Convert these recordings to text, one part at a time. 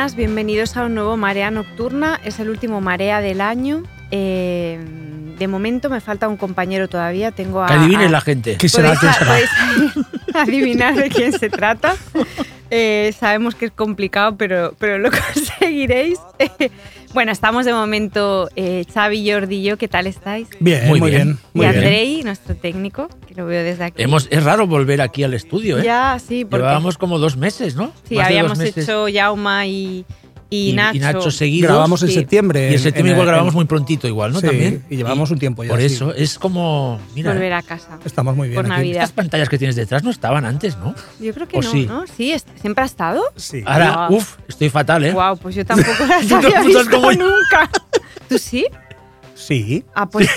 Buenas, bienvenidos a un nuevo Marea Nocturna. Es el último Marea del año. Eh, de momento me falta un compañero todavía. Tengo a, Que adivine a- la gente. ¿Qué será? ¿Qué será? adivinar de quién se trata. Eh, sabemos que es complicado, pero, pero lo conseguiréis. Bueno, estamos de momento eh, Xavi, Jordi y yo. ¿Qué tal estáis? Bien, Muy muy, bien. bien. y bien. Andrei, nuestro técnico, que lo veo desde aquí. Hemos, es raro volver aquí al estudio, ¿eh? Ya, sí, porque Llevábamos como dos meses, ¿no? sí, Más habíamos hecho Yauma y, y, Y- y Nacho. Nacho seguidos. Grabamos en Sí. septiembre. Y en septiembre igual en- grabamos muy prontito igual, ¿no? Sí, También. y llevamos un tiempo ya, Por sí. eso, es como... Mira, volver a casa. Estamos muy bien. Por aquí. Navidad. estas pantallas que tienes detrás no estaban antes, ¿no? Yo creo que ¿O no, sí? ¿no? Sí, siempre ha estado. Sí. Ahora, Guau. uff, estoy fatal, ¿eh? Wow, pues yo tampoco las había visto como yo. nunca. ¿Tú sí? Sí. Ah, pues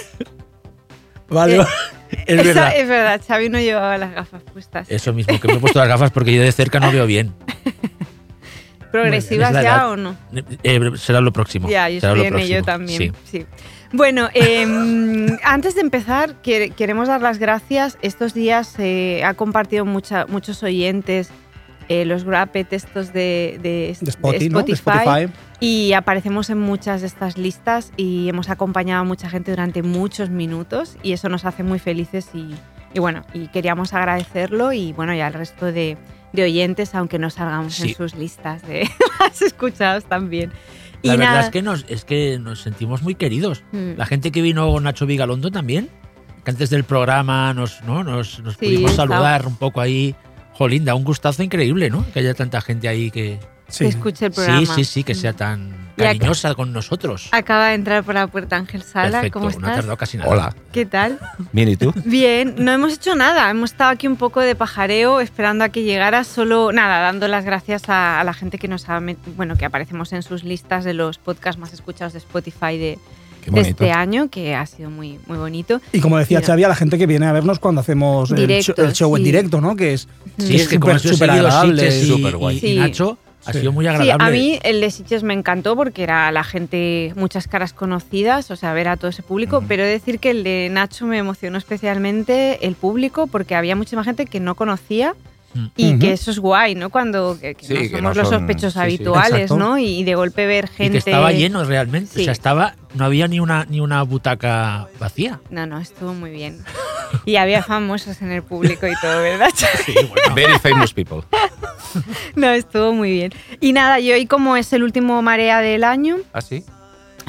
Vale. Eh, Es esa- verdad. es verdad, Xavi no llevaba las gafas puestas. Eso mismo, que me he puesto las gafas porque yo de cerca no veo bien. ¿Progresivas ya edad. o no? Eh, será lo próximo. Ya, yo será estoy lo en ello próximo, también. sí. Sí. Bueno, em, antes de empezar, quer- queremos dar las gracias. Estos días eh, ha compartido mucha- muchos oyentes eh, los grappet estos de, de- De Spotify, de ¿no? De Spotify. Spotify. Y aparecemos en muchas de estas listas y hemos acompañado a mucha gente durante muchos minutos y eso nos hace muy felices y, y bueno, y queríamos agradecerlo y bueno, y al resto de, de oyentes, aunque no salgamos Sí. en sus listas de más escuchados también. Y La verdad nada, es que, nos, es que nos sentimos muy queridos. Mm. La gente que vino Nacho Vigalondo también, que antes del programa nos, ¿no? nos, nos Sí, pudimos saludar un poco ahí. Jolinda, un gustazo increíble, ¿no? Que haya tanta gente ahí que... Sí. que escuche el programa. Sí, sí, sí, que sea tan Y acá- cariñosa con nosotros. Acaba de entrar por la puerta Ángel Sala. Perfecto, ¿Cómo no ha tardado casi nada. Hola, ¿Qué tal? bien, ¿y tú? Bien, no hemos hecho nada. Hemos estado aquí un poco de pajareo esperando a que llegara. Solo nada, dando las gracias a, a la gente que nos ha bueno, que aparecemos en sus listas de los podcasts más escuchados de Spotify de, este año, que ha sido muy, muy bonito. Y como decía Mira. Xavi, a la gente que viene a vernos cuando hacemos el show, el show en directo, ¿no? Que es, Sí, es que súper- han sido súper seguidos agradable. Sitges y, Superguay. y- y Sí. Nacho, ha Sí. sido muy Sí, agradable. a mí el de Sitges me encantó porque era la gente, muchas caras conocidas, o sea, ver a todo ese público, Ujú. pero he de decir que el de Nacho me emocionó especialmente el público porque había mucha gente que no conocía Y que eso es guay, ¿no? Cuando que, que Sí, no que somos no los son- sospechosos sí, sí. habituales. ¿no? Y, de golpe ver Y gente... que estaba lleno realmente. O sea, estaba, no había ni una, ni una butaca vacía. No, no, estuvo muy bien. Y había famosos en el público y todo, ¿verdad? Sí, bueno. Very famous people. no, estuvo muy bien. Y nada, y hoy como es el último Marea del año, ¿Ah, sí?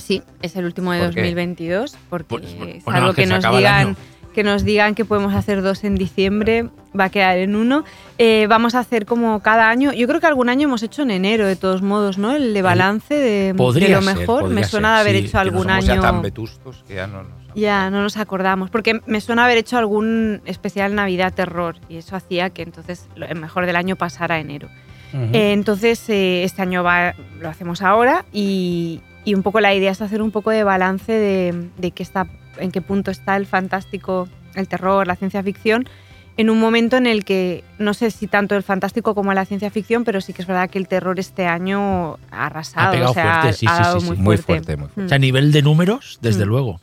Sí, es el último de ¿Por qué? 2022, porque Pues, bueno, salvo Ángel, que nos digan año. Que nos digan que podemos hacer dos en diciembre, va a quedar en uno. Eh, vamos a hacer como cada año. Yo creo que algún año hemos hecho en enero, de todos modos, ¿no? El de balance de, de lo ser, mejor. podría Me suena de ser, haber sí, hecho que no algún Somos año. ya tan vetustos que ya no nos... Ya, no nos acordamos, porque me suena haber hecho algún especial Navidad Terror y eso hacía que entonces el mejor del año pasara a enero. Ujú. Eh, entonces, eh, este año va, lo hacemos ahora y, y un poco la idea es hacer un poco de balance de, de qué está, en qué punto está el fantástico, el terror, la ciencia ficción, en un momento en el que no sé si tanto el fantástico como la ciencia ficción, pero sí que es verdad que el terror este año ha arrasado, Ha pegado o sea, fuerte, sí, ha sí, sí, sí. muy, Muy fuerte. fuerte, muy fuerte. Mm. O sea, a nivel de números, desde Mm. luego.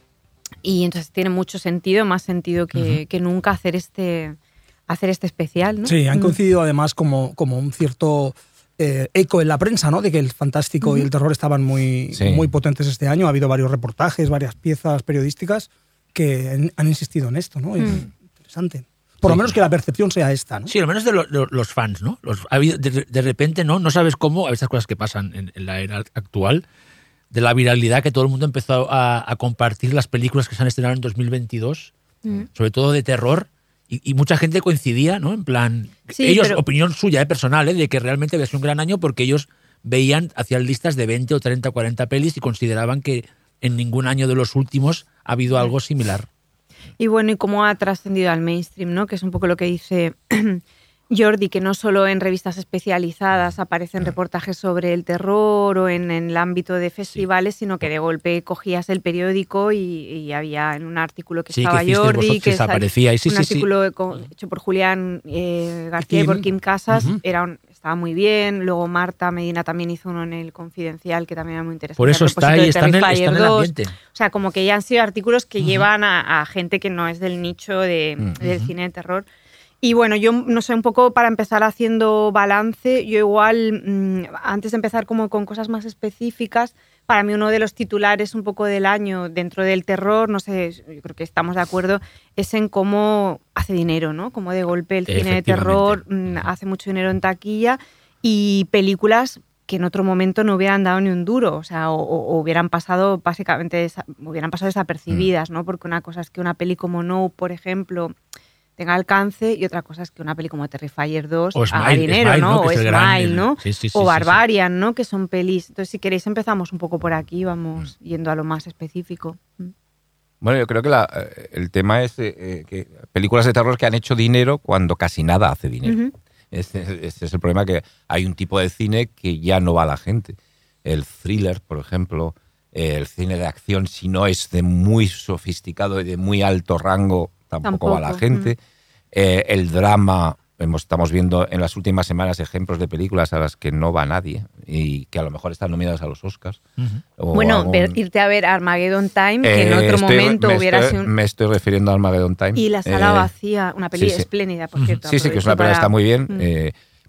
Y entonces tiene mucho sentido, más sentido que, que nunca hacer este hacer este especial, ¿no? Sí, han Mm. coincidido además como, como un cierto eh, eco en la prensa, ¿no? De que el fantástico y el terror estaban muy, Sí. muy potentes este año. Ha habido varios reportajes, varias piezas periodísticas que han, han insistido en esto, ¿no? Es Mm. interesante. Por lo menos que la percepción sea esta, ¿no? Sí, al menos de lo- lo- los fans, ¿no? Los, ha habido- de, de repente, ¿no? No sabes cómo, a estas cosas que pasan en, en la era actual, de la viralidad que todo el mundo empezó a, a compartir las películas que se han estrenado en 2022, Mm. sobre todo de terror, y, y mucha gente coincidía, ¿no? En plan, Sí, ellos, pero- opinión suya, eh, personal, ¿eh? de que realmente había sido un gran año porque ellos veían, hacían listas de 20 o 30 o 40 pelis y consideraban que en ningún año de los últimos ha habido algo similar. Y bueno, y cómo ha trascendido al mainstream, ¿no? Que es un poco lo que dice Jordi, que no solo en revistas especializadas aparecen reportajes sobre el terror o en, en el ámbito de festivales, sino que de golpe cogías el periódico y, y había en un artículo que Sí, estaba Jordi, que aparecíais, sí, un artículo co- hecho por Julián eh, García y por Kim Casas, era un- estaba muy bien. Luego Marta Medina también hizo uno en el Confidencial, que también era muy interesante. Por eso está ahí, está en el, Terrifier está en el 2. ambiente. O sea, como que ya han sido artículos que llevan a, a gente que no es del nicho de, Mm. del cine de terror. Y bueno, yo no sé, un poco para empezar haciendo balance, yo igual, mm, antes de empezar como con cosas más específicas, para mí uno de los titulares un poco del año dentro del terror, no sé, yo creo que estamos de acuerdo, es en cómo hace dinero, ¿no? Como de golpe el cine de terror mm, hace mucho dinero en taquilla y películas que en otro momento no hubieran dado ni un duro, o sea, o, o- hubieran pasado básicamente hubieran pasado desapercibidas, ¿no? Porque una cosa es que una peli como No, por ejemplo, tenga alcance y otra cosa es que una peli como Terrifier 2 O haga Smile, dinero, Smile, ¿no? O Smile, ¿no? sí, sí, sí, o sí, sí. Barbarian, ¿no? Que son pelis. Entonces, si queréis empezamos un poco por aquí, vamos yendo a lo más específico. Mm. Bueno, yo creo que la- eh, el tema es eh, eh, que películas de terror que han hecho dinero cuando casi nada hace dinero. Ujú. Este, este es el problema que hay un tipo de cine que ya no va a la gente. El thriller, por ejemplo, eh, el cine de acción, si no es de muy sofisticado y de muy alto rango, tampoco, va a la Tampoco, gente. Eh, el drama, hemos- estamos viendo en las últimas semanas ejemplos de películas a las que no va nadie y que a lo mejor están nominadas a los Oscars. O Bueno, algún- ver- irte a ver Armageddon Time, que en Eh, otro estoy- momento me hubiera estoy, sido... un- Me estoy refiriendo a Armageddon Time. Y la sala Eh, vacía, una peli sí, espléndida, por cierto. Sí, sí, que es una película que para- está muy bien. Mm.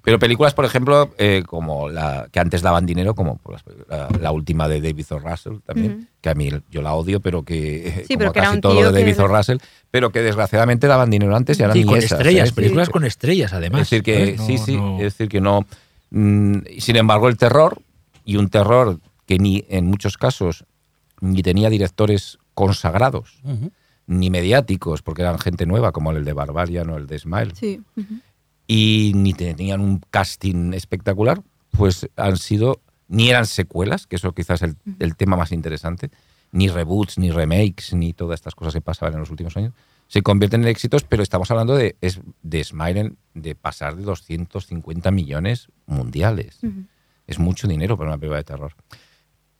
Pero películas, por ejemplo, eh, como la que antes daban dinero, como pues, la, la última de David O. Russell también, que a mí yo la odio, pero que Sí, como pero que era casi un todo tío de David que- O. Russell, pero que desgraciadamente daban dinero antes y ahora Sí, ni con esas, estrellas, ¿eh? películas Sí. con estrellas, además. Es decir, que sí, sí, no- es decir, que no. mm, sin embargo, el terror, y un terror que ni en muchos casos ni tenía directores consagrados, ni mediáticos, porque eran gente nueva, como el de Barbarian o el de Smile, Sí. Y ni tenían un casting espectacular, pues han sido, ni eran secuelas, que eso quizás es el, el tema más interesante, ni reboots, ni remakes, ni todas estas cosas que pasaban en los últimos años, se convierten en éxitos, pero estamos hablando de, es- de Smile, de pasar de 250 millones mundiales. Ujú. Es mucho dinero para una película de terror.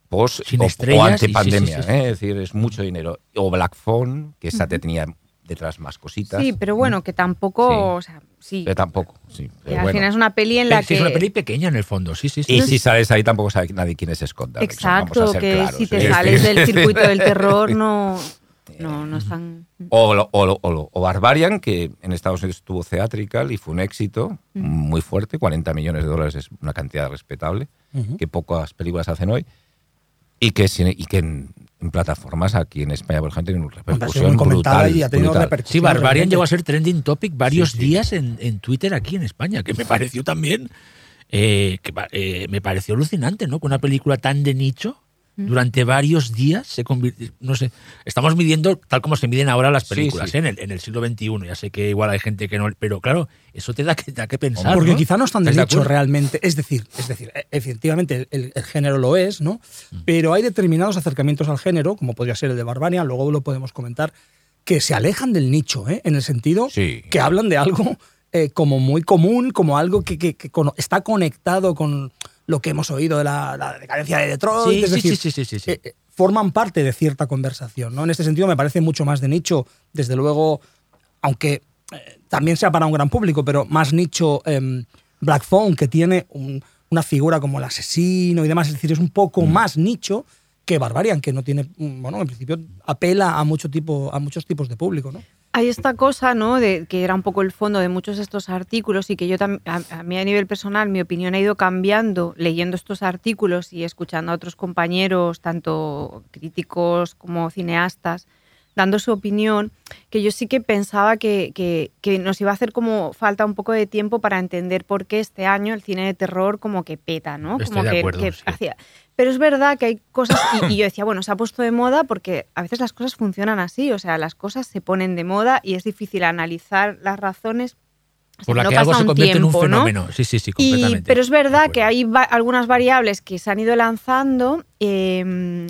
Post Sin o, estrellas o ante pandemia, sí, sí, sí. ¿eh? es decir, es mucho dinero. O Black Phone, que esa te tenía detrás más cositas. Sí, pero bueno, que tampoco, Sí. o sea, sí. Pero tampoco, sí. pero al bueno. final es una peli en la que... es una peli pequeña en el fondo, sí, sí. sí. Y si sales ahí tampoco sabe nadie quién es Scott Derrickson, Exacto, vamos a ser que claros, si te ¿eh? sales del circuito del terror no, no, no están... O, lo- o, lo- o, lo- o Barbarian, que en Estados Unidos estuvo theatrical y fue un éxito muy fuerte, 40 millones de dólares es una cantidad respetable, que pocas películas hacen hoy, y que, y que en, en plataformas aquí en España, por ejemplo, tienen una repercusión brutal. y ha tenido brutal. repercusión. Sí, Barbarian realmente. llegó a ser trending topic varios Sí, sí. días en, en Twitter aquí en España, que me pareció también, eh, que eh, me pareció alucinante, ¿no? Que una película tan de nicho durante varios días se convirtió, no sé, estamos midiendo tal como se miden ahora las Sí, películas, sí. ¿eh? En, el, en el siglo XXI, ya sé que igual hay gente que no, pero claro, eso te da que, da que pensar. Porque ¿no? quizá no están de ¿Estás de nicho acuerdo? realmente. Es decir, es decir, e- efectivamente el, el género lo es, ¿no? Mm. Pero hay determinados acercamientos al género, como podría ser el de Barbania, luego lo podemos comentar, que se alejan del nicho, ¿eh? En el sentido Sí. que hablan de algo eh, como muy común, como algo que, que- que cono- está conectado con, lo que hemos oído de la, la decadencia de Detroit. Sí, es sí, decir, sí, sí, sí, sí. eh, eh, forman parte de cierta conversación. ¿no? En este sentido me parece mucho más de nicho, desde luego, aunque eh, también sea para un gran público, pero más nicho em, Black Phone, que tiene un- una figura como el asesino y demás, es decir, es un poco más nicho que Barbarian, que no tiene, mm, bueno, en principio apela a, mucho tipo, a muchos tipos de público. ¿no? Hay esta cosa, ¿no? De, que era un poco el fondo de muchos de estos artículos y que yo también, a, a mí a nivel personal, mi opinión ha ido cambiando leyendo estos artículos y escuchando a otros compañeros, tanto críticos como cineastas, dando su opinión, que yo sí que pensaba que, que- que nos iba a hacer como falta un poco de tiempo para entender por qué este año el cine de terror como que peta, ¿no? Estoy como de que, acuerdo, que sí. hacía- Pero es verdad que hay cosas, y, y yo decía, bueno, se ha puesto de moda porque a veces las cosas funcionan así, o sea, las cosas se ponen de moda y es difícil analizar las razones. Por la no que algo se convierte en un tiempo, ¿no? fenómeno. Sí, sí, sí, Y- completamente. pero es verdad que hay va- algunas variables que se han ido lanzando eh,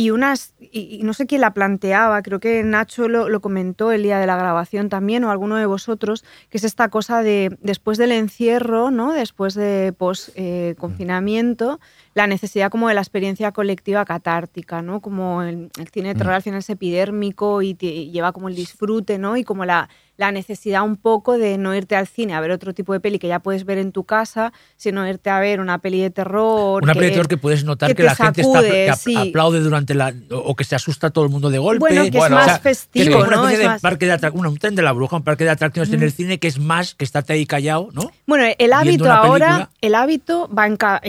y unas, y, no sé quién la planteaba, creo que Nacho lo, lo comentó el día de la grabación también, o alguno de vosotros, que es esta cosa de después del encierro, ¿no? después de post eh, confinamiento, la necesidad como de la experiencia colectiva catártica, ¿no? Como el, el cine de terror al final es epidérmico y, te- y lleva como el disfrute, ¿no? Y como la, la necesidad un poco de no irte al cine a ver otro tipo de peli que ya puedes ver en tu casa, sino irte a ver una peli de terror. Una peli de terror que puedes notar que que, la gente está, que sí. aplaude durante la. o que se asusta todo el mundo de golpe. Bueno, que es más o sea, que es festivo, como una ¿no? Es de más- parque de atracciones, un tren de la bruja, un parque de atracciones en el cine que es más que estate ahí callado, ¿no? Bueno, el hábito una ahora, el hábito va enca-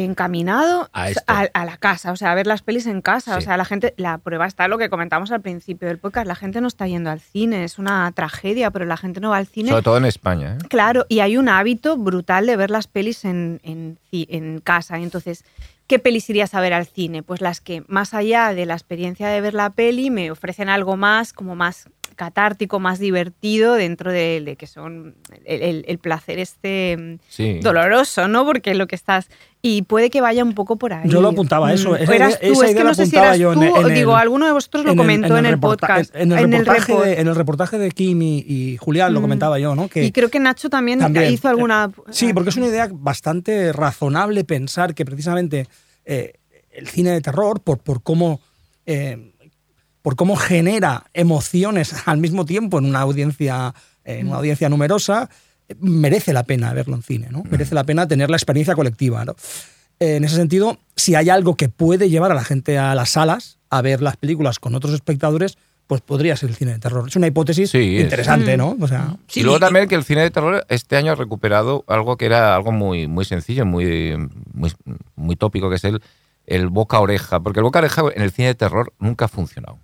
A esto. a, a la casa, o sea, a ver las pelis en casa. O sea, la gente, la prueba está lo que comentamos al principio del podcast, la gente no está yendo al cine, es una tragedia, pero la gente no va al cine. Sobre todo en España. ¿eh? Claro, y hay un hábito brutal de ver las pelis en, en casa. Entonces, ¿qué pelis irías a ver al cine? Pues las que, más allá de la experiencia de ver la peli, me ofrecen algo más, como más catártico, más divertido, dentro de, de que son el, el- el placer este mm, Sí. doloroso, ¿no? Porque lo que estás... Y puede que vaya un poco por ahí. Yo lo apuntaba, eso, Mm, esa eras tú, esa es idea que no sé si eras en tú, el- o en digo, el- alguno de vosotros lo en comentó en el, podcast. En, el reportaje report. de, en el reportaje de Kim y, y Julián lo Mm. comentaba yo, ¿no? Que y creo que Nacho también, también, hizo alguna... Sí, porque es una idea bastante razonable pensar que precisamente eh, el cine de terror, por, por cómo. eh, por cómo genera emociones al mismo tiempo en una audiencia, en una audiencia numerosa, eh, merece la pena verlo en cine, ¿no? Merece la pena tener la experiencia colectiva, ¿no? Eh, En ese sentido, si hay algo que puede llevar a la gente a las salas a ver las películas con otros espectadores, pues podría ser el cine de terror. Es una hipótesis Sí, es. interesante, Mm. ¿no? O sea, Sí, y luego también que el cine de terror este año ha recuperado algo que era algo muy, muy sencillo, muy, muy, muy tópico, que es el, el boca a oreja. Porque el boca a oreja en el cine de terror nunca ha funcionado.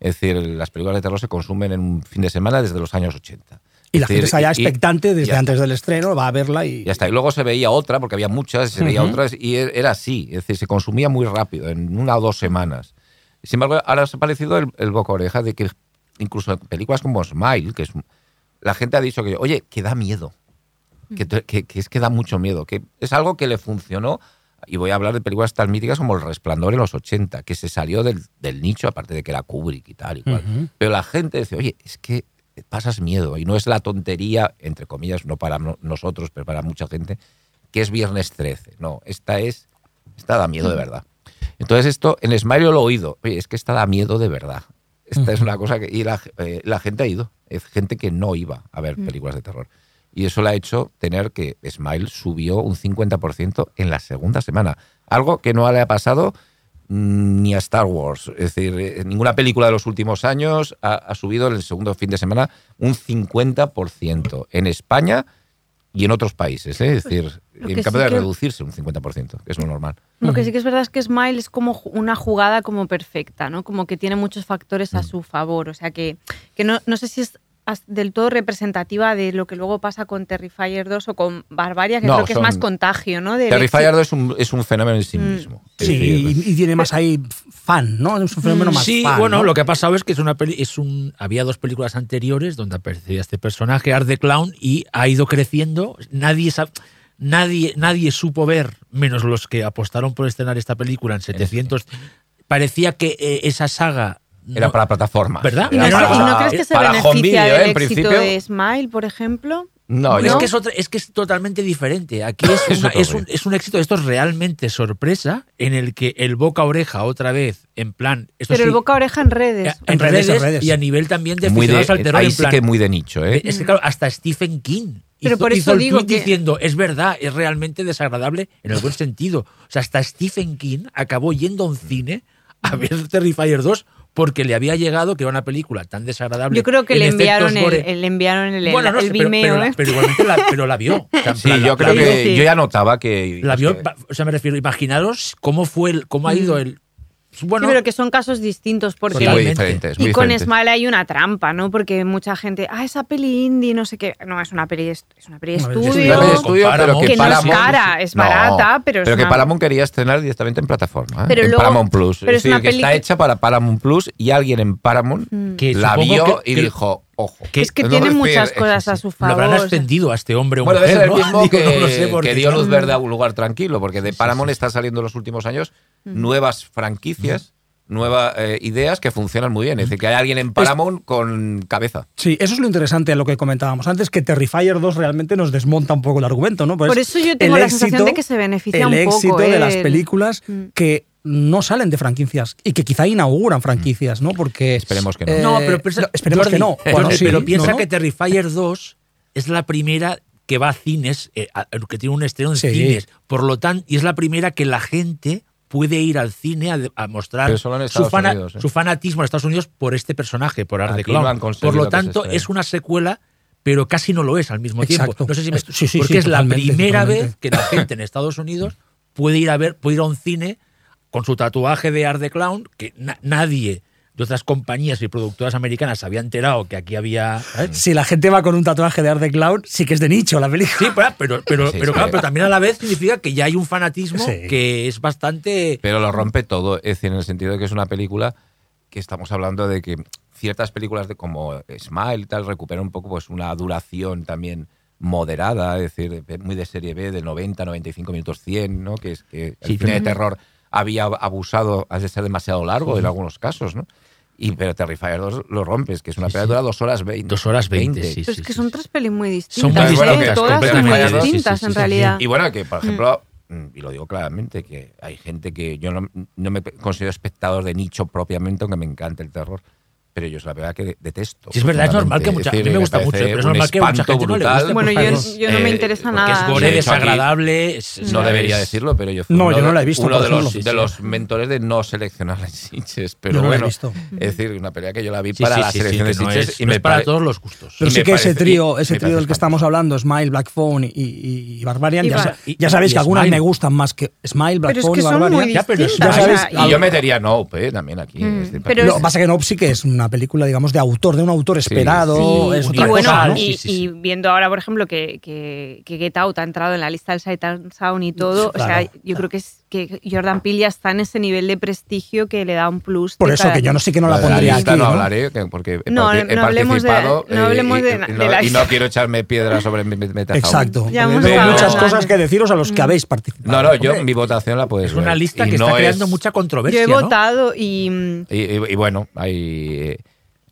Es decir, las películas de terror se consumen en un fin de semana desde los años 80. y la decir, gente está ya expectante desde ya antes del estreno, va a verla y. Ya está. Y luego se veía otra, porque había muchas, se veía Ujú. otras, y e- era así. Es decir, se consumía muy rápido, en una o dos semanas. Sin embargo, ahora se ha parecido el, el boca oreja de que incluso en películas como Smile, que es la gente ha dicho que, oye, que da miedo. Que, que- que es que da mucho miedo. Que es algo que le funcionó. Y voy a hablar de películas tan míticas como El Resplandor en los 80, que se salió del, del nicho, aparte de que era Kubrick y tal y cual. Ujú. Pero la gente dice, oye, es que pasas miedo. Y no es la tontería, entre comillas, no para no- nosotros, pero para mucha gente, que es viernes 13. No, esta es. Esta da miedo de verdad. Entonces, esto en Smile lo he oído. Oye, es que esta da miedo de verdad. Esta es una cosa que. Y la, eh, la gente ha ido. Es gente que no iba a ver películas de terror. Y eso le ha hecho tener que Smile subió un 50% en la segunda semana. Algo que no le ha pasado mm, ni a Star Wars. Es decir, eh, ninguna película de los últimos años ha, ha subido en el segundo fin de semana un 50% en España y en otros países. ¿eh? Es decir, Lo en que cambio sí de que- reducirse un 50%, que es lo normal. Lo que sí que es verdad es que Smile es como una jugada como perfecta, ¿no? Como que tiene muchos factores a su favor. O sea que, que no, no sé si es del todo representativa de lo que luego pasa con Terrifier 2 o con Barbaria, que No, creo que es más contagio, ¿no? Del Terrifier éxito. 2 es un, es un fenómeno en sí Mm. mismo. Sí, y, y tiene más ahí fan, ¿no? Es un fenómeno más Sí, fan. bueno, ¿no? lo que ha pasado es que es una peli, es un, había dos películas anteriores donde aparecía este personaje, Art the Clown, y ha ido creciendo. Nadie nadie, nadie supo ver, menos los que apostaron por estrenar esta película en 700. Parecía que eh, esa saga no- Era para plataforma. ¿Verdad? ¿Y no, y no crees que se beneficia video, ¿eh? del En éxito principio, de Smile, por ejemplo? No, es, que es, que es totalmente diferente. Aquí es, una- un, es un éxito, esto es realmente sorpresa, en el que el boca a oreja otra vez, en plan. Esto Pero sí, el boca a oreja en redes. eh, en, En redes, redes, en redes. y a nivel también de muy de, aficionados al terror, ahí en sí plan, que muy de nicho, ¿eh? Es que claro, hasta Stephen King Pero hizo, por eso hizo el digo que- diciendo, es verdad, es realmente desagradable en el buen sentido. O sea, hasta Stephen King acabó yendo a un cine a ver Terrifier 2 porque le había llegado que era una película tan desagradable. Yo creo que en le enviaron el, gore. el- le enviaron el, Bueno, no el sé, pero, Vimeo, pero la- ¿eh? pero igualmente la, pero la vio. O sea, en Sí, plan, yo la- creo la vio- que sí. yo ya notaba que... La vio, o sea, me refiero, imaginaros cómo fue el, cómo ha ido el. Bueno, sí, pero que son casos distintos porque sí, muy diferentes, muy y con diferentes. Smile hay una trampa, ¿no? Porque mucha gente, ah, esa peli indie, no sé qué. No, es una peli, es una peli Una estudio. Una peli de Con estudio, pero Paramount. que, Que no es Paramount- cara, es No, barata, pero es que una- Paramount quería estrenar directamente en plataforma, ¿eh? Pero en luego- Paramount Plus. pero es es decir, una que está peli- hecha para Paramount Plus y alguien en Paramount que la vio que- y que dijo, ojo. que- es que No, tiene muchas cosas sí, a sí. su lo favor. habrán o sea. extendido a este hombre o Bueno, mujer, el ¿no? mismo Digo, que, no lo sé, que dio luz verde a un lugar tranquilo, porque de Paramount están saliendo en los últimos años nuevas franquicias, nuevas eh, ideas que funcionan muy bien. Es decir, que hay alguien en Paramount con cabeza. Sí, eso es lo interesante de lo que comentábamos antes, que Terrifier 2 realmente nos desmonta un poco el argumento, ¿no? Pues Por eso yo tengo el la sensación de que se beneficia el un poco, éxito de ¿eh? las el- películas Mm. que no salen de franquicias y que quizá inauguran franquicias, ¿no? Porque Esperemos que no. eh, No, pero piensa- no, esperemos Jordi, que no. Jordi, Bueno, sí, pero piensa que Terrifier 2 es la primera que va a cines, eh, a- que tiene un estreno en Sí. cines. Por lo tanto, y es la primera que la gente puede ir al cine a, a mostrar su, Unidos, ¿eh? su fanatismo en Estados Unidos por este personaje, por Art Clown. Por lo tanto, es una secuela, pero casi no lo es al mismo Exacto. tiempo. No sé si me- sí, sí, porque sí, es la primera totalmente. vez que la gente en Estados Unidos puede ir a ver, puede ir a un cine con su tatuaje de Art the Clown, que na- nadie de otras compañías y productoras americanas se había enterado que aquí había. ¿sabes? Si la gente va con un tatuaje de Art the Clown, sí que es de nicho la película. Sí, pero, pero, pero, Sí, pero sí. claro, pero también a la vez significa que ya hay un fanatismo Sí. que es bastante. Pero lo rompe todo, es decir, en el sentido de que es una película que estamos hablando de que ciertas películas de como Smile y tal recuperan un poco pues una duración también moderada, es decir, de- muy de serie B, de 90, 95 minutos 100, ¿no? Que es que el Sí, cine de terror había abusado de ser demasiado largo en algunos casos, ¿no? Y pero Terrifier 2 lo rompes, que es una Sí, película que sí. dura dos horas 20. Dos horas 20, sí. Pero es que son tres pelis muy distintas. Son muy ¿eh? distintas, Todas son muy distintas, Sí, sí, en sí, realidad. Y bueno, que por ejemplo, mm, y lo digo claramente, que hay gente que yo no, no me considero espectador de nicho propiamente, aunque me encanta el terror. Pero yo es la verdad que detesto. Sí, es verdad, es normal que mucha- a mí me gusta mucho, pero es normal que mucha gente no le guste, Bueno, yo, no me Eh, interesa porque Porque es nada. gore, aquí desagradable. es- No es- debería decirlo, pero yo fui No, uno, yo no de- la he visto, uno de, los, de los mentores de no seleccionar las Sitges. Pero Yo no bueno, visto. es decir, una pelea que yo la vi Sí, para sí, la selección de no Sitges es- y me es para todos los gustos. Pero sí que ese trío, ese trío del que estamos hablando, Smile, Black Phone y, Barbarian, ya, sabéis que algunas me gustan más que Smile, Black es Phone y Barbarian. Ya, pero es- Y yo metería Nope eh, también aquí. Es pero Lo es- que pasa es que Nope sí que es una película, digamos, de autor, de un autor esperado. Sí, es y bueno, cosa, ¿no? y, Sí, sí, sí. y viendo ahora, por ejemplo, que, que, que Get Out ha entrado en la lista del Sight and Sound y todo, o sea, yo creo que es que Jordan Peele ya está en ese nivel de prestigio que le da un plus. Por eso cada- que yo no sé que no la de pondría lista aquí. no ¿no? hablaré porque he, No, parti- he no hablemos de- participado no hablemos y, de- y- de y la no, y no lista. quiero echarme piedras sobre mi metafauna. Exacto. Hablado muchas cosas que deciros a los que habéis participado. No, no, yo mi votación la puedes Es una ver. lista Y que no está creando mucha Yo controversia. he ¿no? votado y, mm, Y, y- y bueno, hay...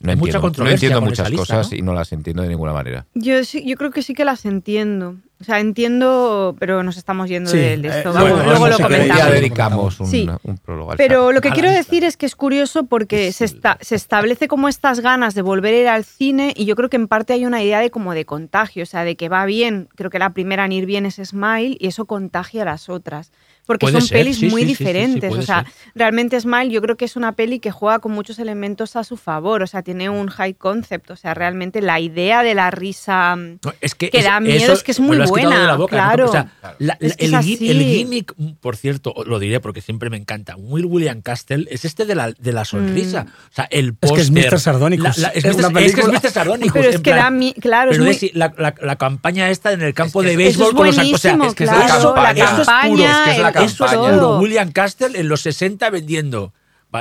eh, No Hay mucha entiendo, no controversia entiendo muchas lista, cosas ¿no? y no las entiendo de ninguna manera. yo, sí- yo creo que sí que las entiendo. O sea, entiendo, pero nos estamos yendo Sí, de, de eh, esto. bueno, Vamos, eso luego lo Ya comentamos. Comentamos. dedicamos un, Sí. un prólogo al Pero lo que quiero lista. decir es que es curioso porque se, esta- se establece como estas ganas de volver a ir al cine y yo creo que en parte hay una idea de como de contagio, o sea, de que va bien. Creo que la primera en ir bien es Smile y eso contagia a las otras. Porque Puede son ser, pelis sí, muy sí, sí, sí, sí, diferentes. puede o sea, ser. realmente Smile yo creo que es una peli que juega con muchos elementos a su favor. O sea, tiene un high concept. O sea, realmente la idea de la risa. mm, No, es que, que es- da miedo, eso es que es muy buena, de la boca, ¿no? claro. O sea, la- la- el, gimmick, por cierto, lo diré porque siempre me encanta, Will William Castle es este de la, de la sonrisa. O sea, el Es que es póster, Mr. Sardonicus. la- la- es, Es que es Mr. Sardonicus, Pero es que plan- da mi- claro, es pero muy- es- la, la- la campaña esta en el campo que de béisbol es con los o sea, buenísimo, es que claro, la es puro, campaña, es que es la el- eso es campaña. puro. William Castle en los 60 vendiendo.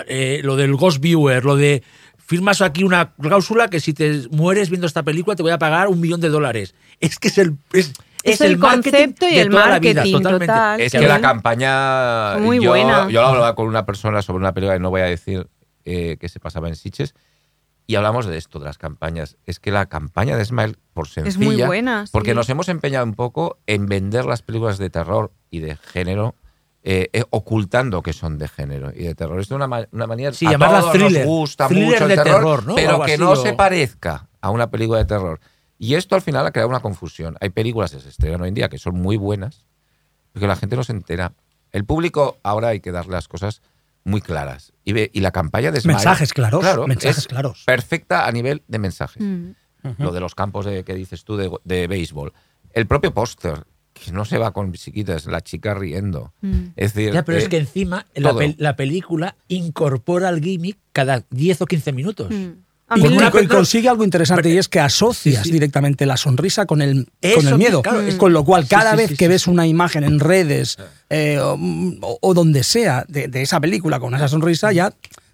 Eh, lo del Ghost Viewer, lo de firmas aquí una cláusula que si te mueres viendo esta película te voy a pagar un millón de dólares. Es que es el es, Es el marketing concepto y el la vida, marketing, totalmente. total. Es que la campaña. Muy yo, buena. Yo hablaba con una persona sobre una película que no voy a decir eh, que se pasaba en Sitges. Y hablamos de esto, de las campañas. Es que la campaña de Smile, por sencilla, Es muy buena. sí. porque nos hemos empeñado un poco en vender las películas de terror y de género, eh, eh, ocultando que son de género y de terror. Es una, ma- una manera. Sí, a llamarla todos thriller. Nos gusta Thriller mucho el de terror, terror, ¿no? Pero que no se parezca a una película de terror. Y esto al final ha creado una confusión. Hay películas que se estrenan hoy en día que son muy buenas, pero que la gente no se entera. El público ahora hay que darle las cosas muy claras. Y, ve- y la campaña de Smile, Mensajes claros, claro, mensajes es claros. Perfecta a nivel de mensajes Mm. lo de los campos de, que dices tú de, de béisbol. El propio póster, que no se va con chiquitas, la chica riendo. Mm. Es decir, Ya, pero eh, es que encima la, pel- la película incorpora el gimmick cada 10 o 15 minutos. Mm. Y, una consigue algo interesante y es que asocias Sí, sí. directamente la sonrisa con el, Eso, con el miedo. claro, es- con lo cual, cada sí, vez sí, que sí, ves sí. una imagen en redes eh, o, o donde sea de, de esa película con esa sonrisa, ya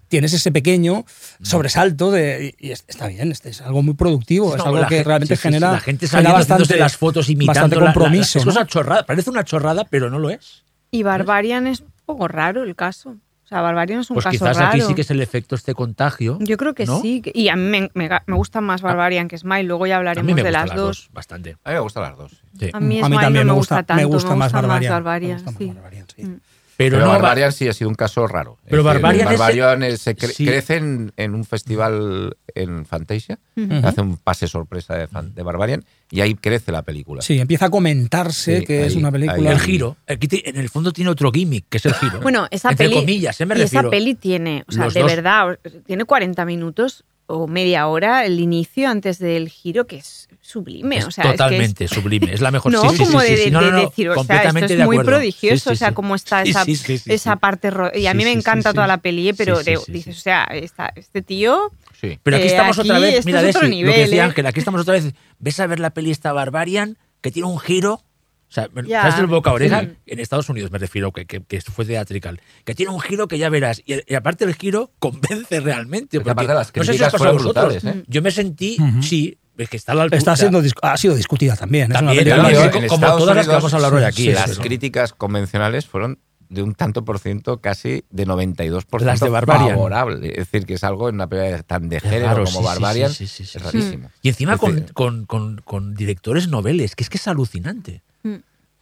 tienes ese pequeño sobresalto de, y, es- está bien, este es algo muy productivo, es No, algo la que gente- realmente sí, genera, la gente genera saliendo haciéndose las fotos imitando bastante la- la- la- compromiso. es ¿no? una chorrada, parece una chorrada, pero no lo es. Y Barbarian es un poco raro el caso. O sea, Barbarian es un Pues caso quizás raro. aquí sí que es el efecto este contagio. Yo creo que ¿no? sí. Y a mí me, me, me gusta más Barbarian que Smile. Luego ya A hablaremos mí me de gustan las dos. bastante. A mí me gustan las dos. Sí. A mí a mí Smile también no me gusta, tanto. me gusta más Barbarian. Barbarian, Me gusta más sí. Barbarian, sí. Mm. Pero, Pero no, Barbarian sí ha sido un caso raro. Pero decir, Barbarian es- Barbarian es- se cre- sí. crece en, en un festival en Fantasia, hace un pase sorpresa de, fan- de Barbarian y ahí crece la película. Sí, empieza a comentarse Sí, que es una película. ahí- el giro. Aquí te- en el fondo tiene otro gimmick, que es el giro. Bueno, esa Entre peli. comillas, ¿eh? me y esa peli tiene, o sea, Los de dos. verdad, tiene 40 minutos o media hora el inicio antes del giro, que es sublime. Es o sea, es que es- totalmente sublime. Es la mejor. no, sí, sí, como sí, de, No, no, de no, decir, o sea, esto es de muy prodigioso, o sea, cómo está esa, esa parte. Y a mí me encanta toda la peli, pero de- sí, dices, o sea, esta- este tío. Sí. Pero aquí Eh, estamos otra vez. Mira, es Desi, otro lo que nivel, decía ¿eh? Ángel, aquí estamos otra vez. Ves a ver la peli esta Barbarian, que tiene un giro. O sea, Ya. ¿sabes el boca oreja? Sí. En Estados Unidos me refiero, que, que, que fue teatrical. Que tiene un giro que ya verás. Y, y aparte el giro convence realmente. Porque aparte las no sé si os críticas pasó a vosotros. ¿eh? Yo me sentí, Ujú. sí, es que está a la altura. Está siendo, ha sido discutida también. es una También, también, sí, en como Estados todas las que Unidos, vamos a hablar hoy aquí. sí, es las eso. críticas convencionales fueron de un tanto por ciento, casi de 92% Las de Barbarian. favorable. Es decir, que es algo en una película tan de género raro, como sí, Barbarian, sí, sí, sí, sí. es rarísimo. Y encima con, con, con- con directores noveles, que es que es alucinante.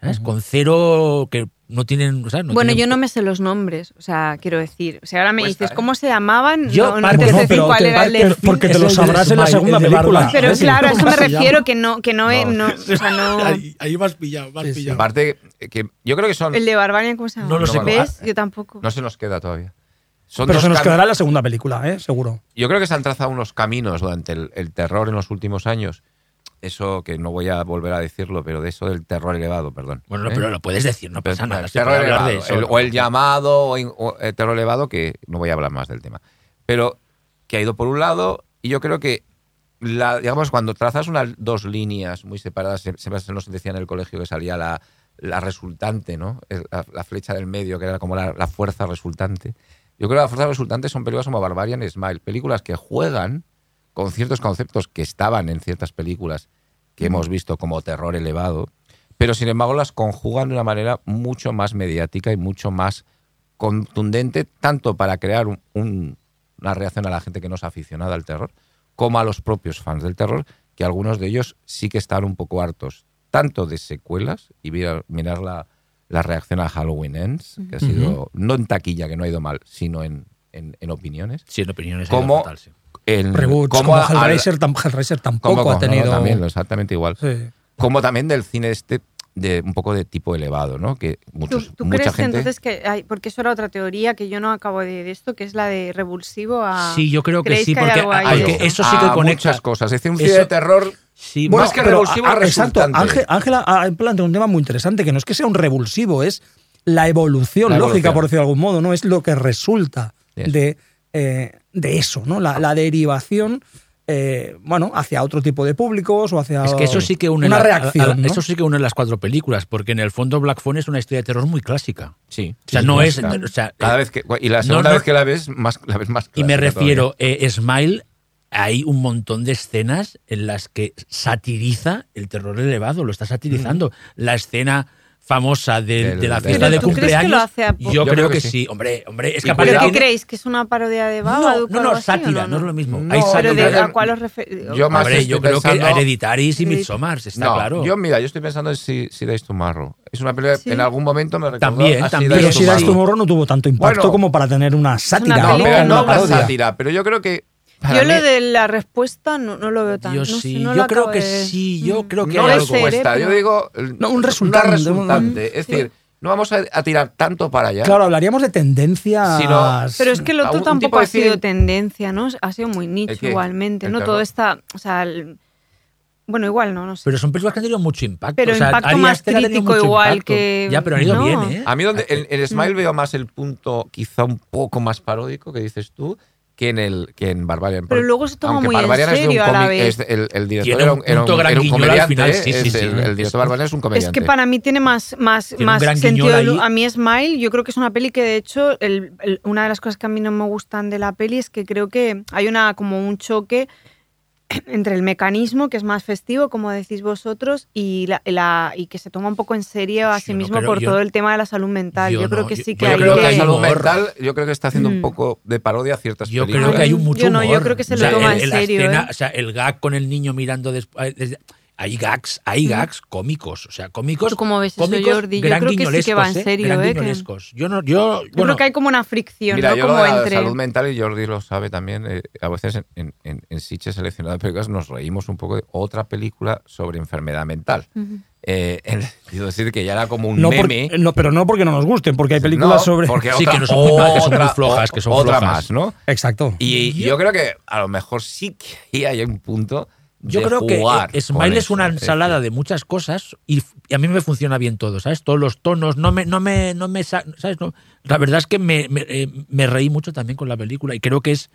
¿Sabes? Con cero que no tienen. o sea, no bueno, tienen- yo no me sé los nombres, o sea, quiero decir. O sea, ahora me Cuesta, dices ¿eh? cómo se llamaban. Yo, no, no Parker- te sé no, decir pero cuál era el Parker- de- porque te lo sabrás en la segunda película. Pero claro, a eso ¿cómo me refiero que no, que no, o sea, no. Ahí, has pillado, me has Sí, sí. pillado. Aparte, que yo creo que son. El de Barbarian, ¿cómo se llama? No lo sé. ¿Ves? Yo tampoco. No se nos queda todavía. Son Pero se nos quedará en la segunda película, ¿eh? seguro. Yo creo que se han trazado unos caminos durante el, el terror en los últimos años. Eso que no voy a volver a decirlo, pero de eso del terror elevado, perdón. Bueno, no, ¿Eh? pero lo puedes decir, no pasa Pero, nada. el se terror puede hablar de elevado, eso. el- o el llamado o, in- o el terror elevado, que no voy a hablar más del tema. Pero que ha ido por un lado, y yo creo que, la, digamos, cuando trazas unas dos líneas muy separadas, se- siempre se nos decía en el colegio que salía la, la resultante, ¿no? La, la flecha del medio, que era como la, la fuerza resultante. Yo creo que la fuerza resultante son películas como Barbarian Smile, películas que juegan con ciertos conceptos que estaban en ciertas películas que hemos visto como terror elevado, pero sin embargo las conjugan de una manera mucho más mediática y mucho más contundente, tanto para crear un- un- una reacción a la gente que no es aficionada al terror, como a los propios fans del terror, que algunos de ellos sí que están un poco hartos, tanto de secuelas, y mirar, mirar la, la reacción a Halloween Ends, que ha sido, no en taquilla, que no ha ido mal, sino en, en- en opiniones, Sí, en opiniones. Sí. En Reboots, cómo como Hellraiser, tam- Hellraiser tampoco cómo- ha no, tenido. también, exactamente igual. Sí. Como también del cine este de un poco de tipo elevado, ¿no? Que ¿Tú, muchos, tú mucha crees que gente entonces que hay, porque eso era otra teoría que yo no acabo de, de esto, que es la de revulsivo a... Sí, yo creo que ¿Creéis sí, que hay porque, ahí porque eso sí que a conecta. muchas cosas. Es decir, un cine Eso- de terror Sí, Bueno, más es que pero, revulsivo a- Exacto, Ángela ha planteado un tema muy interesante, que no es que sea un revulsivo, es la evolución La lógica, evolución. por decirlo de algún modo, ¿no? Es lo que resulta Eso. de, eh, de eso, ¿no? La, la derivación, eh, bueno, hacia otro tipo de públicos o hacia Es que eso sí que une una la- reacción. a- a- ¿no? Eso sí que une las cuatro películas, porque en el fondo Black Phone es una historia de terror muy clásica. Sí. O sea, sí, no es. o sea, Cada eh, vez que, y la segunda no- vez que la ves, más, la ves más Y me clásica refiero, eh, Smile, hay un montón de escenas en las que satiriza el terror elevado, lo está satirizando. La escena famosa de, Del- de la fiesta de ¿Pero que cumpleaños. lo hace a po- yo, Yo creo, creo que, que sí. sí. hombre, hombre, es que aparte ¿Pero qué creéis? ¿Que es una parodia de No, Babadook no, no, así, sátira, o no es lo mismo. No, Hay Pero sátira. de, yo- ¿a cuál os referís? yo más Hombre, yo creo que pensando- Hereditaris y. Midsommar, está no, claro. yo mira, yo estoy pensando en si, si Days Tomorrow. Es una película Sí. en algún momento me recordó También, a también. Pero si Tomorrow. Das Tomorrow no tuvo tanto impacto Bueno. como para tener una sátira, una No, ¿no? pero no Una sátira, pero yo creo que para Yo lo mí- de la respuesta no, no lo veo tan. Yo no sí, no lo yo creo que de- sí, yo Mm. creo que no hay es algo. respuesta, pero- yo digo el- No, un una resultante, resultante. un- es sí. decir, no vamos a, a tirar tanto para allá. Claro, hablaríamos de tendencias. Sino- Pero es que el a otro un tampoco ha sido tendencia, ¿no? Ha sido muy nicho ¿El igualmente, ¿El ¿no? Todo está. O sea, el- bueno, igual no, no sé. Pero son películas que han tenido mucho impacto. Pero o sea, impacto más crítico igual impacto. que- Ya, pero han ido no. bien, ¿eh? A mí donde en, en Smile Mm. veo más el punto quizá un poco más paródico que dices tú que en el que en Barbarian. Pero luego se toma Aunque muy en Barbarian es de un serio a la vez. es el, el director era un un, era un- punto gran era un guiñol al comediante, final, sí, es sí, sí. el, el director de Barbarian es un Es comediante. que para mí tiene más, más, Tiene más gran sentido. A mí Smile, yo creo que es una peli que de hecho, el- el- una de las cosas que a mí no me gustan de la peli es que creo que hay una como un choque entre el mecanismo, que es más festivo, como decís vosotros, y, la, la- y que se toma un poco en serio a Sí, no, mismo por yo- todo el tema de la salud mental. yo Yo, creo no, que yo- sí que yo hay creo que que- la salud humor. mental, yo creo que está haciendo un Mm. poco de parodia a ciertas Yo películas. creo que hay un mucho Yo no, yo humor. creo que se O lo toma el- en la serio, escena, ¿eh? o sea, el gag con el niño mirando después. Hay gags, hay gags cómicos, o sea, cómicos. ¿Tú cómo ves eso, cómicos Jordi? Yo gran creo que sí que va en guiñolescos, serio, gran ¿eh? Que-. Yo no, yo, Yo bueno, creo que hay como una fricción, Mira, ¿no? yo lo Como la entre... salud mental, y Jordi lo sabe también, eh, a veces en, en, en, en Sitges seleccionado de películas nos reímos un poco de otra película sobre enfermedad mental. Ujú. Eh, en- quiero decir que ya era como un No meme. porque- no, pero no porque no nos gusten, porque hay películas No, sobre. porque Sí, otra- que no son muy mal, que son muy otra- flojas, que son otra flojas. más, ¿no? Exacto. Y yo creo que a lo mejor sí que hay un punto Yo de creo jugar que eh, con Smile es una ensalada de muchas cosas y, y a mí me funciona bien todo, ¿sabes? Todos los tonos, no me, no me, no me, sa- ¿sabes? No, la verdad es que me, me, eh, me reí mucho también con la película y creo que es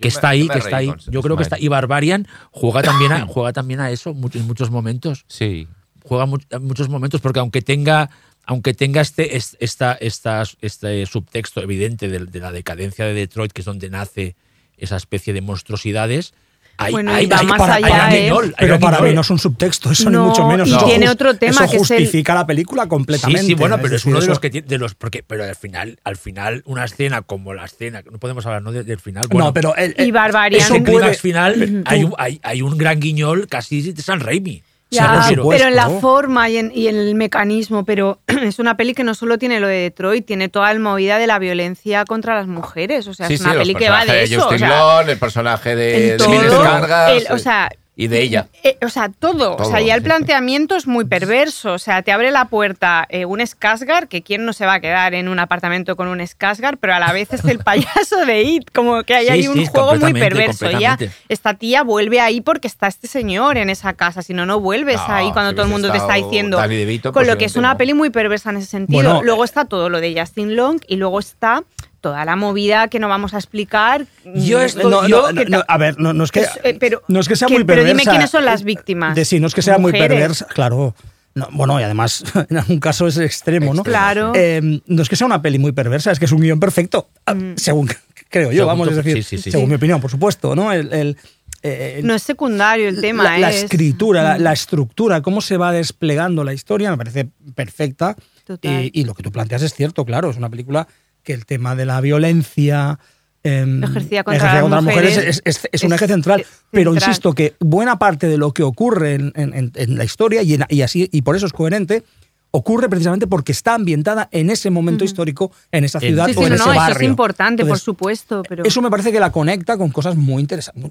que Yo me- está ahí, que está ahí. Yo creo que está y Barbarian juega también a, juega también a eso en muchos momentos. Sí. Juega a muchos momentos porque aunque tenga aunque tenga este es- esta, esta- este subtexto evidente de, de la decadencia de Detroit, que es donde nace esa especie de monstruosidades, hay, Bueno, hay, y va hay- más hay allá, ¿eh? guiñol, hay Pero para mí no es un subtexto, eso No, ni mucho menos. y Eso tiene otro tema eso que es el- justifica la película completamente. Sí, sí, bueno, pero es decir, uno de los que tiene, de los, porque, pero al final, al final, una escena como la escena, no podemos hablar ¿no? de- del final. Bueno, no, pero. el- Y el- Barbarian. eso ese puede- clímax final, hay, tú- un, hay, hay un gran guiñol casi de San Raimi. Ya, supuesto. pero en la forma y en, y en el mecanismo, pero es una peli que no solo tiene lo de Detroit, tiene toda la movida de la violencia contra las mujeres. O sea, sí, es una peli que va de eso. Justin o sea, Long, el personaje de, de todo, el- o sea, y de ella. eh, o sea, todo. O sea, ya el planteamiento es muy perverso. O sea, te abre la puerta eh, un Skarsgård, que quién no se va a quedar en un apartamento con un Skarsgård, pero a la vez es el payaso de It. Como que hay Sí, ahí un sí, juego muy perverso. Ya esta tía vuelve ahí porque está este señor en esa casa. Si no, no vuelves No, ahí cuando si todo el mundo te está diciendo. DeVito, con lo que es una no. peli muy perversa en ese sentido. Bueno, luego está todo lo de Justin Long y luego está toda la movida que no vamos a explicar. Yo Mm, esto- No, yo- no, no, que no, a ver, no, no es que, Es, eh, pero- no es que sea que- muy pero perversa. dime quiénes son las víctimas. De sí, no es que sea muy perversa, claro. No, bueno, y además, en algún caso es extremo, ¿no? Claro. Eh, no es que sea una peli muy perversa, es que es un guion perfecto, ah, Mm. según creo yo, Según vamos, es decir, sí, sí, sí. según Sí. mi opinión, por supuesto, ¿no? El, el, eh, No es secundario el tema, la, la es- escritura, la, Mm. la estructura, cómo se va desplegando la historia, me parece perfecta. Total. Y, y lo que tú planteas es cierto, claro, es una película que el tema de la violencia em, Ejercida contra las las mujeres mujeres es, es- es un es- eje central. es Pero central. insisto que buena parte de lo que ocurre en, en- en- en la historia, y, en- y así, y por eso es coherente, ocurre precisamente porque está ambientada en ese momento histórico, en esa ciudad Sí, o en no, ese no, eso barrio. es importante, por supuesto, pero Eso me parece que la conecta con cosas muy interesantes.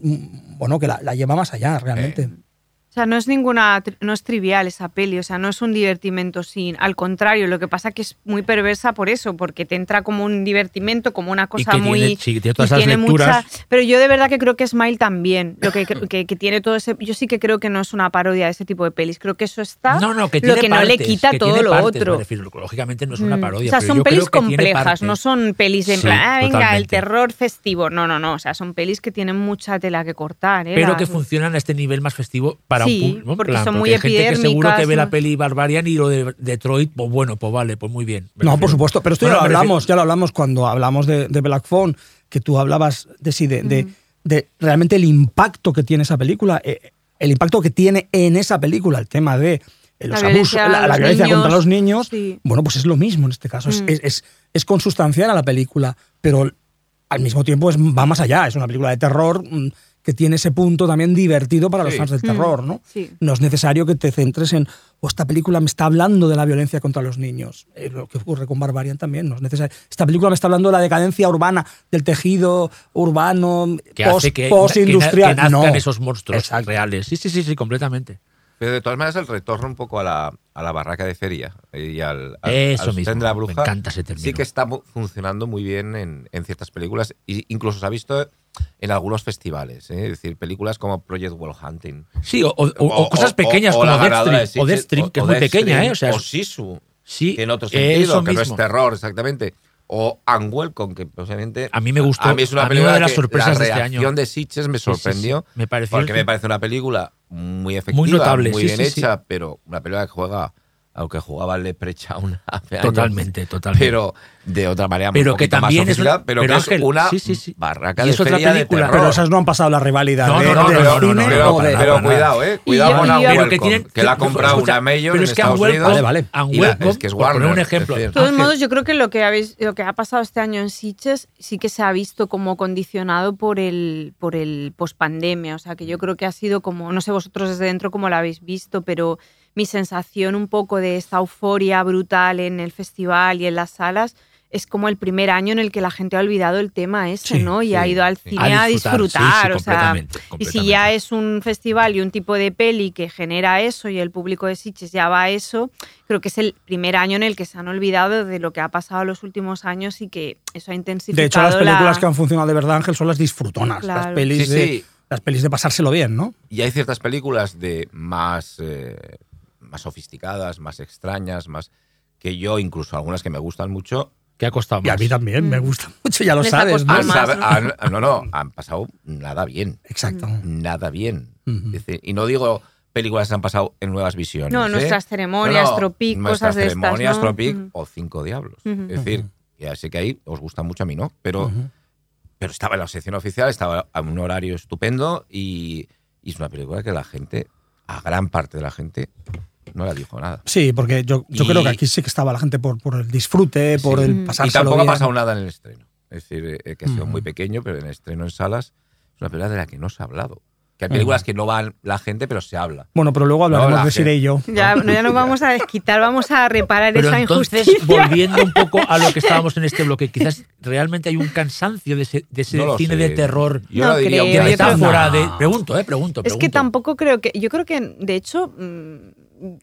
Bueno, que la, la lleva más allá, realmente. O sea, no es ninguna no es trivial esa peli, o sea, no es un divertimento sin, al contrario, lo que pasa que es muy perversa por eso, porque te entra como un divertimento, como una cosa que muy tiene- sí, tiene todas y esas tiene lecturas. pero yo de verdad que creo que Smile también, lo que, que, que tiene todo ese yo sí que creo que no es una parodia de ese tipo de pelis, creo que eso está No, no, que lo que no le quita todo tiene lo partes, otro. me refiero, lógicamente no es una Mm. parodia. O sea, pero son yo pelis creo complejas, no son pelis de Sí, plan, ah, venga, el terror festivo. No, no, no. O sea, son pelis que tienen mucha tela que cortar. ¿eh? Pero que funcionan a este nivel más festivo para Sí, un porque plan, son muy hay gente que seguro que ve la peli Barbarian y lo de Detroit, pues bueno, pues vale, pues muy bien. No, por supuesto, pero esto Bueno, ya lo refiero- hablamos, ya lo hablamos cuando hablamos de, de Black Phone, que tú hablabas de sí, de, de- de realmente el impacto que tiene esa película, eh, el impacto que tiene en esa película, el tema de eh, los La abusos, violencia la, violencia niños, contra los niños, sí. bueno, pues es lo mismo en este caso. Es- Mm. Es, es, es consustancial a la película, pero al mismo tiempo es, va más allá. Es una película de terror mm, que tiene ese punto también divertido para los fans del terror, ¿no? sí. No es necesario que te centres en, o esta película me está hablando de la violencia contra los niños. Eh, lo que ocurre con Barbarian también, no es necesario. Esta película me está hablando de la decadencia urbana, del tejido urbano, Que post- que, que, postindustrial. na- que nazcan no. esos monstruos Exacto. reales. Sí, sí, sí, sí, completamente. Pero de todas maneras, el retorno un poco a la, a la barraca de feria y al, al, Eso al mismo, de la me bruja. encanta ese término. Sí que está funcionando muy bien en, en ciertas películas. Incluso se ha visto en algunos festivales. ¿eh? Es decir, películas como Project Wall Hunting. Sí, o, o- o cosas pequeñas como la ganadora de Deathstream, o Sitges, Deathstream, que es muy pequeña, ¿eh? O sea, Sisu, sí, que en otro sentido, que no es terror exactamente. O Unwelcome, que posiblemente... A mí me gustó. A mí es una A mí película una de las sorpresas la de este año. reacción de Sitges me Sí, sí, sí. sorprendió. Me pareció Porque me parece una película muy efectiva, Muy notable, muy sí, bien sí, sí. hecha, pero una película que juega, aunque jugaba el Leprechaun hace años, Totalmente, totalmente. pero de otra manera Pero un que también más es una- sofisticada, pero, pero que Ángel, es una sí, sí, sí. barraca Y de es otra de película. Pero esas no han pasado la rivalidad No, de, no, no, del no, no, cine no, pero, o de- pero para cuidado, eh. Cuidado con Unwelcome, que tienen- que la ha comprado escucha, una Mayor pero en es que Estados Unwelcome- Unidos. Vale, vale. y la- Unwelcome, es que es poner Warner, un ejemplo. De todos modos, yo creo que lo que habéis, lo que ha pasado este año en Sitges sí que se ha visto como condicionado por el, por el pospandemia. O sea, que yo creo que ha sido como, no sé vosotros desde dentro cómo lo habéis visto, pero mi sensación un poco de esta euforia brutal en el festival y en las salas es como el primer año en el que la gente ha olvidado el tema ese, Sí, ¿no? Y sí, ha ido al cine A a disfrutar, disfrutar. sí, sí, o sea, completamente, y si ya es un festival y un tipo de peli que genera eso y el público de Sitges ya va a eso, creo que es el primer año en el que se han olvidado de lo que ha pasado en los últimos años y que eso ha intensificado De hecho, las la- películas que han funcionado de verdad, Ángel, son las disfrutonas. Las pelis Sí, de. sí. Las pelis de pasárselo bien, ¿no? Y hay ciertas películas de más, eh, más sofisticadas, más extrañas, más que yo, incluso algunas que me gustan mucho, que ha costado Y a más. mí también, me gusta mucho, ya lo Les sabes, ¿no? han, más, ¿no? han- no, no, han pasado nada bien. Exacto. Nada bien. Es decir, y no digo películas que han pasado en nuevas visiones. No, ¿eh? nuestras ceremonias, Tropic, nuestras cosas de estas, ceremonias, ¿no? Tropic Ujú. o Cinco Diablos. Ujú. Es decir, ya sé que ahí os gusta mucho a mí, ¿no? Pero, pero estaba en la sección oficial, estaba a un horario estupendo y, y es una película que la gente, a gran parte de la gente, no la dijo nada. Sí, porque yo, yo Y- creo que aquí sí que estaba la gente por, por el disfrute, por el Mm. Y tampoco bien. ha pasado nada en el estreno. Es decir, eh, que ha sido muy pequeño, pero en el estreno en salas es una película de la que no se ha hablado. Que hay películas que no van la gente, pero se habla. Bueno, pero luego hablaremos No, de Sire y yo. Ya, no, ya nos vamos a desquitar, vamos a reparar Pero esa entonces, injusticia. volviendo un poco a lo que estábamos en este bloque, quizás realmente hay un cansancio de ese, de ese No cine sé. de terror, Yo No diría creo, de yo creo- metáfora, de... Pregunto, eh, pregunto, Es que tampoco creo que. Yo creo que, de hecho, mm,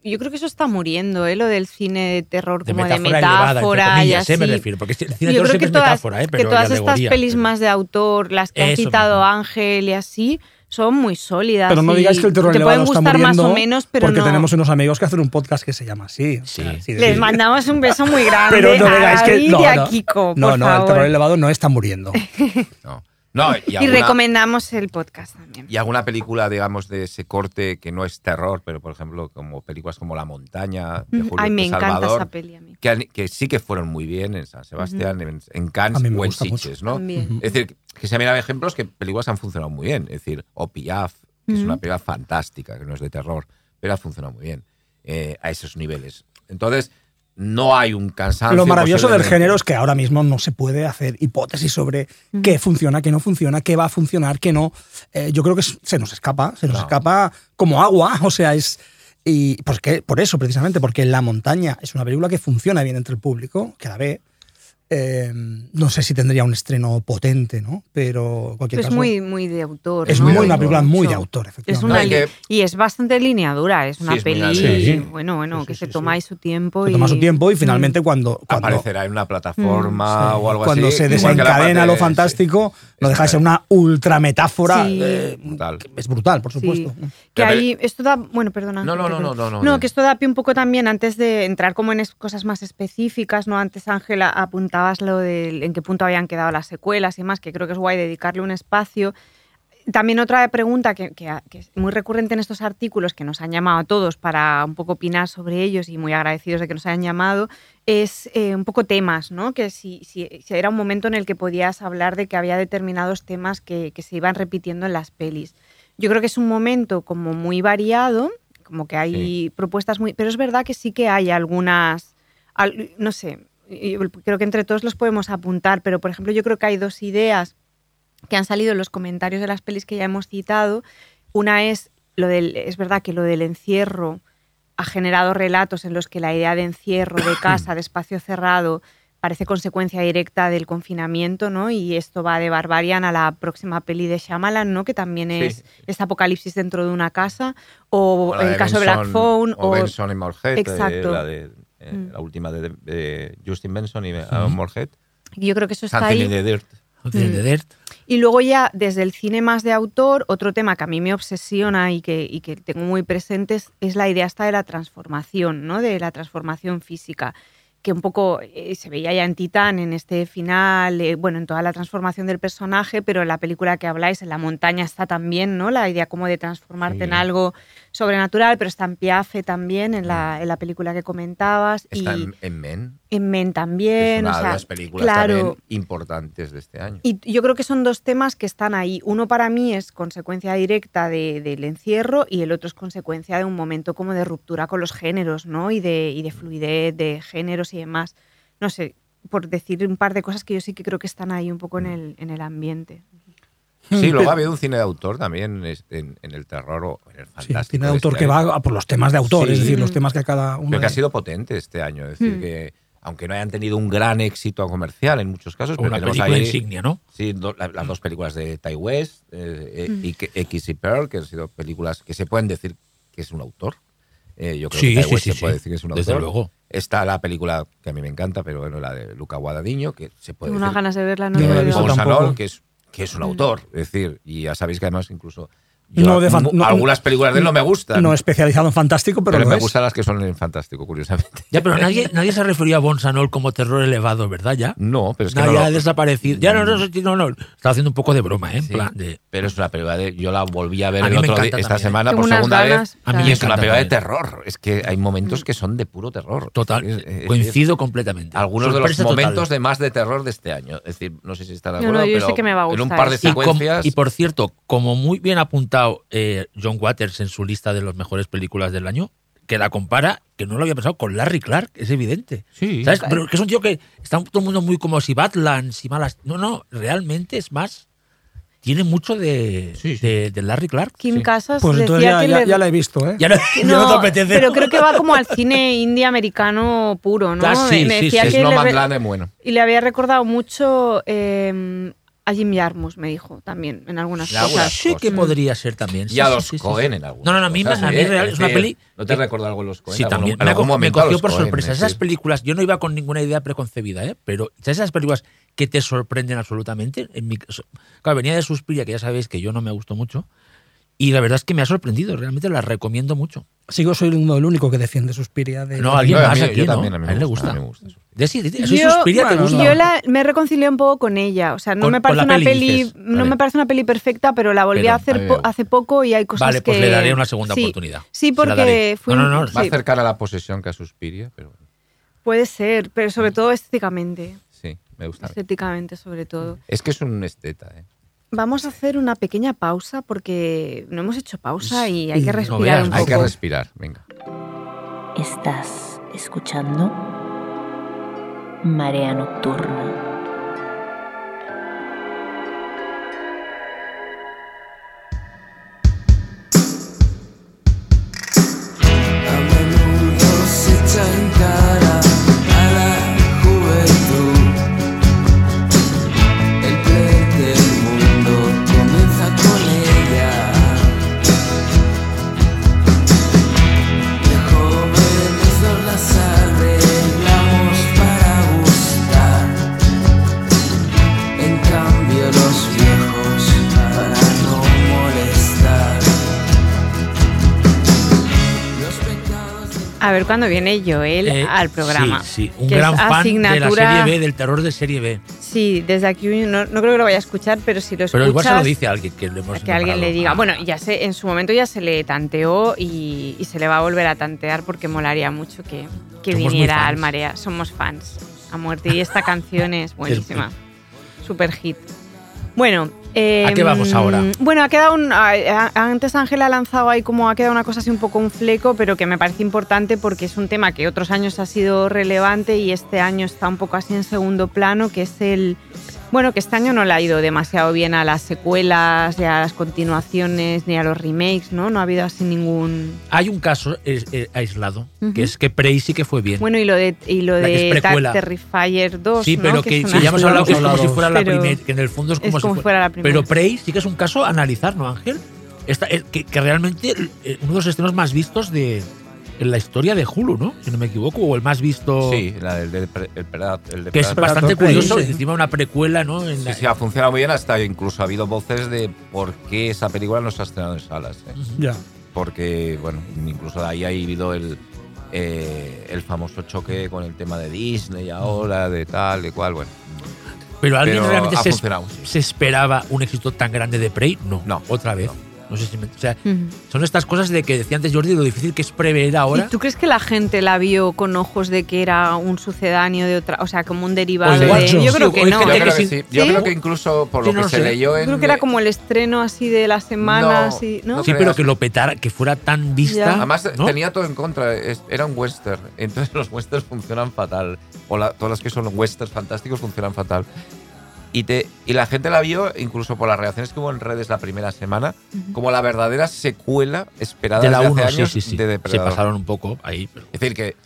yo creo que eso está muriendo, ¿eh? Lo del cine de terror, de como metáfora, de elevada, metáfora y comillas, así. eh, me refiero, porque el cine de Yo terror creo que siempre es todas, metáfora, eh, pero que todas y estas pelis pero- más de autor, las que ha citado mismo. Ángel y así, son muy sólidas. Pero no y digáis que el terror te elevado pueden está gustar más muriendo o menos, pero porque no. tenemos unos amigos que hacen un podcast que se llama así. o sea, Sí. así de- Les mandamos un beso muy grande Pero no a digáis que David no, y a no. Kiko, no, por no, el favor. terror elevado no está muriendo. No. No, y, recomendamos el podcast también. y alguna película, digamos, de ese corte que no es terror, pero por ejemplo, como películas como La Montaña, de Julio Ay, me de encanta Salvador, esa peli a mí. que, sí que fueron muy bien en San Sebastián, en, en Cannes o en. Sitges, ¿no? También. Es decir, que se miran ejemplos que películas han funcionado muy bien. Es decir, O Piaf, que es una película fantástica, que no es de terror, pero ha funcionado muy bien eh, a esos niveles. Entonces, no hay un cansancio. Lo maravilloso del género es que ahora mismo no se puede hacer hipótesis sobre qué funciona, qué no funciona, qué va a funcionar, qué no. Eh, yo creo que se nos escapa, se nos No. escapa como agua, o sea, es... Y pues que, por eso, precisamente, porque La Montaña es una película que funciona bien entre el público, que la ve. Eh, no sé si tendría un estreno potente, ¿no? Pero en cualquier Es caso, muy, muy de autor. es ¿no? muy, una película muy de autor, Es efectivamente. una No, y es bastante lineadura, es una Sí, peli. Sí. bueno, bueno, Sí, que sí, se sí, toma ahí su tiempo Se y toma su tiempo y finalmente cuando, cuando, Aparecerá en una plataforma Sí. o algo cuando así. se que la desencadena lo fantástico, no deja de ser una ultrametáfora. Sí. eh, Brutal. que es brutal, por Sí. supuesto. Que ahí, esto da, bueno, perdona. No, no, no, no, no, no. que esto da pie un poco también antes de entrar como en cosas más específicas, ¿no? Antes, Ángela, apuntabas lo de en qué punto habían quedado las secuelas y más, que creo que es guay dedicarle un espacio. También otra pregunta que, que- que es muy recurrente en estos artículos que nos han llamado a todos para un poco opinar sobre ellos y muy agradecidos de que nos hayan llamado, es eh, un poco temas, ¿no? Que si, si- si era un momento en el que podías hablar de que había determinados temas que, que se iban repitiendo en las pelis. Yo creo que es un momento como muy variado, como que hay propuestas muy... Pero es verdad que sí que hay algunas, al- no sé, creo que entre todos los podemos apuntar, pero por ejemplo yo creo que hay dos ideas que han salido en los comentarios de las pelis que ya hemos citado. Una es lo del, es verdad que lo del encierro ha generado relatos en los que la idea de encierro, de casa, de espacio cerrado, parece consecuencia directa del confinamiento, ¿no? Y esto va de Barbarian a la próxima peli de Shyamalan, ¿no? Que también Sí. es, es apocalipsis dentro de una casa, o, O el de caso de Black Phone, o, o, Benson y Exacto. eh, la, de, eh, Mm. la última de, de Justin Benson y Aaron Morhead. yo creo que eso está Something ahí. in the Dirt. De- de Dirt. Y luego ya desde el cine más de autor, otro tema que a mí me obsesiona y que, y que tengo muy presente es, es la idea esta de la transformación, ¿no? De la transformación física, que un poco eh, se veía ya en Titán, en este final, eh, bueno, en toda la transformación del personaje, pero en la película que habláis, en la montaña está también, ¿no? La idea como de transformarte Sí. en algo sobrenatural, pero está en Piafe también, en la, en la película que comentabas, Está y en, en Men. en Men que es también, una o sea, de las películas claro, también importantes de este año. y yo creo que son dos temas que están ahí. Uno para mí es consecuencia directa de- del encierro y el otro es consecuencia de un momento como de ruptura con los géneros, ¿no? Y de, y de fluidez de géneros y demás. No sé, por decir un par de cosas que yo sí que creo que están ahí un poco en el, en el ambiente. Sí, luego ha habido un cine de autor también en, en el terror o en el Sí, fantástico. tiene de de autor este que año. va por los temas de autor, Sí. es decir, los temas que a cada uno. Creo que ha sido potente este año. Es decir, Mm. que aunque no hayan tenido un gran éxito comercial en muchos casos, O pero una película ahí insignia, ¿no? sí, do- la- las dos películas de Ty West eh, eh, Mm. y que- X y Pearl, que han sido películas que se pueden decir que es un autor. Eh, yo creo Sí, que Ty sí, West sí, se puede sí. decir que es un Desde autor. luego. Está la película que a mí me encanta, pero bueno, la de Luca Guadagnino, que se puede Tengo unas decir ganas de verla, no no la he visto tampoco. Sanol, que es, que es un autor. Es decir, y ya sabéis que además incluso yo- No de fan- no- algunas películas de él no me gustan. No especializado en fantástico, pero, pero lo me es. gustan las que son en fantástico, curiosamente. Ya, pero nadie, nadie se refirió a Bonsanol como terror elevado, ¿verdad? Ya. No, pero es que Nadie no lo- ha desaparecido. Ya no, no, no, no, no. Estaba haciendo un poco de broma, ¿eh? En Sí, plan de. Pero es una película de. Yo la volví a ver A el otro día, esta también, ¿eh? semana Tengo por segunda ganas, vez. A mí. Y es una película de terror. Es que hay momentos que son de puro terror. Total. Es- es- coincido completamente. Algunos de los total. momentos de más de terror de este año. Es decir, no sé si están de acuerdo, no, yo sé pero que me va a en un gustar par de secuencias. y por cierto, como muy bien ha eh, John Waters en su lista de las mejores películas del año, que la compara, que no lo había pensado, con Larry Clark, es evidente. Sí. ¿Sabes? Pero que es un tío que está todo el mundo muy como si Badlands y malas. No, no, realmente es más. Tiene mucho de, Sí, sí. de, de Larry Clark. Kim Sí. Casas Pues entonces decía ya, que ya- le- ya la he visto, ¿eh? Ya no, ya no te apetece. pero creo que va como al cine indie americano puro, ¿no? Ah, sí, me, me decía que le es bueno. y le había recordado mucho eh, a Jim Jarmusch, me dijo también en algunas algunas cosas. Sí que cosas. podría ser también. Y a los sí, sí, Cohen sí. en algunas No, no, no, a mí, cosas, a mí ¿eh? real, Es es una peli. ¿No te recuerda algo de los Cohen? Sí, también. algún- Me, algún cogió por Cohen, sorpresa. es Esas películas, yo no iba con ninguna idea preconcebida, ¿eh? pero ¿sabes esas películas que te sorprenden absolutamente? En mi caso- claro, venía de Suspiria, que ya sabéis que yo no me gustó mucho. Y la verdad es que me ha sorprendido, realmente la recomiendo mucho. Sigo siendo el único que defiende Suspiria. De No, alguien No, a más mí- aquí, yo ¿no? también, a mí A me él le gusta, a mí me Yo- Suspiria te bueno, gusta. Yo la- me reconcilié un poco con ella, o sea, no Con- me parece una peli, peli, dices. no Vale. me parece una peli perfecta, pero la volví Pero a a hacer po- hace poco y hay cosas Vale, que pues le daré una segunda Sí. oportunidad. Sí, porque No, no, no, sí, Más cercana a la posesión que a Suspiria, pero puede ser, pero sobre todo estéticamente, sí, me gusta. estéticamente sobre todo. Es que es un esteta, ¿eh? Vamos a hacer una pequeña pausa porque no hemos hecho pausa y hay que no respirar veas, un Hay que poco. respirar, venga. Estás escuchando Marea Nocturna. A ver cuándo viene Joel Eh, al programa. Sí, sí, un gran fan de la serie B, del terror de serie B. Sí, desde aquí no, no creo que lo vaya a escuchar, pero si lo escuchas... Pero igual se lo dice a alguien que le hemos que alguien le diga, bueno, ya sé, en su momento ya se le tanteó y, y se le va a volver a tantear porque molaría mucho que, que Somos viniera al Marea. Somos fans a muerte y esta canción es buenísima. Super hit. Bueno, eh, ¿A qué vamos ahora? Bueno, ha quedado un. Antes Ángela ha lanzado ahí como ha quedado una cosa así un poco un fleco, pero que me parece importante porque es un tema que otros años ha sido relevante y este año está un poco así en segundo plano, que es el. Bueno, que este año no le ha ido demasiado bien a las secuelas, ni a las continuaciones, ni a los remakes, ¿no? No ha habido así ningún. Hay un caso eh, aislado, que es que Prey sí que fue bien. Bueno, y lo de, y lo de. Terrifier 2. sí, ¿no? pero que, una- ya hemos hablado que es como si fuera la primera, que en el fondo es como, es si fuera- fuera la primera. Pero Prey sí que es un caso a analizar, ¿no, Ángel? Esta- eh, que, que realmente eh, uno de los estrenos más vistos de en la historia de Hulu, ¿no? Si no me equivoco, o el más visto. Sí, la del, del el Predat- el de Que es Predator. bastante curioso, sí. encima una precuela, ¿no? En Sí, la- sí, ha funcionado muy bien. Hasta incluso ha habido voces de por qué esa película no se ha estrenado en salas. ¿eh? Ya. Porque, bueno, incluso de ahí ha habido el, eh, el famoso choque con el tema de Disney ahora, de tal, de cual, bueno. Pero alguien Pero realmente se, se esperaba un éxito tan grande de Prey. No, No, otra vez. no. No, sé si me- o sea, Ujú. son estas cosas de que decía antes Jordi, lo difícil que es prever ahora. ¿Y tú crees que la gente la vio con ojos de que era un sucedáneo de otra, o sea, como un derivado O de... igual, Yo creo que no. Yo creo que sí- sí. Yo creo que incluso por Sí, lo no que se sé. leyó en. Creo que era como el estreno así de la semana, No, así, ¿no? no sí, creas. pero que lo petara, que fuera tan vista. Ya. Además, ¿no? tenía todo en contra. era un western. Entonces, los westerns funcionan fatal. O la- todas las que son westerns fantásticos funcionan fatal. Y, te, y la gente la vio, incluso por las reacciones que hubo en redes la primera semana, como la verdadera secuela esperada de la desde 1, hace sí, años sí, sí. de Se Depredador. pasaron un poco ahí. Pero, Es decir, que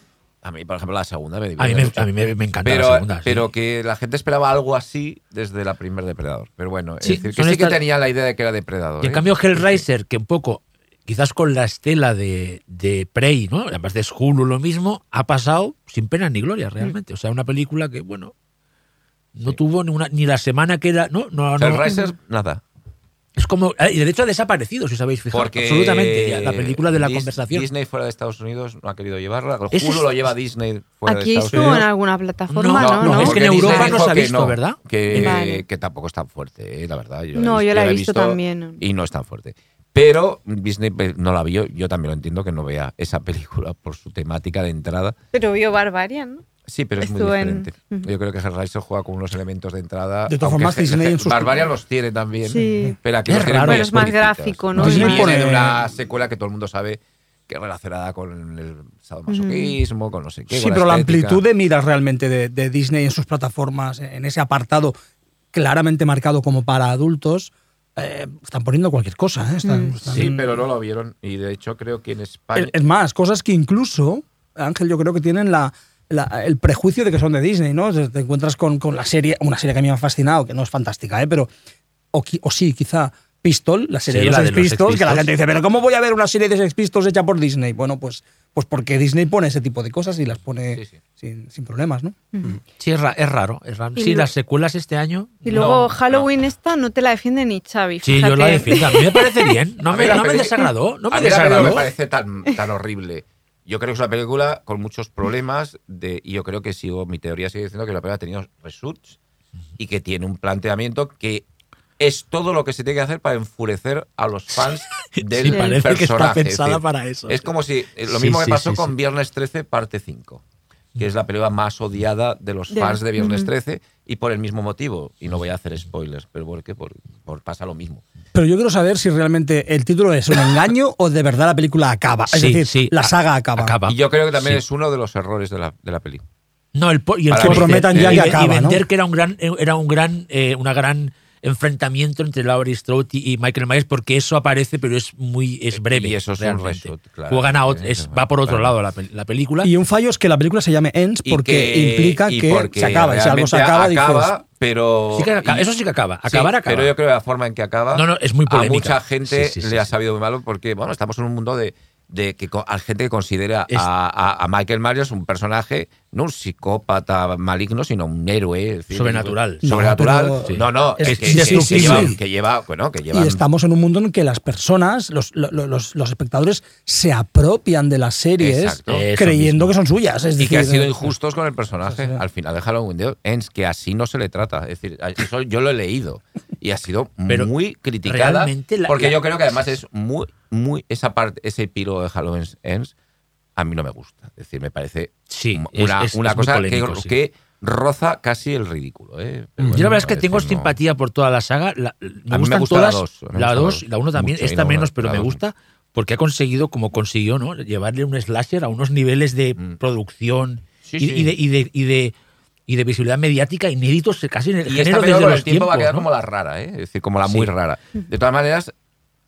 a mí, por ejemplo, la segunda me a mí, me, a mí me, me encanta pero, la segunda. sí. pero que la gente esperaba algo así desde la primer Depredador. Pero bueno, es Sí, decir, que sí que tenía la idea de que era Depredador. Y en ¿eh? cambio Hellraiser, que un poco, quizás con la estela de, de Prey, ¿no? Además de Hulu lo mismo, ha pasado sin pena ni gloria realmente. O sea, una película que, bueno, no Sí. tuvo ni, una, ni la semana que era... No, no, no. Hellraiser, nada. Es como... eh, Y de hecho ha desaparecido, si os habéis fijado. Porque Absolutamente. ya, la película de la Dis- conversación. Disney fuera de Estados Unidos no ha querido llevarla. El Hulu lo lleva Disney fuera Aquí de Estados estuvo en Unidos. alguna plataforma, No, ¿no? no, ¿no? es que en Disney Europa no se ha que visto, ¿verdad? Que, Vale. que tampoco es tan fuerte, eh, la verdad. Yo No, yo la he visto también. Y no es tan fuerte. Pero Disney eh, no la vio. Yo también lo entiendo que no vea esa película por su temática de entrada. Pero vio Barbarian, ¿no? Sí, pero es muy Estuvo en- diferente. Ujú. Yo creo que Hellraiser juega con unos elementos de entrada. De todas aunque formas, Disney en sus- Barbarian los tiene también. Sí. Pero aquí Es los tiene raro. muy Pero es más gráfico, ¿no? Disney viene pone- de una secuela que todo el mundo sabe que es relacionada con el sadomasoquismo, con no sé qué. Sí, con pero la estética. amplitud de miras realmente de, de Disney en sus plataformas, en ese apartado claramente marcado como para adultos, eh, están poniendo cualquier cosa. ¿eh? Están- Mm. están- Sí, pero no lo vieron. Y de hecho, creo que en España. Es, es más, cosas que incluso, Ángel, yo creo que tienen la, la- el prejuicio de que son de Disney, ¿no? Te encuentras con, con la serie, una serie que a mí me ha fascinado, que no es fantástica, ¿eh? Pero, o, o sí, quizá Pistol, la serie Sí, de los la Sex de los Sex Pistols, que la Pistols. gente dice, pero ¿cómo voy a ver una serie de Sex Pistols hecha por Disney? Bueno, pues, pues porque Disney pone ese tipo de cosas y las pone Sí, sí. Sin, sin problemas, ¿no? Sí, es, ra- es raro. Es raro. Sí, las secuelas este año... Y luego No, Halloween esta no te la defiende ni Xavi. Sí, yo la fíjate. defiendo. A mí me parece bien. No A me, no me desagradó. No a me película desagradó. me parece tan, tan horrible. Yo creo que es una película con muchos problemas de, y yo creo que sigo, mi teoría sigue diciendo que la película ha tenido reshoots y que tiene un planteamiento que es todo lo que se tiene que hacer para enfurecer a los fans del Sí, parece que está personaje. Es pensada decir, para eso. Es como si eh, lo Sí, mismo que sí, pasó sí, con sí. Viernes 13 parte 5, que es la película más odiada de los De- fans de Viernes Ujú. 13 y por el mismo motivo. Y no voy a hacer spoilers, pero porque por, por pasa lo mismo. Pero yo quiero saber si realmente el título es un engaño o de verdad la película acaba. Es Sí, decir, sí, la saga acaba. acaba. Y yo creo que también Sí. es uno de los errores de la, de la peli. No, el, y el que. Prometan ya y- que y acaba, vender ¿no? que era un gran, era un gran, eh, una gran enfrentamiento entre Laurie Strode y, Michael Myers porque eso aparece pero es muy es breve Y eso es un realmente. reshoot, claro. Juegan a ot- Eh, es- va por otro claro. lado la, pel- la película Y un fallo es que la película se llame Ends Y porque que- implica y que porque se acaba. Y si algo se acaba, dices, pero. Sí que acaba, y- eso sí que acaba sí, acabar acaba Pero yo creo que la forma en que acaba. No, no, es muy A polémica. mucha gente Sí, sí, sí, le ha sabido muy malo porque, bueno, estamos en un mundo de. De que hay gente que considera Es- a, a- a Michael Myers un personaje, no un psicópata maligno, sino un héroe. decir, Sobrenatural. No, Sobrenatural. pero- No, no, Es que, que- que- indestructible. que lleva, que lleva, bueno, que lleva. Y estamos en un mundo en que las personas, los, lo- lo- los, los espectadores, se apropian de las series Exacto. Creyendo que son suyas. Es y decir, que han sido eh, injustos con el personaje Sí, sí. al final de Halloween de Ends, que así no se le trata. Es decir, eso yo lo he leído y ha sido Pero muy criticada. porque la- yo creo que además es muy, muy esa parte, ese epílogo de Halloween Ends, a mí no me gusta. Es decir, me parece Sí, una, es- es- una es cosa polémico, que, sí. que roza casi el ridículo. ¿eh? Pero Yo bueno, la verdad es que tengo no. simpatía por toda la saga. La- me A mí me gustan gusta todas. la dos, me gusta La la 2 dos. y la 1 también. Mucho, esta la uno, menos, pero la me dos. gusta porque ha conseguido, como consiguió, ¿no? Llevarle un slasher a unos niveles de Mm. producción Sí, y, y de, y, de, y, de, y de visibilidad mediática inéditos casi en el Y género esta desde los tiempo va a tiempos, quedar ¿no? como la rara, ¿eh? es decir, como la Sí. muy rara. De todas maneras,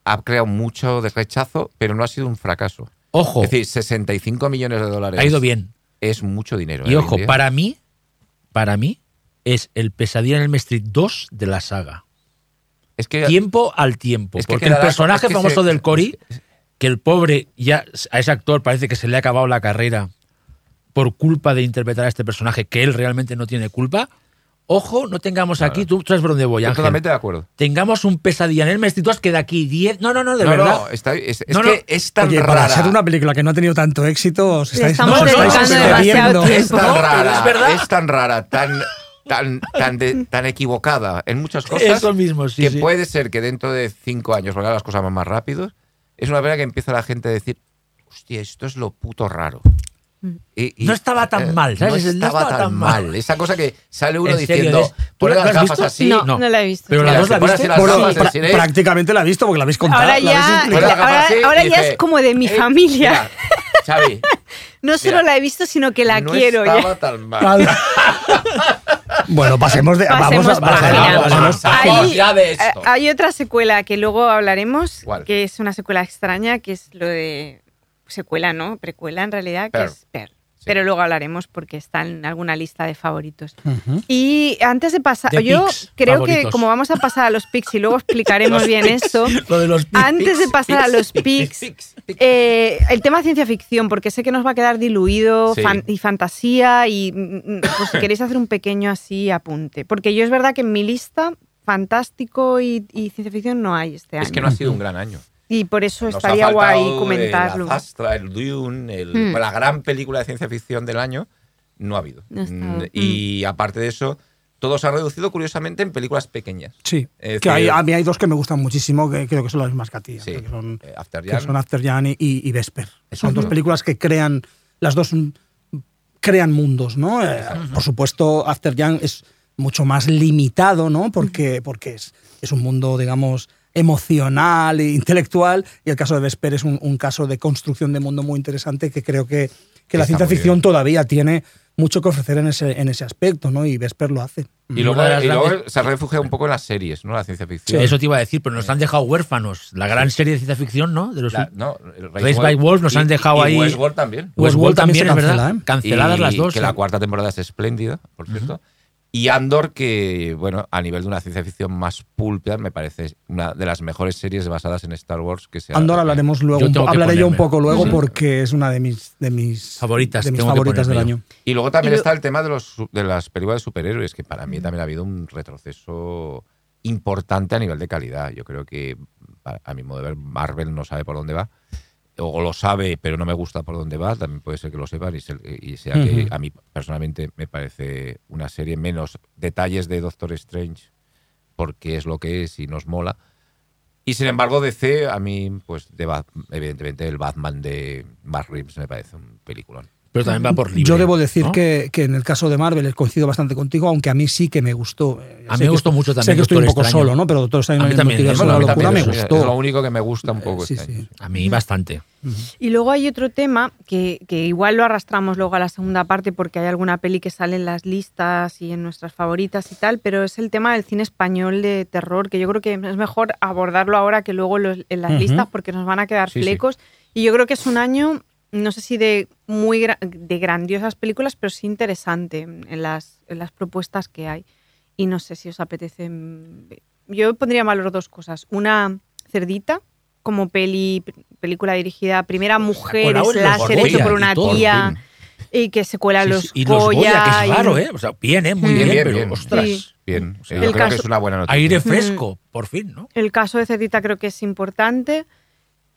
ha creado mucho de rechazo, pero no ha sido un fracaso. Ojo, Es decir, 65 millones de dólares. ha ido bien. Es mucho dinero. Y ¿eh? ojo, para mí, para mí, es el Pesadilla en el Street 2 de la saga. Es que Tiempo al tiempo. Es que porque el personaje es que famoso se- del Cory, que el pobre, ya a ese actor parece que se le ha acabado la carrera por culpa de interpretar a este personaje que él realmente no tiene culpa. Ojo, no tengamos aquí, tú sabes por dónde voy, Estoy Ángel. totalmente de acuerdo. Tengamos un pesadilla en el Street 2 que de aquí 10. No, no, no, de no, verdad. no, está- es, es No, que no. es tan Oye, rara. para ser una película que no ha tenido tanto éxito, os estáis, estamos os estáis demasiado es tan rara, es verdad. es tan rara, tan, tan, tan, de- tan equivocada en muchas cosas Eso mismo, sí. que sí. puede ser que dentro de cinco años hagan las cosas más rápido. Es una pena que empieza la gente a decir, hostia, esto es lo puto raro. Y- y- No estaba tan eh, mal, ¿sabes? No No estaba, estaba tan tan mal. mal. Esa cosa que sale uno diciendo, ¿Es- tú pone lo las gafas visto? así. no, no. no, la he visto. Pero la la pone viste. gafas, decir, eh, prácticamente la he visto porque la habéis contado. Ahora la ya- ahora- ahora ya dice, es como de mi eh, familia. mira, Xavi, No solo Mira, la he visto, sino que la no quiero estaba ya. tan mal. Bueno, pasemos de. Pasemos vamos a, página. Hay, vamos ya de esto. eh, hay otra secuela que luego hablaremos, ¿Cuál? que es una secuela extraña, que es lo de secuela, ¿no? Precuela en realidad, que Pearl. es Pearl. Sí. Pero luego hablaremos porque está en alguna lista de favoritos. Y antes de pasar, De yo creo que como vamos a pasar a los pics y luego explicaremos bien esto, Lo de los pics, antes de pics, pasar a los pics, eh, el tema ciencia ficción, porque sé que nos va a quedar diluido Sí. fan- y fantasía y mm, mm, pues si queréis hacer un pequeño así apunte. Porque yo es verdad que en mi lista fantástico y, y ciencia ficción no hay este año. Es que no ha sido un gran año. Y por eso Nos estaría guay eh, comentarlo. La Zastra, el Dune, el- Hmm. la gran película de ciencia ficción del año, no ha habido. No estado. Mm, Y aparte de eso, todo se ha reducido curiosamente en películas pequeñas. Sí, Es que hay- a mí hay dos que me gustan muchísimo, que creo que son las mismas que a ti. Sí, que son, eh, After que son After Jan y, y Vesper. Son dos películas que crean, las dos mm, crean mundos, ¿no? Eh, por supuesto, After Jan es mucho más limitado, ¿no? Porque, porque es, es un mundo, digamos, emocional e intelectual, y el caso de Vesper es un, un caso de construcción de mundo muy interesante que creo que, que la ciencia ficción bien. todavía tiene mucho que ofrecer en ese, en ese aspecto, ¿no? Y Vesper lo hace. Y luego, y luego se refugia un poco en las series, ¿no? La ciencia ficción. Eso te iba a decir, pero nos han dejado huérfanos. La gran serie de ciencia ficción, ¿no? De los La- no, Raised by Wolves nos y- han dejado y ahí- Westworld también. Westworld también también, es verdad. ¿eh? Canceladas Y las dos. Que la cuarta temporada es espléndida, por cierto. Y Andor, que, bueno, a nivel de una ciencia ficción más pulpia, me parece una de las mejores series basadas en Star Wars que se ha- Andor hablaremos luego, Yo hablaré yo un poco luego Sí. porque es una de mis de mis Favoritas, de mis favoritas del año. Y luego también Y está el tema de, los, de las películas de superhéroes, que para mí también ha habido un retroceso importante a nivel de calidad. Yo creo que, a, a mi modo de ver, Marvel no sabe por dónde va. O lo sabe, pero no me gusta por dónde va. También puede ser que lo sepan y, se- y sea que a mí personalmente me parece una serie menos detalles de Doctor Strange, porque es lo que es y nos mola. Y sin embargo, DC, a mí, pues, de evidentemente, el Batman de Matt Reeves me parece un peliculón. Pero también va por libre. Yo debo decir ¿no? que, que en el caso de Marvel coincido bastante contigo, aunque a mí sí que me gustó. Eh, A mí sé me gustó mucho Sé también que estoy un poco Extraño. solo, ¿no? Pero Doctor Extraño A mí en el también, multiverso Bueno, de a la mí locura me es- gustó. Es lo único que me gusta un poco Eh, sí, este sí. A mí bastante. Y luego hay otro tema que, que igual lo arrastramos luego a la segunda parte porque hay alguna peli que sale en las listas y en nuestras favoritas y tal, pero es el tema del cine español de terror, que yo creo que es mejor abordarlo ahora que luego los- en las Ujú. listas porque nos van a quedar Sí, sí. flecos. Y yo creo que es un año, no sé si de muy gra- de grandiosas películas, pero sí interesante en las, en las propuestas que hay. Y no sé si os apetece. mm, Yo pondría en valor dos cosas. Una cerdita, como peli, película dirigida, primera mujer en los slasher hecho por y una todo, tía bien. y que se cuela Sí, los sí, y los Goya, que es y- raro, ¿eh? O sea, bien, ¿eh? Muy Mm. bien, Bien, pero bien. ostras. Sí. Bien, O sea, yo el creo que caso- es una buena noticia. Aire fresco, por fin, ¿no? El caso de Cerdita creo que es importante.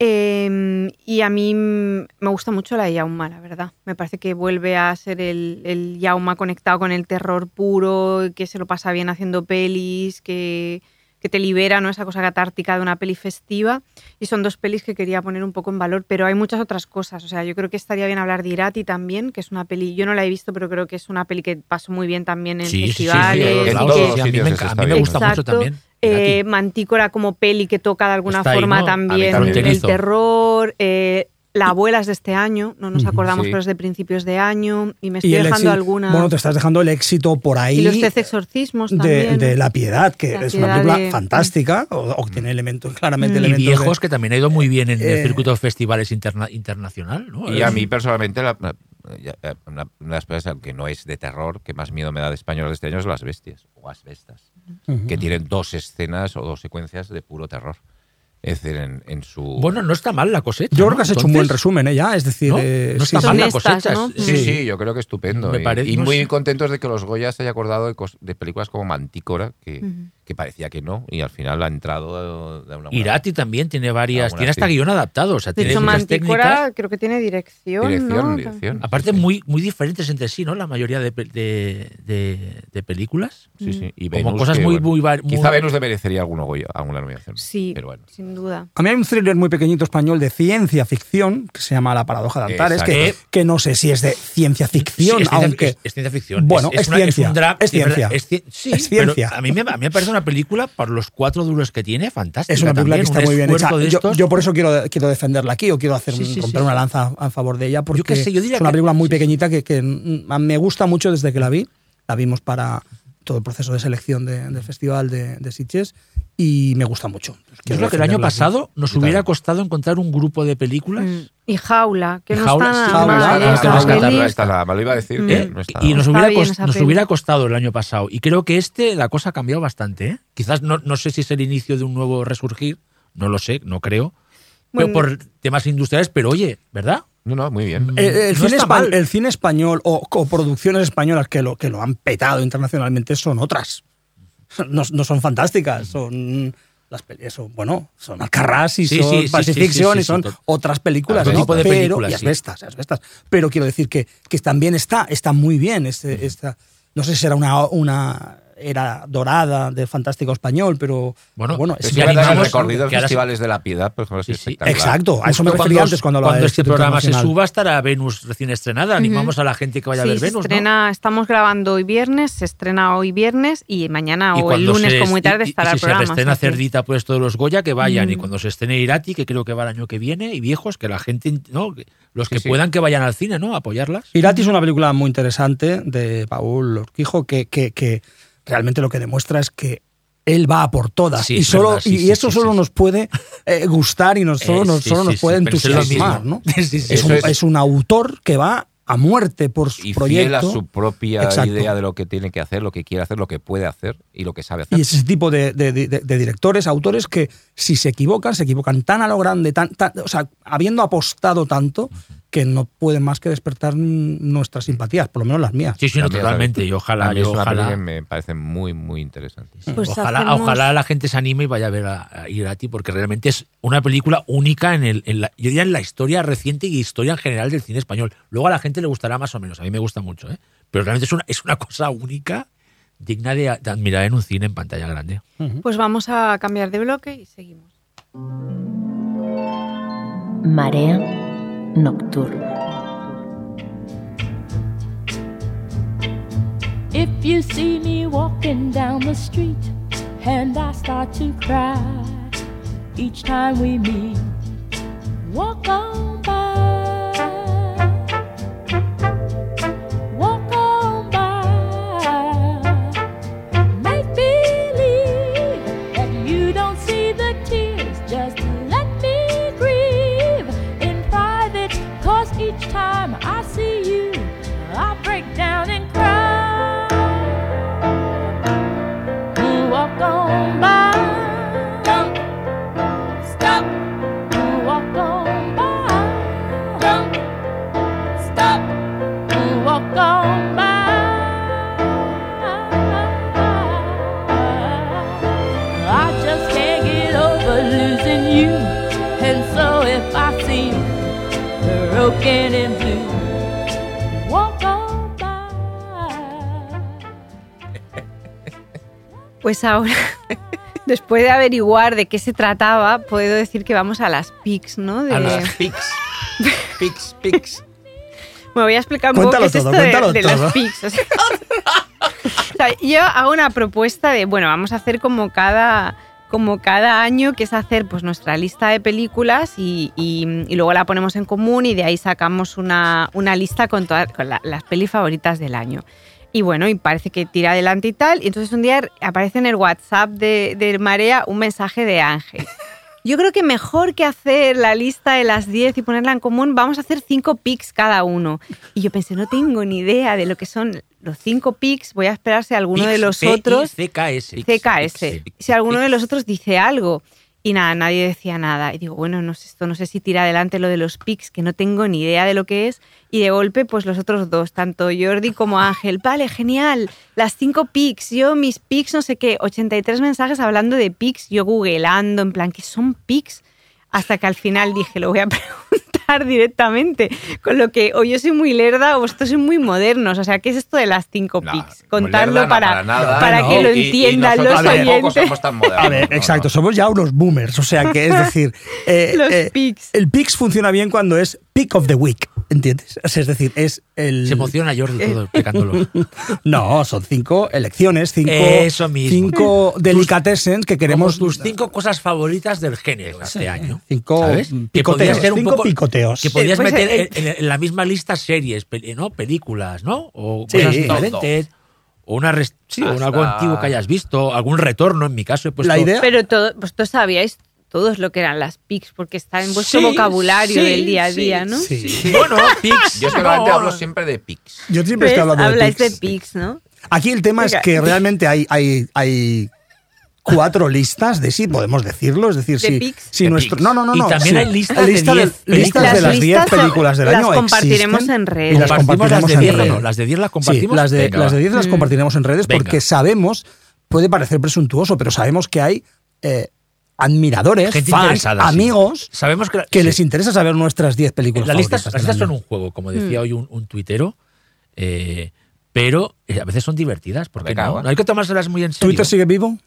Eh, y a mí mm, me gusta mucho la de Yauma, la verdad. Me parece que vuelve a ser el, el Yauma conectado con el terror puro, que se lo pasa bien haciendo pelis, que, que te libera, ¿no? Esa cosa catártica de una peli festiva. Y son dos pelis que quería poner un poco en valor, pero hay muchas otras cosas. O sea, yo creo que estaría bien hablar de Irati también, que es una peli, yo no la he visto, pero creo que es una peli que pasó muy bien también en Sí, sí, sí, sí, festivales. en y todos que- a mí me, a mí me gusta mucho también. Eh. Mantícora como peli que toca de alguna Está ahí, forma también el terror. eh, la abuela es de este año, no nos acordamos, sí. pero es de principios de año. Y me estoy Y el dejando éxito- alguna. Bueno, te estás dejando el éxito por ahí. y los trece exorcismos de, también. de La Piedad, que La es una película de- fantástica, o, o que tiene elementos, claramente Mm. y elementos. de- viejos que también ha ido muy bien en el Eh, circuito de festivales interna- internacional. ¿no? Y a mí personalmente, la- eh, una, una de las películas, aunque no es de terror, que más miedo me da de español de este año es Las Bestias, o Que tienen dos escenas o dos secuencias de puro terror. Es decir, en, en su... Bueno, no está mal la cosecha. Yo ¿no? creo que has hecho un buen resumen, ¿eh? Ya, es decir, ¿no? eh, No está sí. mal la cosecha. ¿no? Sí, sí, yo creo que estupendo. Me y- parece- y muy sé. contentos de que los Goya se haya acordado de, películas como Mantícora, que. Que parecía que no, y al final ha entrado de, una buena Irati también tiene varias, tiene hasta sí. guion adaptado, o sea, De tiene muchas técnicas. Creo que tiene dirección. dirección. ¿no? dirección. Aparte, Sí, sí. muy, muy diferentes entre sí, ¿no? La mayoría de, de, de- de películas. Sí, sí. Y Como cosas que, muy, bueno, muy, muy- Quizá Venus le merecería alguno alguna nominación. Sí, Pero bueno. sin duda. A mí hay un thriller muy pequeñito español de ciencia ficción que se llama La paradoja de Antares, que, Exacto. que no sé si es de ciencia Sí, ficción, es, ciencia, aunque es- es ciencia ficción. Bueno, es una- ciencia, un drama, es sí, verdad, ciencia. es ci- sí, Es pero ciencia. a mí, me, a mí me parece una película, por los cuatro duros que tiene, fantástica. es una película también, que está muy bien hecha. Yo, yo por eso quiero, quiero defenderla aquí o quiero hacer Sí, un- sí, romper sí, una lanza a favor de ella porque qué sé, yo diría es una que- película muy pequeñita que, que, mm, me gusta mucho desde que la vi. La vimos para todo el proceso de selección de- del festival de, de Sitges y me gusta mucho. Yo Quiero creo que el año pasado nos Yo hubiera costado encontrar un grupo de películas. Mm. Y Jaula, que no Jaula, está sí, nada Jaula, mal, no está me lo iba a decir Mm. que ¿eh? no está y nos hubiera, bien nos hubiera costado el año pasado. Y creo que este, la cosa ha cambiado bastante. ¿eh? Quizás no, no sé si es el inicio de un nuevo resurgir, no lo sé, no creo. Pero por temas industriales, pero oye, ¿verdad? No, no, muy bien. Eh, el, No cine está espa- mal. el cine español o, o producciones españolas que lo, que lo han petado internacionalmente son otras. No, no son fantásticas, son las eso, bueno, son Alcarrás y Sí, son sí, sí, Pacific sí, sí, Fiction sí, y sí, son otras películas, ¿no? tipo de pero, películas, y sí. asbestas, asbestas. Pero quiero decir que, que también está, está muy bien. Este, esta, no sé si era una, una era dorada del fantástico español, pero Bueno, bueno, Es que el recorrido de que ahora se- festivales de la piedad, por ejemplo, es Sí, sí. espectacular. Exacto, a eso me refería antes cuando hablaba de este programa se suba estará Venus recién estrenada. Animamos a la gente que vaya a Sí, ver se Venus. ¿no? estrena, estamos grabando hoy viernes, se estrena hoy viernes y mañana Y o el cuando lunes se como muy tarde y- y estará si el programa. se que- Cerdita, pues todos los Goya que vayan. Y Mm. cuando se estrene Irati, que creo que va el año que viene, y viejos, que la gente, ¿no? Los que sí. puedan que vayan al cine, ¿no? Apoyarlas. Irati es una película muy interesante de Paul Orquijo que, que, que realmente lo que demuestra es que él va a por todas. Sí, y es solo verdad, sí, y sí, eso solo nos puede eh, gustar y nos, solo, Eh, nos, solo nos puede entusiasmar es, un, eso es- es un autor que va a muerte por su Y proyecto fiel a su propia Exacto. idea de lo que tiene que hacer, lo que quiere hacer, lo que puede hacer y lo que sabe hacer. Y es ese tipo de, de- de- de directores, autores que si se equivocan, se equivocan tan a lo grande, tan, tan- o sea, habiendo apostado tanto, que no pueden más que despertar mm, nuestras simpatías, por lo menos las mías. Sí, sí, no, totalmente. Y A ojalá, mí es yo una peli ojalá, que me parece muy, muy interesante. Pues ojalá, hacemos- ojalá la gente se anime y vaya a ver a, a Irati, porque realmente es una película única en, el, en la, yo diría en la historia reciente y historia en general del cine español. Luego a la gente le gustará más o menos, a mí me gusta mucho, ¿eh? pero realmente es una, es una cosa única, digna de, de admirar en un cine en pantalla grande. Pues vamos a cambiar de bloque y seguimos. Marea nocturna. If you see me walking down the street and I start to cry each time we meet, walk on Pues ahora, Después de averiguar de qué se trataba, puedo decir que vamos a las PICs, ¿no? De- A las pics. Pics, pics. Me voy a explicar un poco Cuéntalo qué es todo, esto de- de, todo. las PICs. o sea. O sea, yo hago una propuesta de, bueno, vamos a hacer como cada, como cada año, que es hacer pues nuestra lista de películas y, y- y luego la ponemos en común y de ahí sacamos una, una lista con todas con la- las pelis favoritas del año. Y bueno, y parece que tira adelante y tal. Y entonces un día aparece en el WhatsApp de, de Marea un mensaje de Ángel. Yo creo que mejor que hacer la lista de las 10 y ponerla en común, vamos a hacer 5 pics cada uno. Y yo pensé, no tengo ni idea de lo que son los 5 pics, voy a esperar si alguno de los otros... CKS. CKS. Si alguno de los otros dice algo. Y nada, nadie decía nada. Y digo, bueno, no sé, esto no sé si tira adelante lo de los pics, que no tengo ni idea de lo que es. Y de golpe, pues los otros dos, tanto Jordi como Ángel, vale, genial, las cinco pics, yo mis pics, no sé qué, 83 mensajes hablando de pics, yo googleando, en plan, ¿qué son pics? Hasta que al final dije, lo voy a preguntar directamente. Con lo que o yo soy muy lerda o vosotros sois muy modernos. O sea, ¿qué es esto de las cinco No, pics? muy Contarlo lerda, no, para, para nada. para No, que lo Y- y entiendan nosotros los tampoco oyentes. somos tan modernos. A ver, no, exacto, no. somos ya unos boomers, o sea que es decir, eh, Los eh, pics. el Pix funciona bien cuando es Pick of the Week, ¿entiendes? O sea, es decir, es el... Se emociona Jordi todo explicándolo. No, son cinco elecciones, cinco, Eso mismo. cinco delicatessens que queremos... Como tus cinco cosas favoritas del género este año. Cinco ¿sabes? Que picoteos, podría ser un cinco poco- picoteos. Que podrías pues, meter eh, en, en la misma lista series, ¿no? Películas, ¿no? O Sí. cosas Todo. diferentes. O, una sí, o Hasta- algo antiguo que hayas visto, algún retorno, en mi caso he puesto. La idea- Pero todo, vosotros sabíais todos lo que eran las pics, porque está en vuestro Sí, vocabulario sí, del día a sí, día, ¿no? Sí. Bueno, Pix. Yo solamente hablo siempre de pics. Yo siempre estoy hablando de Habláis Pix. de pics, ¿no? Aquí el tema es que realmente hay, hay, hay cuatro listas de sí, podemos decirlo. Es decir, ¿De si, pics? si De nuestro. pics. No, no, no. Y no, también sí. hay listas de Lista 10 listas Las de las 10 listas son- películas del las año. compartiremos existen en redes. Y las Compartimos las compartiremos de en 10, redes. ¿no? Las de 10 las Sí, compartimos. las de, Venga, las de va. 10 las Mm. compartiremos en redes Venga. porque sabemos, puede parecer presuntuoso, pero sabemos que hay eh, admiradores, Gente fans, sí. amigos Sabemos que, que sí. les interesa saber nuestras 10 películas las listas, las listas son un juego, como Mm. decía hoy un, un tuitero, eh, pero eh, a veces son divertidas, porque no, ¿eh? no hay que tomárselas muy en serio. ¿Twitter sigue vivo?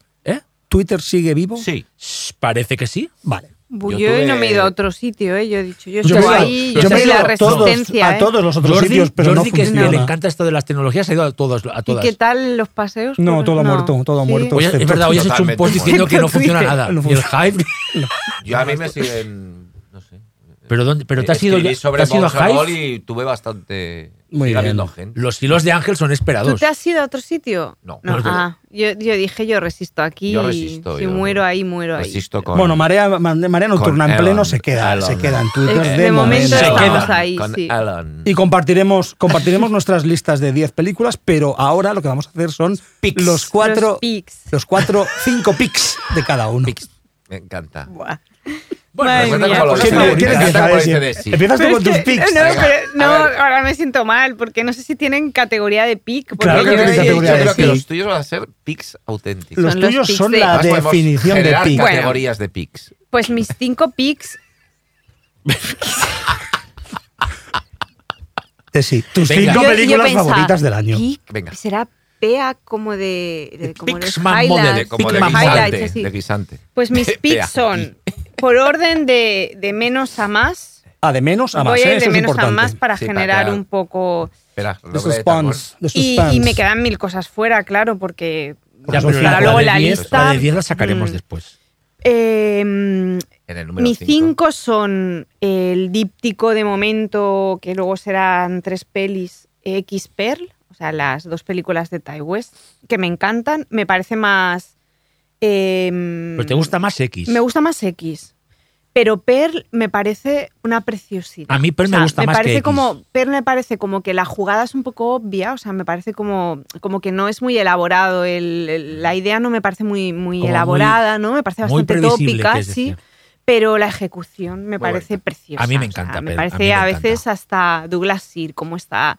¿Eh? ¿Twitter sigue vivo? Sí. Shh, Parece que sí. Vale. Yo Yo, tuve- no me he ido a otro sitio, ¿eh? Yo he dicho, yo Yo estoy ahí, yo soy la a todos- resistencia, a ¿eh? todos los otros Jordi, sitios, pero Jordi, no que funciona. le encanta esto de las tecnologías, ha ido a todos. A ¿Y todas. qué tal los paseos? No, Por- todo muerto, todo muerto. Hoy- es verdad, hoy has hecho un post diciendo que no funciona nada. No Y el hype. Yo a mí me siguen. No sé. Pero, ¿dónde, pero te has ido, Escribí te sobre has ido a Hive. y tuve bastante. Muy sigue bien. gente. Los hilos de Ángel son ¿Tú esperados. te has ido a otro sitio? No. no No, yo- ah, yo, yo dije, yo resisto aquí. Yo y resisto, Si yo muero ahí, muero ahí. Resisto con. Bueno, Marea, Marea Nocturna en pleno Elon. se queda, Elon. se queda en Twitter de, de momento Se estamos queda ahí, con sí. Elon. Y compartiremos, compartiremos nuestras listas de 10 películas, pero ahora lo que vamos a hacer son Pics. los cuatro, Los pics. los cuatro, cinco pics de cada uno. Pics. Me encanta. Buah. Bueno. Empiezas tú con tus que- pics. No, pero ahora me siento mal porque no sé si tienen categoría de pic. porque Claro que yo tienen Yo categoría de creo que los tuyos van a ser pics auténticos. Los tuyos son de- la definición de generar pic. Bueno. categorías de pics. Pues mis cinco pics. Eh, sí, tus Venga. cinco yo- yo películas pensaba, favoritas del año. Venga. Será PEA como de. de como de highlights, Model, De- como de guisante. De guisante. Pues mis pics son, por orden de, de menos a más, Ah, de menos a más, voy a ¿eh? ir eso de es menos a más para Sí, para generar un poco... Espera, De doble de tambor. suspense. de Y, me quedan mil cosas fuera, claro, porque... Ya, cinco. la, luego la 10, lista- la de 10 la sacaremos Mm. después. eh, En el número mis 5. cinco son el díptico de momento, que luego serán tres pelis, X Pearl, o sea, las dos películas de Ty West, que me encantan. Me parece más... eh, Pues te gusta más X. Me gusta más X. Pero Pearl me parece una preciosidad. A mí Pearl me gusta me más que X. como Pearl me parece como que la jugada es un poco obvia, o sea, me parece como, como que no es muy elaborado. el- el- la idea no me parece muy, muy Como elaborada, ¿no? Me parece bastante tópica, sí. Pero la ejecución me Muy parece preciosa. A mí me o sea, encanta me Pearl, a parece me a, encanta. veces hasta Douglas Sir, cómo está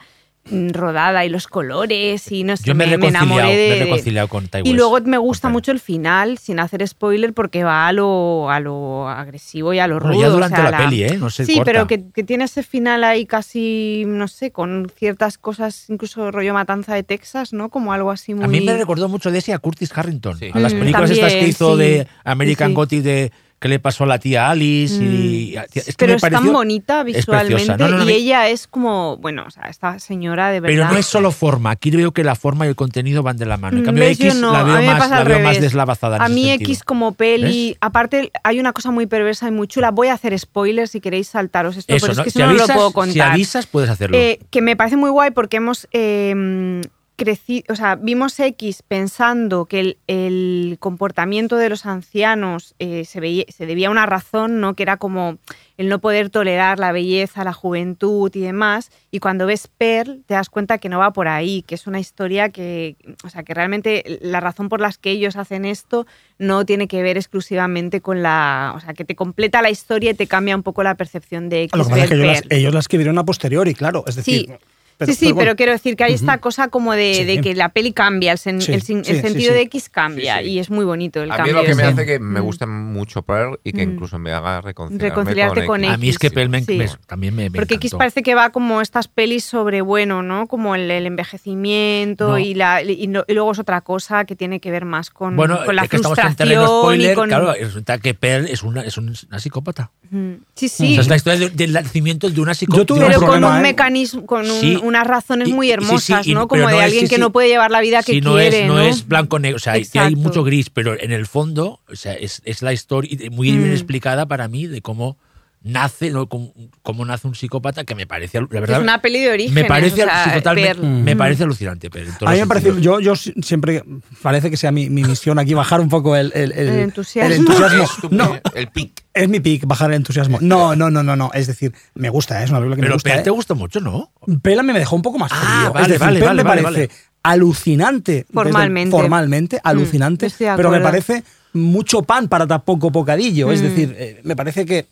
rodada y los colores y no sé, Yo me he me, enamoré de... me he reconciliado con Tai y luego me gusta mucho el final, sin hacer spoiler, porque va a lo, a lo agresivo y a lo rudo. Bueno, ya o durante sea, la, peli, ¿eh? No Sí, corta. pero que, que tiene ese final ahí casi, no sé, con ciertas cosas, incluso rollo matanza de Texas, ¿no? Como algo así muy... A mí me recordó mucho de ese a Curtis Harrington. Sí. A las Mm, películas estas que hizo sí. de American sí. Gothic de que le pasó a la tía Alice y es que pero me es tan bonita visualmente No, no, no, y ella es como, bueno, o sea, esta señora de verdad. Pero no es solo forma. Aquí veo que la forma y el contenido van de la mano. En cambio, ¿Ves? Yo X la veo más, la veo más deslavazada. A mí. X como peli, aparte hay una cosa muy perversa y muy chula. Voy a hacer spoilers si queréis saltaros esto, Eso, pero es que si Si no, no lo puedo Si contar. avisas, puedes hacerlo. Eh, que me parece muy guay porque hemos eh, crecido, o sea, vimos X pensando que el, el comportamiento de los ancianos eh, se, veía- se debía a una razón, ¿no? Que era como el no poder tolerar la belleza, la juventud y demás. Y cuando ves Pearl, te das cuenta que no va por ahí, que es una historia que, o sea, que realmente la razón por las que ellos hacen esto no tiene que ver exclusivamente con la, o sea, que te completa la historia y te cambia un poco la percepción de X. Lo que pasa es que ellos, las- ellos la escribieron a posteriori, claro. Es decir, Sí. Sí, sí, pero, bueno. quiero decir que hay esta cosa como de, Sí. de que la peli cambia, el, sen- Sí, el, sin- sí, el sí, sentido sí. de X cambia Sí, sí. y es muy bonito el A mí cambio. es lo que me hace que me Mm. gusta mucho Pearl y que Mm. incluso me haga reconciliarme Reconciliarte con X. a mí es que X, Pearl me- sí. me- también me, me Porque X encantó. parece que va como estas pelis sobre, bueno, ¿no? Como el, el envejecimiento No. y, la, y, no- y luego es otra cosa que tiene que ver más con, Bueno, con la es que estamos en frustración terreno y spoiler. con... Claro, resulta que Pearl es una, es un- una psicópata. Mm. Sí, O sí. sea, es la historia de- del nacimiento de una psicópata. Yo tuve pero un con un ¿eh? mecanismo, con un- Sí. Unas razones Y- muy sí, sí, hermosas, ¿no? Como de alguien que no puede llevar la vida que Sí, no quiere, es, no, es blanco-negro. O sea, hay- mucho gris, pero en el fondo, o sea, es, es la historia muy bien Mm. explicada para mí de cómo nace, ¿no? cómo, cómo nace un psicópata que me parece, la verdad, Es una peli de origen. me parece, o sea, me Mm. parece alucinante. Pero A mí me parece, yo, yo si- siempre parece que sea mi, mi misión aquí bajar un poco el, el- el- El entusiasmo. el entusiasmo. Es tu- No, el pic. es mi pick, bajar el entusiasmo. No, no, no, no, no. Es decir, me gusta, ¿eh? es una película que me Pero gusta. Pearl ¿eh? te gustó mucho, ¿no? Pela me dejó un poco más Ah, frío. vale, es decir, vale, Pearl vale, me parece vale. alucinante. Formalmente. formalmente, alucinante. estoy de pero me parece mucho pan para tan poco bocadillo. Es Mm. decir, eh, me parece que,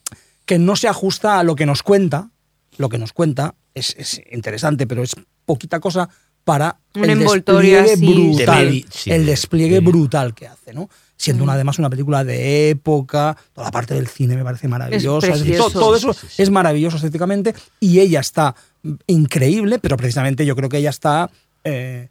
que no se ajusta a lo que nos cuenta. Lo que nos cuenta es, es interesante, pero es poquita cosa para Un el despliegue así. brutal. De Levi, sí, el de- despliegue de- brutal que hace, ¿no? Siendo Mm. una, además una película de época, toda la parte del cine me parece maravillosa. es todo eso Sí, sí, sí. es maravilloso estéticamente y ella está increíble, pero precisamente yo creo que ella está eh,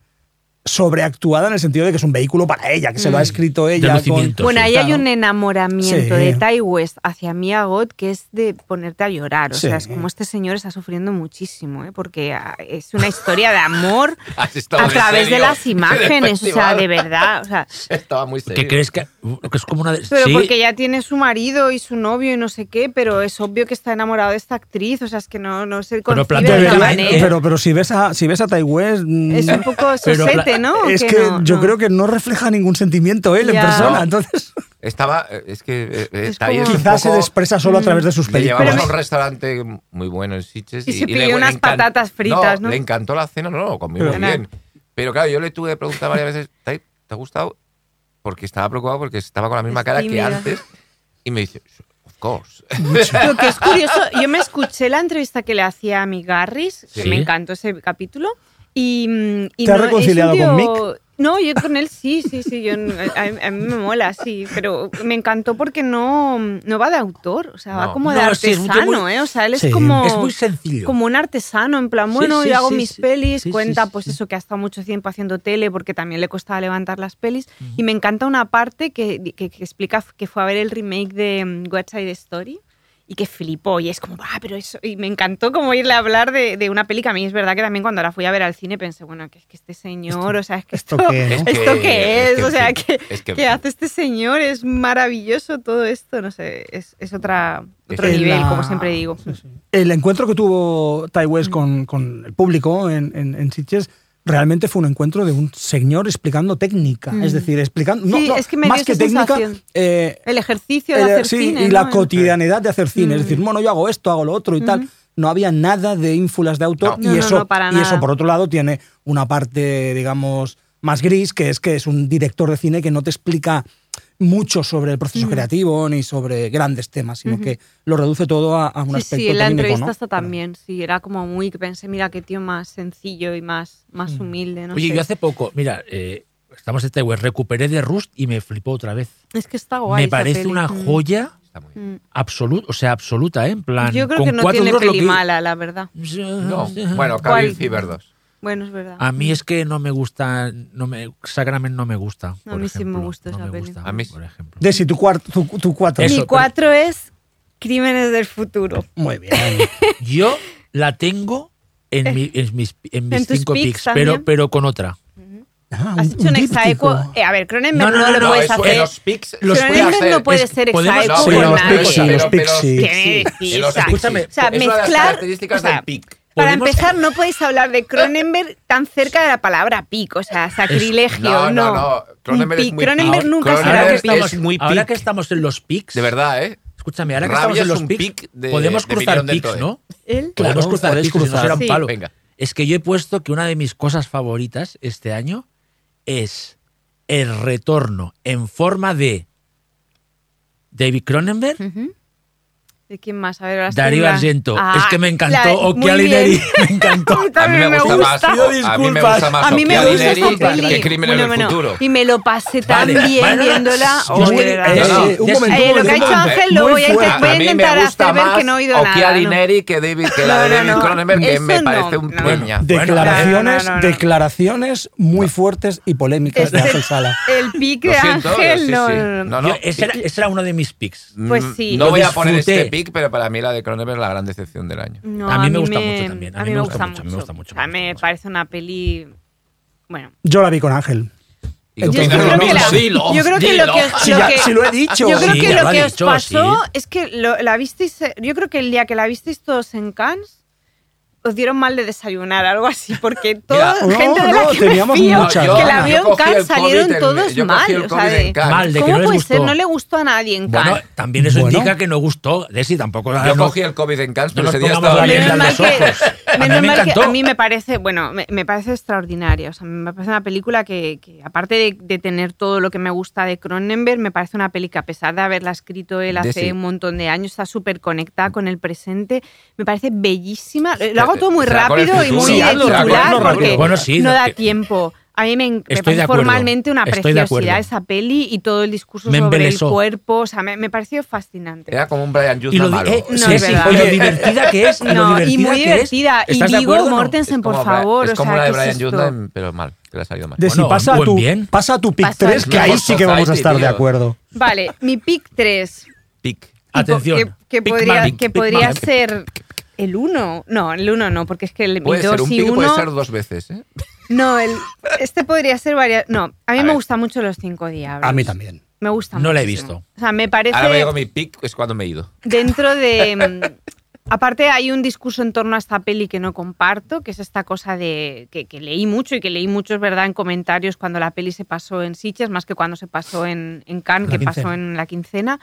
sobreactuada en el sentido de que es un vehículo para ella, que se lo ha Mm. escrito ella. con- Bueno, ahí hay un enamoramiento Sí. de Ty West hacia Mia Goth que es de ponerte a llorar. O Sí. sea, es como este señor está sufriendo muchísimo, ¿eh? porque ah, es una historia de amor a de través de las imágenes. O sea, de verdad. O sea, Estaba muy serio. ¿Qué crees que, que es como una de, pero sí, porque ya tiene su marido y su novio y no sé qué, pero es obvio que está enamorado de esta actriz. O sea, es que no, no se Pero concibe de Debería- manera. pero, pero si ves a, si ves a Tai West, mm, es un poco Pero sosete, ¿no? ¿O es qué que no? yo No. creo que no refleja ningún sentimiento él en persona. Entonces, Estaba, es que eh, eh, Es como- quizás se poco- expresa solo a través de sus Le películas. llevamos a un restaurante muy bueno en Sitges Y se le- pidió le unas encan- patatas fritas, ¿no? Le encantó la cena, no, no, comió Pero- muy bien. Pero claro, yo le tuve que preguntar varias veces, "Tai, ¿te ha gustado? Porque estaba preocupado porque estaba con la misma Es cara que antes. Y me dice, of course. Lo que es curioso, yo me escuché la entrevista que le hacía a mi Garris, que Sí. me encantó ese capítulo. Y, mm, y ¿Te has no, reconciliado con tío- No, yo con él sí, sí, sí. Yo, a, a mí me mola, sí. Pero me encantó porque no, no va de autor. O sea, va No. como de No, sí, artesano, muy- ¿eh? O sea, él es Sí. como. es muy sencillo. Como un artesano, en plan, Sí, bueno, sí, yo hago sí, mis sí. pelis, Sí, sí, cuenta sí, pues sí. eso que ha estado mucho tiempo haciendo tele porque también le costaba levantar las pelis. Y me encanta una parte que, que- que explica que fue a ver el remake de mm, West Side Story y que flipó y es como, ah, pero eso, y me encantó como irle a hablar de, de una peli que a mí es verdad que también cuando la fui a ver al cine pensé, bueno, que es que este señor, o sea, es que ¿esto esto, qué, no? Es que- ¿esto qué es es? que, o sea, que, es ¿qué hace este señor? Es maravilloso todo esto, no sé, es, es otra, otro nivel, la- como siempre digo. el encuentro que tuvo Tai Mm. Con, con el público en, en, en Sitges realmente fue un encuentro de un señor explicando técnica. Mm. Es decir, explicando. No, Sí, no, es que me más que técnica. eh, El ejercicio de el- hacer sí, cine. y ¿no? la cotidianidad de hacer cine. Es Mm. decir, bueno, yo hago esto, hago lo otro y tal. Ujú. No había nada de ínfulas de autor. Y eso, y eso, por otro lado, tiene una parte, digamos, más gris, que es que es un director de cine que no te explica mucho sobre el proceso Mm. creativo ni sobre grandes temas, sino que lo reduce todo a, a un Sí, aspecto sí, en la técnico, entrevista ¿no? hasta también, sí, era como muy que pensé, mira qué tío más sencillo y más, más Mm. humilde, no Oye, sé. yo hace poco, mira, eh, estamos en este web, recuperé de Rust y me flipó otra vez. Es que está guay. me esa parece peli. una Mm. joya. Mm. absoluta, o sea, absoluta, ¿eh? En plan, Yo creo con que no cuatro tiene peli que- mala, la verdad. No, bueno. Cabin Fever 2. Bueno, es verdad. A mí es que no me gusta, no me, Sacrament no me gusta. A por mí sí me ejemplo, gusta no esa me peli. gusta, A mí- por ejemplo. Desi, tu, cuarto, tu, tu cuatro. Eso, Mi pero- cuatro es Crímenes del Futuro. Muy bien. Yo la tengo en, mi- en mis, en mis ¿En cinco picks picks, pero, pero con otra. Ah, Has hecho un díptico. exaequo. Eh, a ver, Cronenberg No, no, no, no, lo no, puedes hacer. en los pics Los Cronenberg no puede es- ser exaequo No, Sí, con pero los nadie. pics sí, los pero- pics pero- sí. Escúchame, es una de las mezclar- características o sea, del pic. Para empezar, no podéis hablar de Cronenberg tan cerca de la palabra pic, o sea, sacrilegio, No, no. no, no. Cronenberg es muy Cronenberg nunca Cronenberg será que estamos, es muy ahora que estamos en los picks, De verdad, ¿eh? escúchame, ahora que estamos en es los un picks, pic de- podemos de cruzar Toe. ¿no? Claro, podemos cruzar si no será un Sí. palo. Venga. Es que yo he puesto que una de mis cosas favoritas este año es el retorno en forma de David Cronenberg. ¿De quién más? A ver, ahora Darío en Argento. Ah, es que me encantó. la- me encantó. A mí me gusta más, Pido a mí me disculpas. gusta más A mí me gusta que Crímenes Bueno, del bueno, Futuro. Y me lo pasé tan Vale, bien vale, viéndola. Oh, verdad. Eh, No, no. eh, un momento, Eh, lo que ha hecho Ángel lo voy a, voy intentar hacer ver que no he oído nada. ¿no? Neri que, David, que la No, de no, David no. Cronenberg, que me no, parece un no. peña. Declaraciones, No, no, no, no. declaraciones muy fuertes y polémicas de Este- Ángel Sala. El Lo de Ángel, no, no, no. No, no. Ese, era, uno de mis picks. Pues sí. No voy a poner este pick, pero para mí la de Cronenberg es la gran decepción del año. No, A mí me gusta mucho también, A mí me gusta mucho. me gusta mucho, O sea, me parece una peli. Bueno, Yo la vi con Ángel. Yo creo que, la- dilo, yo creo que lo que, lo ya- que- si lo he dicho. yo creo Sí, que lo lo ha que os dicho, pasó sí. es que lo- la visteis. Yo creo que el día que la visteis todos en Cannes os dieron mal de desayunar, algo así, porque toda no, gente de la no, que me teníamos fío, muchas, que ¿no? la vio en Cannes salieron todos yo mal. el o sea, de-. Mal, de que ¿Cómo no les puede ser? gustó. No le gustó a nadie en Cannes. Bueno, también eso Bueno. indica que no gustó. Desi tampoco. Yo no- cogí el COVID en Cannes, no pero ese día estaba venda en Menos los mal que- ojos. A mí Menos me mal que a mí me parece, bueno, me, me parece extraordinaria. O sea, me parece una película que, que aparte de, de tener todo lo que me gusta de Cronenberg, me parece una peli que a pesar de haberla escrito él hace sí. un montón de años, está súper conectada con el presente. Me parece bellísima. Lo hago todo muy rápido y muy hazlo titular porque rápido. Bueno, sí, no da que- tiempo. A mí me, me Estoy de parece acuerdo. formalmente una de preciosidad esa peli y todo el discurso Me sobre el cuerpo. O sea, me, me pareció fascinante. Era como un Brian di- malo. eh, No, sí, es sí, Oye, divertida que es. No, y muy divertida. Y ¿Estás de Vigo o no? Mortensen, por como favor. Es o como sea, la de ¿qué es Brian? Yuzna, pero mal, que le ha salido mal. De si Bueno, pasa, a tu, bien. pasa a tu pick Pasa 3, al- que ahí sí que vamos a estar de acuerdo. Vale, mi pick 3. Pick. Atención. Que, podría, ser el 1. No, el 1 no, porque es que el Puede mi ser 2 un y pick, 1. puede ser dos veces, ¿eh? No, el, este podría ser varias. No, a mí A me ver. gustan mucho los cinco diablos. A mí también. Me gusta No la he muchísimo. visto. O sea, me parece. Ahora me digo mi pick, es cuando me he ido. dentro de... mm, Aparte hay un discurso en torno a esta peli que no comparto, que es esta cosa de que, que leí mucho y que leí mucho, es verdad, en comentarios cuando la peli se pasó en Sitges, más que cuando se pasó en, en Cannes, La que pasó quincena. en la quincena.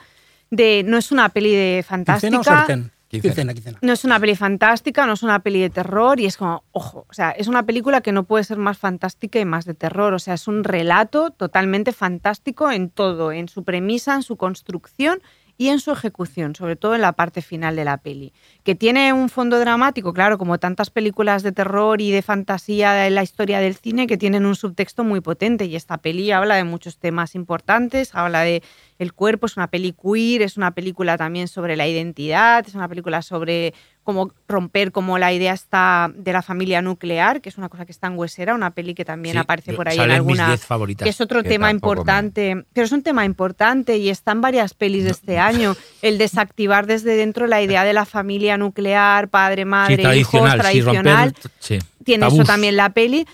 De, no es una peli de ¿Quincena o fantástica, sartén? Quincena. Quincena, quincena. no es una peli fantástica, no es una peli de terror y es como, ojo, o sea, es una película que no puede ser más fantástica y más de terror, o sea, es un relato totalmente fantástico en todo, en su premisa, en su construcción y en su ejecución, sobre todo en la parte final de la peli, que tiene un fondo dramático, claro, como tantas películas de terror y de fantasía en la historia del cine que tienen un subtexto muy potente y esta peli habla de muchos temas importantes, habla de el cuerpo, es una peli queer, es una película también sobre la identidad, es una película sobre cómo romper como la idea está de la familia nuclear, que es una cosa que está en Huesera, una peli que también Sí, aparece por ahí en alguna 10 favoritas. que es otro Que tema me- importante, pero es un tema importante y está en varias pelis de este año, el desactivar desde dentro la idea de la familia nuclear, padre, madre, Sí, hijos, tradicional. sí, tradicional, romper, tiene eso también la peli,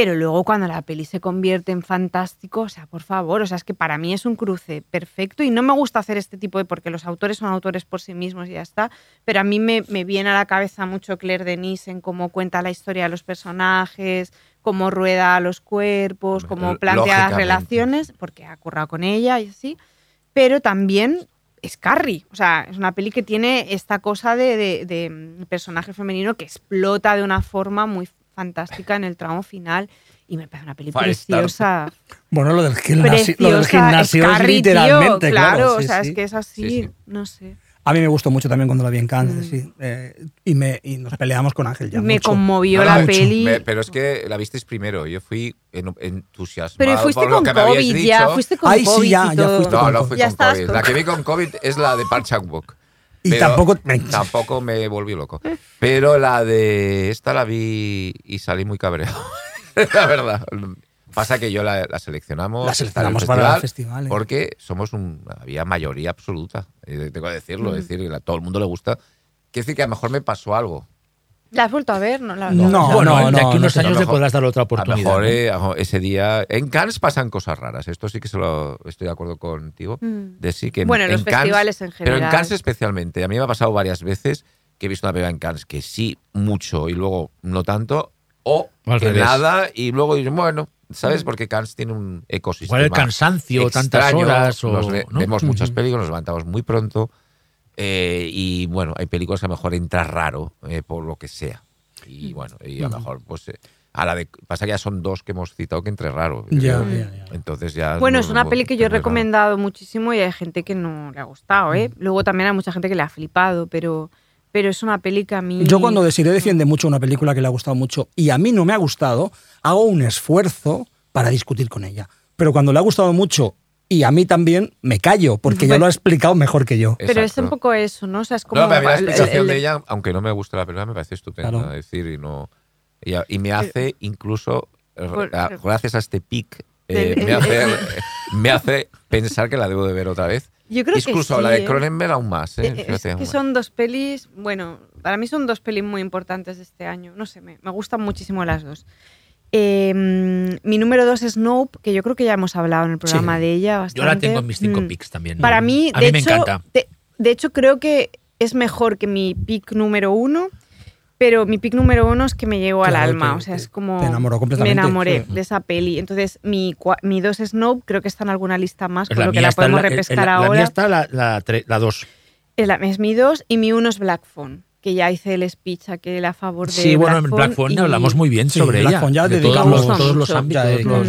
pero luego cuando la peli se convierte en fantástico, o sea, por favor, o sea, es que para mí es un cruce perfecto y no me gusta hacer este tipo de, porque los autores son autores por sí mismos y ya está, pero a mí me, me viene a la cabeza mucho Claire Denis en cómo cuenta la historia de los personajes, cómo rueda los cuerpos, cómo plantea las relaciones, porque ha currado con ella y así, pero también es Carrie. O sea, es una peli que tiene esta cosa de, de- de, mm, personaje femenino que explota de una forma muy fantástica en el tramo final. Y me parece una peli Firestar. preciosa. Bueno, lo del gimnasio, lo del gimnasio es Scarry, tío, literalmente, claro. claro. o sí, sea, sí. es que es así, Sí, sí. no sé. A mí me gustó mucho también cuando la vi en Cannes, Mm. sí. Eh, y, me, y nos peleamos con Ángel ya me mucho. conmovió la no, peli. me- pero es que la visteis primero. Yo fui en- entusiasmado Pero fuiste por lo con que me COVID ya, dicho. fuiste con Ay, sí, COVID ya, y ya todo. fuiste No, con no fui Ya con COVID. con La que vi con COVID es la de Park Chan-wook. Y Pero tampoco- tampoco me volví loco. Pero la de esta la vi y salí muy cabreado. la verdad. Pasa que yo la, la seleccionamos. La está en el seleccionamos para el festival, ¿eh? Porque somos un, había mayoría absoluta. eh, tengo que decirlo. Es decir, a todo el mundo le gusta. Quiere decir que a lo mejor me pasó algo. ¿La has vuelto a ver? No, la- No, la- bueno, no, de no, aquí no unos años le podrás dar otra A lo oportunidad. mejor ¿no? eh, a lo mejor ese día. En Cannes pasan cosas raras. Esto sí que se lo estoy de acuerdo contigo. Mm. De sí que en- Bueno, en los Cannes- festivales en Pero en general. Cannes especialmente. A mí me ha pasado varias veces que he visto una película en Cannes que sí, mucho y luego no tanto. O que revés. nada y luego digo, bueno, ¿sabes? Porque Cannes tiene un ecosistema. Igual el cansancio, tantas horas. O, nos ve- ¿no? Vemos muchas películas, nos levantamos muy pronto. Eh, y bueno, hay películas que a lo mejor entra raro eh, por lo que sea. Y bueno, y a lo mejor, pues. eh, a la de, pasa que ya son dos que hemos citado que entre raro. Ya, ya, ya. Entonces ya. Bueno, nos es una peli que yo he muy raro. recomendado muchísimo y hay gente que no le ha gustado, ¿eh? Luego también hay mucha gente que le ha flipado, pero, pero es una peli que a mí... Yo cuando Desiree defiende mucho una película que le ha gustado mucho y a mí no me ha gustado, hago un esfuerzo para discutir con ella. Pero cuando le ha gustado mucho y a mí también, me callo, porque ya lo ha explicado mejor que yo. Pero es Exacto. un poco eso, ¿no? O sea, es como... No, pero a mí la el- el- explicación el- de ella, aunque no me gusta la película, me parece estupenda. Claro. Es decir, y, no, y, y me hace incluso, eh, Por- a- gracias a este pic, eh, me, hace, me hace pensar que la debo de ver otra vez. Yo creo que Incluso sí, la de ¿eh? Cronenberg aún más. ¿eh? Eh, Fíjate, Es aún que más. son dos pelis, bueno, para mí son dos pelis muy importantes de este año. No sé, me, me gustan muchísimo las dos. Eh, mm, mi número dos es Nope, que yo creo que ya hemos hablado en el programa Sí. de ella Yo bastante. la tengo en mis cinco Mm. picks también. Para mí, a de mí me hecho, encanta. De, de hecho, creo que es mejor que mi pick número uno, pero mi pick número uno es que me llegó al alma. te- o sea, es como. te enamoró completamente, Me enamoré sí. de esa peli. Entonces, mi, mi dos es Nope, creo que está en alguna lista más, Es por lo que la podemos la- en repescar ahora. mía está la, la, tre- la dos. Es, la- es mi dos y mi uno es Black Phone, que ya hice el speech aquel a favor de Sí, bueno, en Black Phone y- hablamos muy bien Sí, sobre Black ella. Phone ya de dedicamos todos, los, todos ámbitos. los-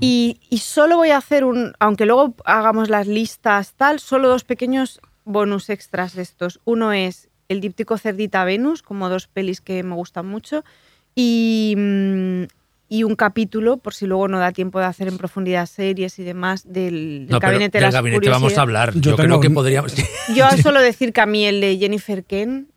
Y, y solo voy a hacer un, aunque luego hagamos las listas tal, solo dos pequeños bonus extras de estos. Uno es el díptico Cerdita Venus, como dos pelis que me gustan mucho, y, mm, y un capítulo, por si luego no da tiempo de hacer en profundidad series y demás, del, del No, Gabinete de las gabinete vamos a hablar. Yo Yo, creo que podríamos. Yo solo decir que a mí el de Jennifer Ken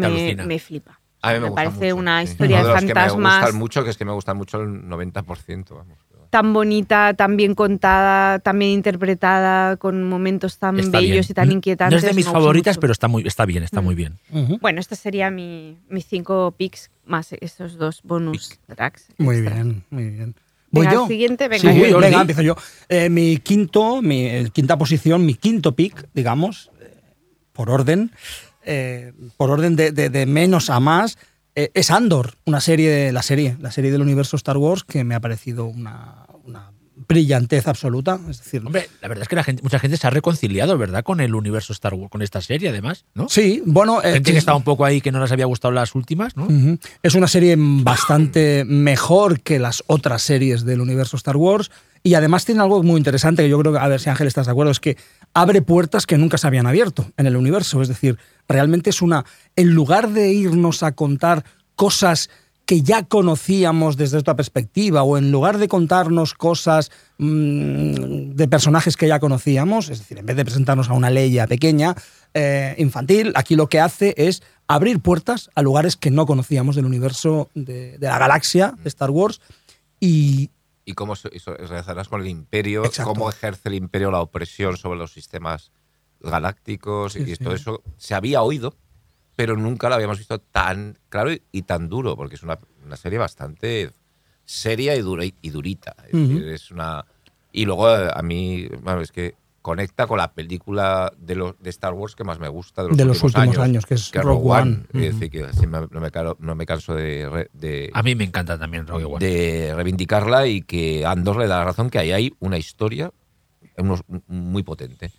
me, me flipa. A mí me, me gusta parece mucho, una sí. historia Uno de los que me fantasmas. mucho, que es que me gustan mucho el 90%. Vamos. tan bonita, tan bien contada, tan bien interpretada, con momentos tan Está bellos bien. y tan inquietantes. No es de mis gusta favoritas, mucho. pero está, muy, está bien, está Mm. muy bien. Ujú. Bueno, este sería mi, mis cinco picks más esos dos bonus tracks. Muy extra. bien, muy bien. ¿Voy Venga, yo? siguiente, venga. Sí, Jordi. venga, empiezo yo. Eh, mi quinto, mi eh, quinta posición, mi quinto pick, digamos, eh, por orden, eh, por orden de, de- de menos a más, eh, es Andor, una serie, la serie, la serie del universo Star Wars que me ha parecido una, una brillantez absoluta. Es decir, Hombre, la verdad es que la gente, mucha gente se ha reconciliado, ¿verdad? Con el universo Star Wars, con esta serie, además, ¿no? sí, bueno, eh, Gente que es- estaba un poco ahí que no les había gustado las últimas. Es una serie bastante mejor que las otras series del universo Star Wars y además tiene algo muy interesante que yo creo que, a ver si Ángel estás de acuerdo, es que abre puertas que nunca se habían abierto en el universo. Es decir, realmente es una, en lugar de irnos a contar cosas que ya conocíamos desde otra perspectiva o en lugar de contarnos cosas mm, de personajes que ya conocíamos, es decir, en vez de presentarnos a una Leia pequeña, eh, infantil, aquí lo que hace es abrir puertas a lugares que no conocíamos del universo de, de la galaxia de Star Wars y Y cómo se, relacionas con el imperio, Exacto. cómo ejerce el imperio la opresión sobre los sistemas galácticos Sí, y sí. todo eso se había oído, pero nunca lo habíamos visto tan claro y, y tan duro, porque es una, una serie bastante seria y, dura, y durita. Es, Ujú. decir, es una y luego eh, a mí bueno, es que conecta con la película de, los de Star Wars que más me gusta de los, de los últimos años, que es que es Rogue One. Es decir, que sí, no, me, caro- no me canso de, A mí me encanta también Rogue One. de reivindicarla y que Andor le da la razón que ahí hay una historia unos- muy potente.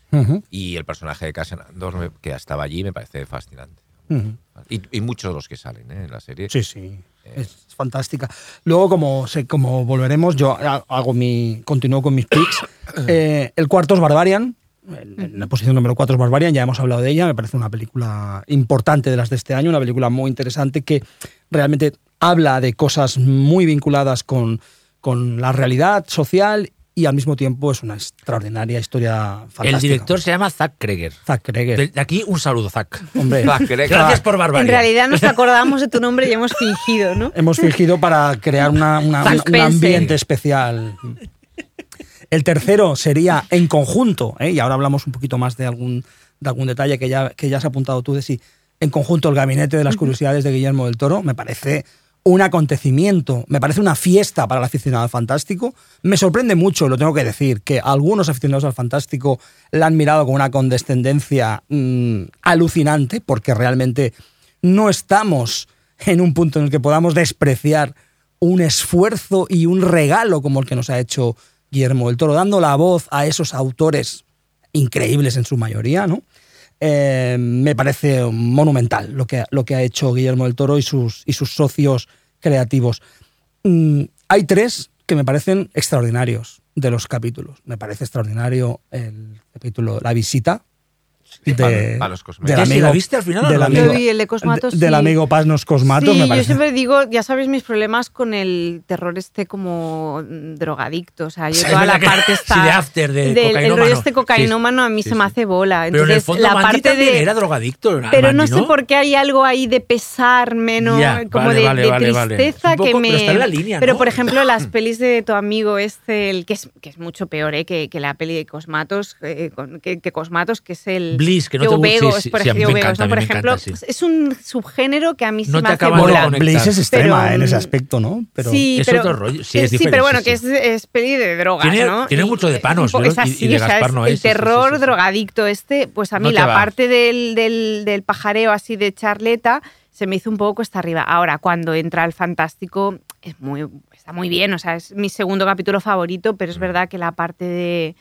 Y el personaje de Cassian Andor, me- que estaba allí, me parece fascinante. Ujú. Y, y muchos de los que salen ¿eh? en la serie. Sí, sí. Es fantástica. Luego, como, sé, como volveremos, yo ha- hago mi, continúo con mis picks. Eh, el cuarto es Barbarian. En la posición número 4 es Barbarian, ya hemos hablado de ella. Me parece una película importante de las de este año, una película muy interesante que realmente habla de cosas muy vinculadas con, con la realidad social y al mismo tiempo es una extraordinaria historia fantástica. El director se llama Zack Kreger. Zack Kreger. De aquí un saludo, Zack. Hombre, Zack Kreger. Gracias por Barbaria. En realidad nos acordamos de tu nombre y hemos fingido, ¿no? hemos fingido para crear una- una- un- ambiente especial. El tercero sería en conjunto, ¿eh? y ahora hablamos un poquito más de algún, de algún detalle que ya, que ya has apuntado tú de sí. En conjunto, el Gabinete de las Curiosidades de Guillermo del Toro me parece un acontecimiento, me parece una fiesta para el aficionado al fantástico. Me sorprende mucho, lo tengo que decir, que algunos aficionados al fantástico la han mirado con una condescendencia mm, alucinante, porque realmente no estamos en un punto en el que podamos despreciar un esfuerzo y un regalo como el que nos ha hecho Guillermo del Toro, dando la voz a esos autores increíbles en su mayoría, ¿no? Eh, me parece monumental lo que, lo que ha hecho Guillermo del Toro y sus, y sus socios creativos. Mm, hay tres que me parecen extraordinarios de los capítulos. Me parece extraordinario el capítulo La visita. De, Para- para los cosméticos. del ¿Sí, amigo, la viste al final del no? amigo, Yo vi el de Cosmatos, de- del sí. amigo Pasnos Cosmatos. sí, me yo parece. siempre digo, ya sabéis mis problemas con el terror este como mm, drogadicto. O sea, yo toda la que- parte sí, está. de after, de del- el rollo este cocainómano a mí Sí, se me sí. hace bola. Pero en el Entonces, fondo la Mandy parte también de. era drogadicto. Pero no Mandy, sé por qué hay algo ahí de pesar menos, Ya, como vale, de, vale, de vale, vale. tristeza Es un poco- que me. pero está en la línea, Pero ¿no? por ejemplo, las pelis de tu amigo este, el que es, que es mucho peor ¿eh? que, que la peli de Cosmatos, eh, que, que Cosmatos, que es el. Bliss, que no te gusta. Sí, Begos, sí, por sí, me ejemplo, encanta, por me ejemplo, encanta, sí. es un subgénero que a mí No se te me hace conectar. Bliss es extrema Pero, en ese mm, aspecto, ¿no? Pero, sí, es pero, otro rollo. Sí, es sí, diferente, pero bueno, sí, que es, es peli de drogas, Tiene- ¿no? tiene Y- mucho de panos, ¿no? Es Y- así, y de o sea, Gaspar es no el es, terror drogadicto este, pues a mí No la parte del, del, del pajareo así de charleta se me hizo un poco cuesta arriba. Ahora, cuando entra el fantástico, es muy, está muy bien, o sea, es mi segundo capítulo favorito, pero Mm. es verdad que la parte de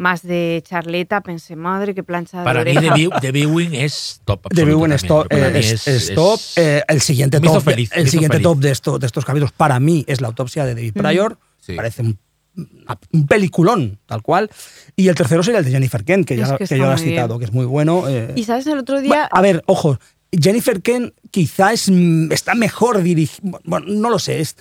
más de charleta, pensé, madre, qué plancha de Para mí, oreja. The, View- The Viewing es top. The Viewing es top. Para eh, mí es- es top. es- Eh, el siguiente top, feliz, el siguiente feliz. top de, esto, de estos capítulos para mí es la autopsia de David Pryor. Sí. Parece un, un peliculón, tal cual. Y el tercero sería el de Jennifer Kent, que Es ya, que ya has bien. citado, que es muy bueno. eh. Y sabes, el otro Bueno, día... a ver, ojo, Jennifer Kent quizá es, mm, está mejor dirigida. Bueno, no lo sé, es,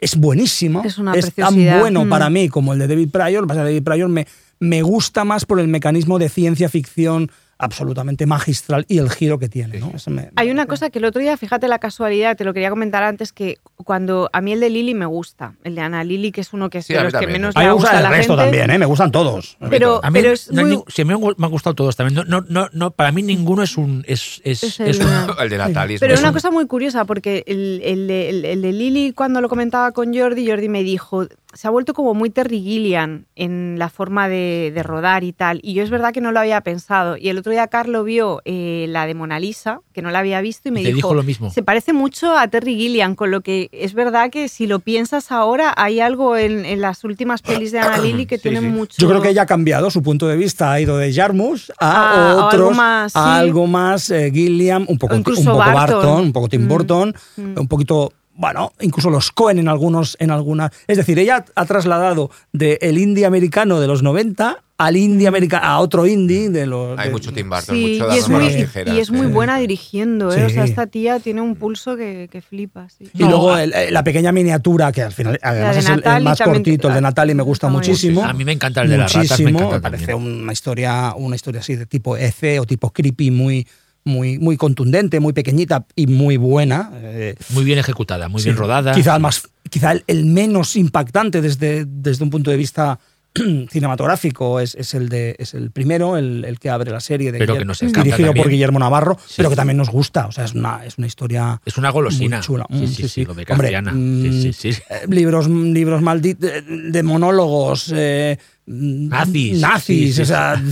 es buenísimo. Es una tan preciosidad. bueno Mm. para mí como el de David Pryor. Lo que pasa es que David Pryor me, me gusta más por el mecanismo de ciencia ficción absolutamente magistral y el giro que tiene. ¿no? Ese me- Hay una cosa que el otro día, fíjate la casualidad, te lo quería comentar antes, que cuando a mí el de Lili me gusta, el de Ana Lili, que es uno que es Sí, de a mí los que también. menos A mí me gusta gusta a el la resto gente. también, ¿eh? me gustan todos. Pero, A mí, pero es no muy- ni- sí, me, han, me han gustado todos también. No, no, no, no, para mí ninguno es un. Es, es, Es es el- un- El de Natalie. es Pero muy una cosa muy curiosa, porque el, el de- el- el de Lily, cuando lo comentaba con Jordi, Jordi me dijo, se ha vuelto como muy Terry Gilliam en la forma de, de rodar y tal. Y yo es verdad que no lo había pensado. Y el otro día Carlo vio eh, la de Mona Lisa, que no la había visto, y me Y te dijo, dijo lo mismo. se parece mucho a Terry Gilliam, con lo que es verdad que si lo piensas ahora, hay algo en, en las últimas pelis de Ana Lily que Sí, tienen sí. mucho... Yo creo que ella ha cambiado su punto de vista, ha ido de Jarmus a Ah, o otros, algo más, a sí. algo más eh, Gilliam, un poco, un incluso poco Barton. Barton. un poco Tim Mm. Burton, Mm. un poquito, bueno, incluso los Cohen en algunos, en alguna. Es decir, ella ha trasladado de el indie americano de los 90 al indie americano, a otro indie de los. Hay de- mucho Tim Burton, Sí, mucho y es, muy, tijeras. y es muy buena dirigiendo, ¿eh? O sea, Sí. esta tía tiene un pulso que, que flipa. sí. Y luego el- la pequeña miniatura, que al final además de es el- más cortito, el de Natalie me gusta muchísimo. A mí me encanta el de las ratas, me Muchísimo, encanta me parece una historia, una historia así de tipo EC o tipo creepy, muy, muy, muy contundente, muy pequeñita y muy buena. eh, Muy bien ejecutada, muy sí. bien rodada. Quizá el, más, quizá el, el menos impactante desde, desde un punto de vista cinematográfico es, es el de es el primero, el, el que abre la serie de Pero Guiller- que nos dirigido por. Guillermo Navarro, Sí. pero que también nos gusta. O sea, es una, es una historia Es una golosina. muy chula. Sí, Mm, sí, sí, lo de Hombre, Castellana. mm, Sí, sí, sí. eh, libros, libros malditos de monólogos. eh, mm, Nazis. Nazis. O sea,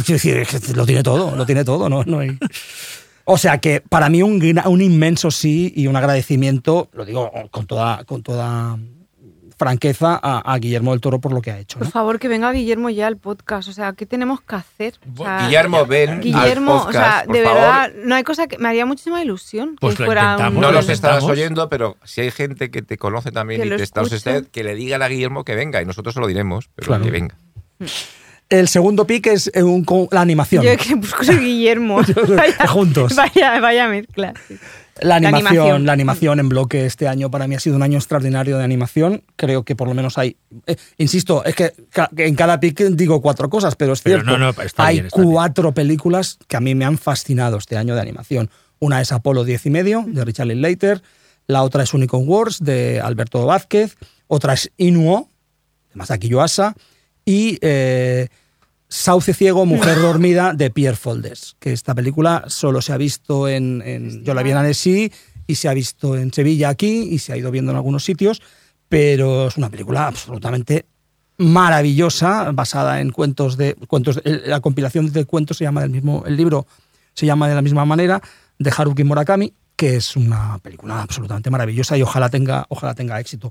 lo tiene todo, lo tiene todo, ¿no? no hay- O sea que para mí un, un inmenso sí y un agradecimiento, lo digo con toda, con toda franqueza a, a Guillermo del Toro por lo que ha hecho. Por favor, que venga Guillermo ya al podcast. O sea, ¿qué tenemos que hacer? O sea, Guillermo, ven Guillermo, al o podcast, sea, por de favor. verdad, no hay cosa que me haría muchísima ilusión Pues que lo fuera un- intentamos, No lo los estarás oyendo, pero si hay gente que te conoce también Que y te está usted, que le digan a Guillermo que venga y nosotros se lo diremos, pero Claro. que venga. El segundo pick es eh, un la animación. Yo que busco soy Guillermo. vaya, Juntos. Vaya, vaya mezcla. sí. La animación, animación. la animación en bloque este año para mí ha sido un año extraordinario de animación. Creo que por lo menos hay. eh, insisto, es que ca- en cada pick digo cuatro cosas, pero es Pero cierto. no, no, está hay bien, está bien. cuatro películas que a mí me han fascinado este año de animación. Una es Apolo 10 y medio, de Richard Linklater. La otra es Unicorn Wars, de Alberto Vázquez. Otra es Inuo, de Masaki Yuasa. Y eh, Sauce Ciego, Mujer Dormida, de Pierre Foldes. Que esta película solo se ha visto en. en- yo la vi en Annecy y se ha visto en Sevilla aquí y se ha ido viendo en algunos sitios. Pero es una película absolutamente maravillosa, basada en cuentos de. cuentos de- la compilación de cuentos se llama del mismo. El libro se llama de la misma manera, de Haruki Murakami, que es una película absolutamente maravillosa y ojalá tenga, ojalá tenga éxito.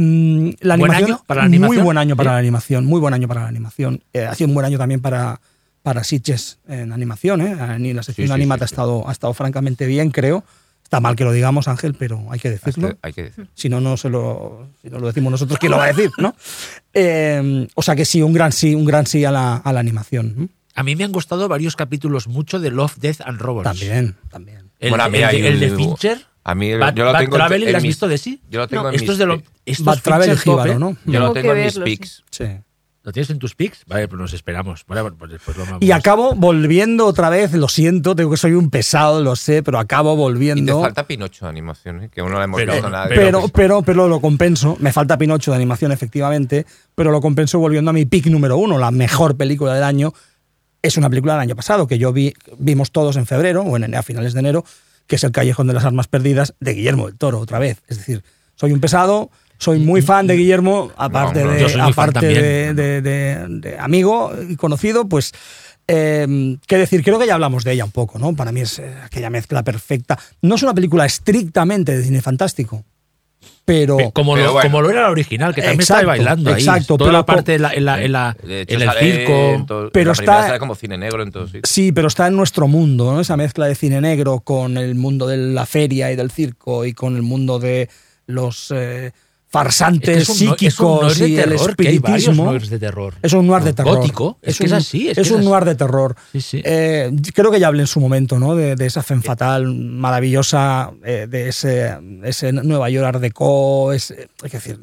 Mm, la ¿Buen animación, año para la Muy animación? buen año para Sí. la animación, muy buen año para la animación. Eh, ha sido un buen año también para, para Sitges en animación. ¿eh? Ni la sección Sí, sí, Animata ha, estado, ha estado francamente bien, creo. Está mal que lo digamos, Ángel, pero hay que decirlo. Hay que decir. Si no, no se lo, si no lo decimos nosotros, ¿quién lo va a decir? ¿no? Eh, o sea que sí, un gran sí, un gran sí a la, a la animación. A mí me han gustado varios capítulos mucho de Love, Death and Robots. También, también. El, Bueno, el de, el de Fincher. A mí Bad, yo lo Bad tengo en- Travel, en ¿lo has mis- visto de sí? Yo lo tengo No. en Esto mis es de lo, esto Bad es Travel ¿eh? ¿no? Yo lo Tengo en mis pics. Sí. ¿Lo tienes en tus pics? Vale, pues nos esperamos. Vale, pues después lo vamos. Y acabo volviendo otra vez, lo siento, tengo que soy un pesado, lo sé, pero acabo Y te volviendo. falta Pinocho de animación, ¿eh? que aún no la hemos Pero- visto nada. de Pero, lo que- pero, pero lo compenso. Me falta Pinocho de animación, efectivamente, pero lo compenso volviendo a mi pick número uno, la mejor película del año. Es una película del año pasado que yo vi, vimos todos en febrero o en, a finales de enero, que es El Callejón de las Armas Perdidas de Guillermo del Toro, otra vez. Es decir, soy un pesado, soy muy fan de Guillermo, aparte no, de, aparte amigo y conocido, pues. Eh, ¿Qué decir? Creo que ya hablamos de ella un poco, ¿no? Para mí es eh, aquella mezcla perfecta. No es una película estrictamente de cine fantástico, pero. Pe- Como, Pero lo, bueno. como lo era la original, que también Exacto, estaba bailando ahí. exacto, Toda pero la parte en, la, en, la, en, la- hecho, en el circo. en todo- Pero está- sale como cine negro en. Sí, pero está en nuestro mundo, ¿no? Esa mezcla de cine negro con el mundo de la feria y del circo y con el mundo de los eh, farsantes Es que es un es psíquicos noir de y el terror, espiritismo. de terror. Es un noir de terror. Gótico, es que es un- así, es que es un así. noir de terror. Sí, sí. Eh, creo que ya hablé en su momento, ¿no? De, de esa femme fatal maravillosa, eh, de ese, ese Nueva York Art Deco, ese- es decir,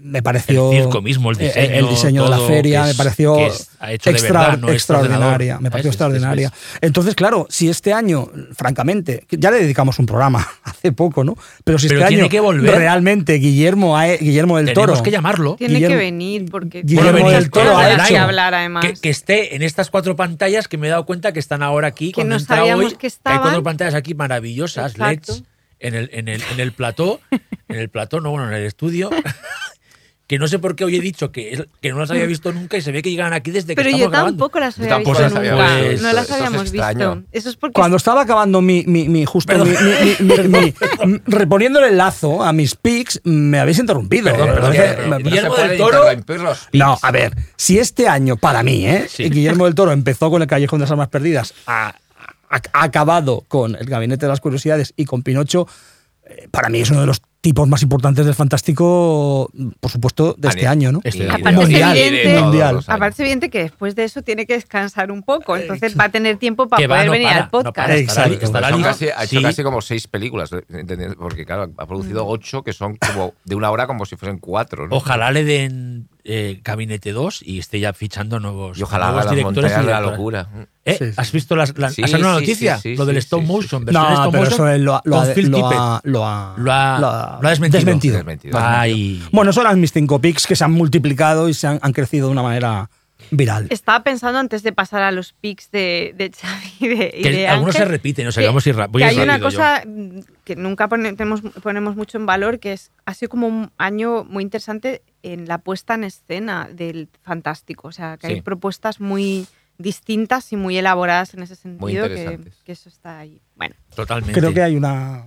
me pareció... El circo mismo, el eh, diseño, el diseño de la feria, me pareció hecho extra- verdad, no extraordinaria. Me pareció Es- es- extraordinaria. es- Entonces, claro, si este año, francamente, ya le dedicamos un programa hace poco, ¿no? Pero si Pero este tiene año que volver. realmente Guillermo, ha- Guillermo del Tenemos Toro... que llamarlo. Tiene Guillermo- que venir porque Guillermo del Toro ha las que hecho hablar además. Que, que esté en estas cuatro pantallas que me he dado cuenta que están ahora aquí. Que no sabíamos hoy, que hay estaban. cuatro pantallas aquí maravillosas, Exacto. LEDs, en el, en, el, en el plató, en el plató, no, bueno, en el estudio. Que no sé por qué hoy he dicho que, es- que no las había visto nunca y se ve que llegan aquí desde que Pero yo estamos grabando. tampoco las Yo había tampoco visto las había nunca. visto. no las es habíamos visto. Eso es porque Cuando estaba acabando mi, mi, mi- justo mi, mi- mi- mi- mi- reponiéndole el lazo a mis pics, me habéis interrumpido. Perdón, perdón, que perdón, Guillermo del Toro-. No, a ver, si este año, para mí, ¿eh? Sí. Guillermo del Toro empezó con el Callejón de las Armas Perdidas, ha, ha- ha acabado con el Gabinete de las Curiosidades y con Pinocho, eh, para mí es uno de los tipos más importantes del fantástico, por supuesto, de este año, ¿no? Este Aparte es mundial, evidente- mundial. Aparte es evidente que después de eso tiene que descansar un poco, entonces va a tener tiempo para Que va, poder no venir para, al no podcast. para, estará- Exacto. estará casi- ha hecho Sí. casi como seis películas, ¿entendés? porque claro, ha producido ocho que son como de una hora como si fuesen cuatro. ¿no? Ojalá le den eh, Gabinete 2 y esté ya fichando nuevos, Y ojalá nuevos directores. y la locura. ¿Eh? Sí, sí. ¿Has visto las, las- Sí, ¿ha salido una sí, noticia? sí, sí, lo del sí, stop sí, sí. motion, No, stop pero motion. eso él lo, ha- lo ha, Phil lo Tippett. ha- lo ha- Lo ha- desmentido. desmentido. Desmentido. Ay. Bueno, son las mis cinco pics que se han multiplicado y se han, han crecido de una manera viral. Estaba pensando antes de pasar a los pics de, de Xavi y de, y Que de algunos se Ángel, repiten, o sea, que- que vamos a ir ir hay una rápido yo. cosa mm, que nunca pone- tenemos- ponemos mucho en valor, que es ha sido como un año muy interesante en la puesta en escena del fantástico. O sea, que Sí. hay propuestas muy distintas y muy elaboradas en ese sentido, que, que eso está ahí. Bueno, Totalmente. Creo que hay una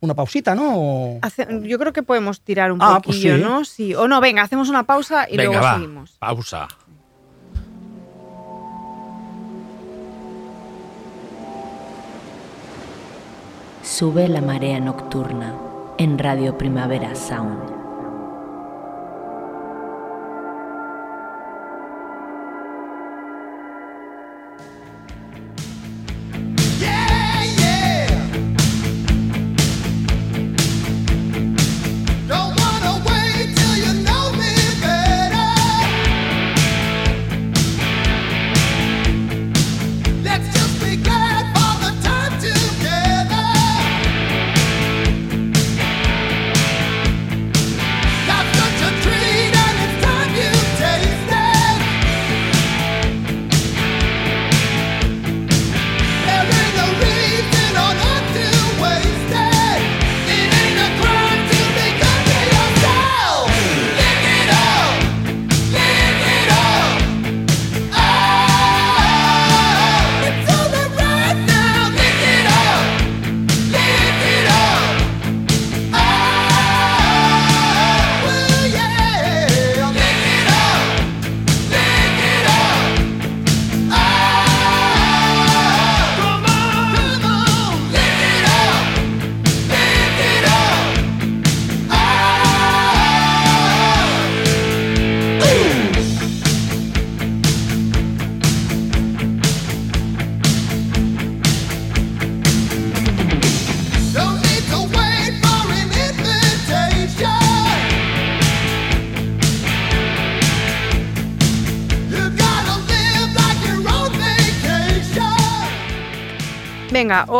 una pausita, ¿no? O- Hace- yo creo que podemos tirar un Ah, pues poquillo, sí. ¿no? Sí. O no, venga, hacemos una pausa y Venga, luego va. seguimos. Pausa. Sube la marea nocturna en Radio Primavera Sound.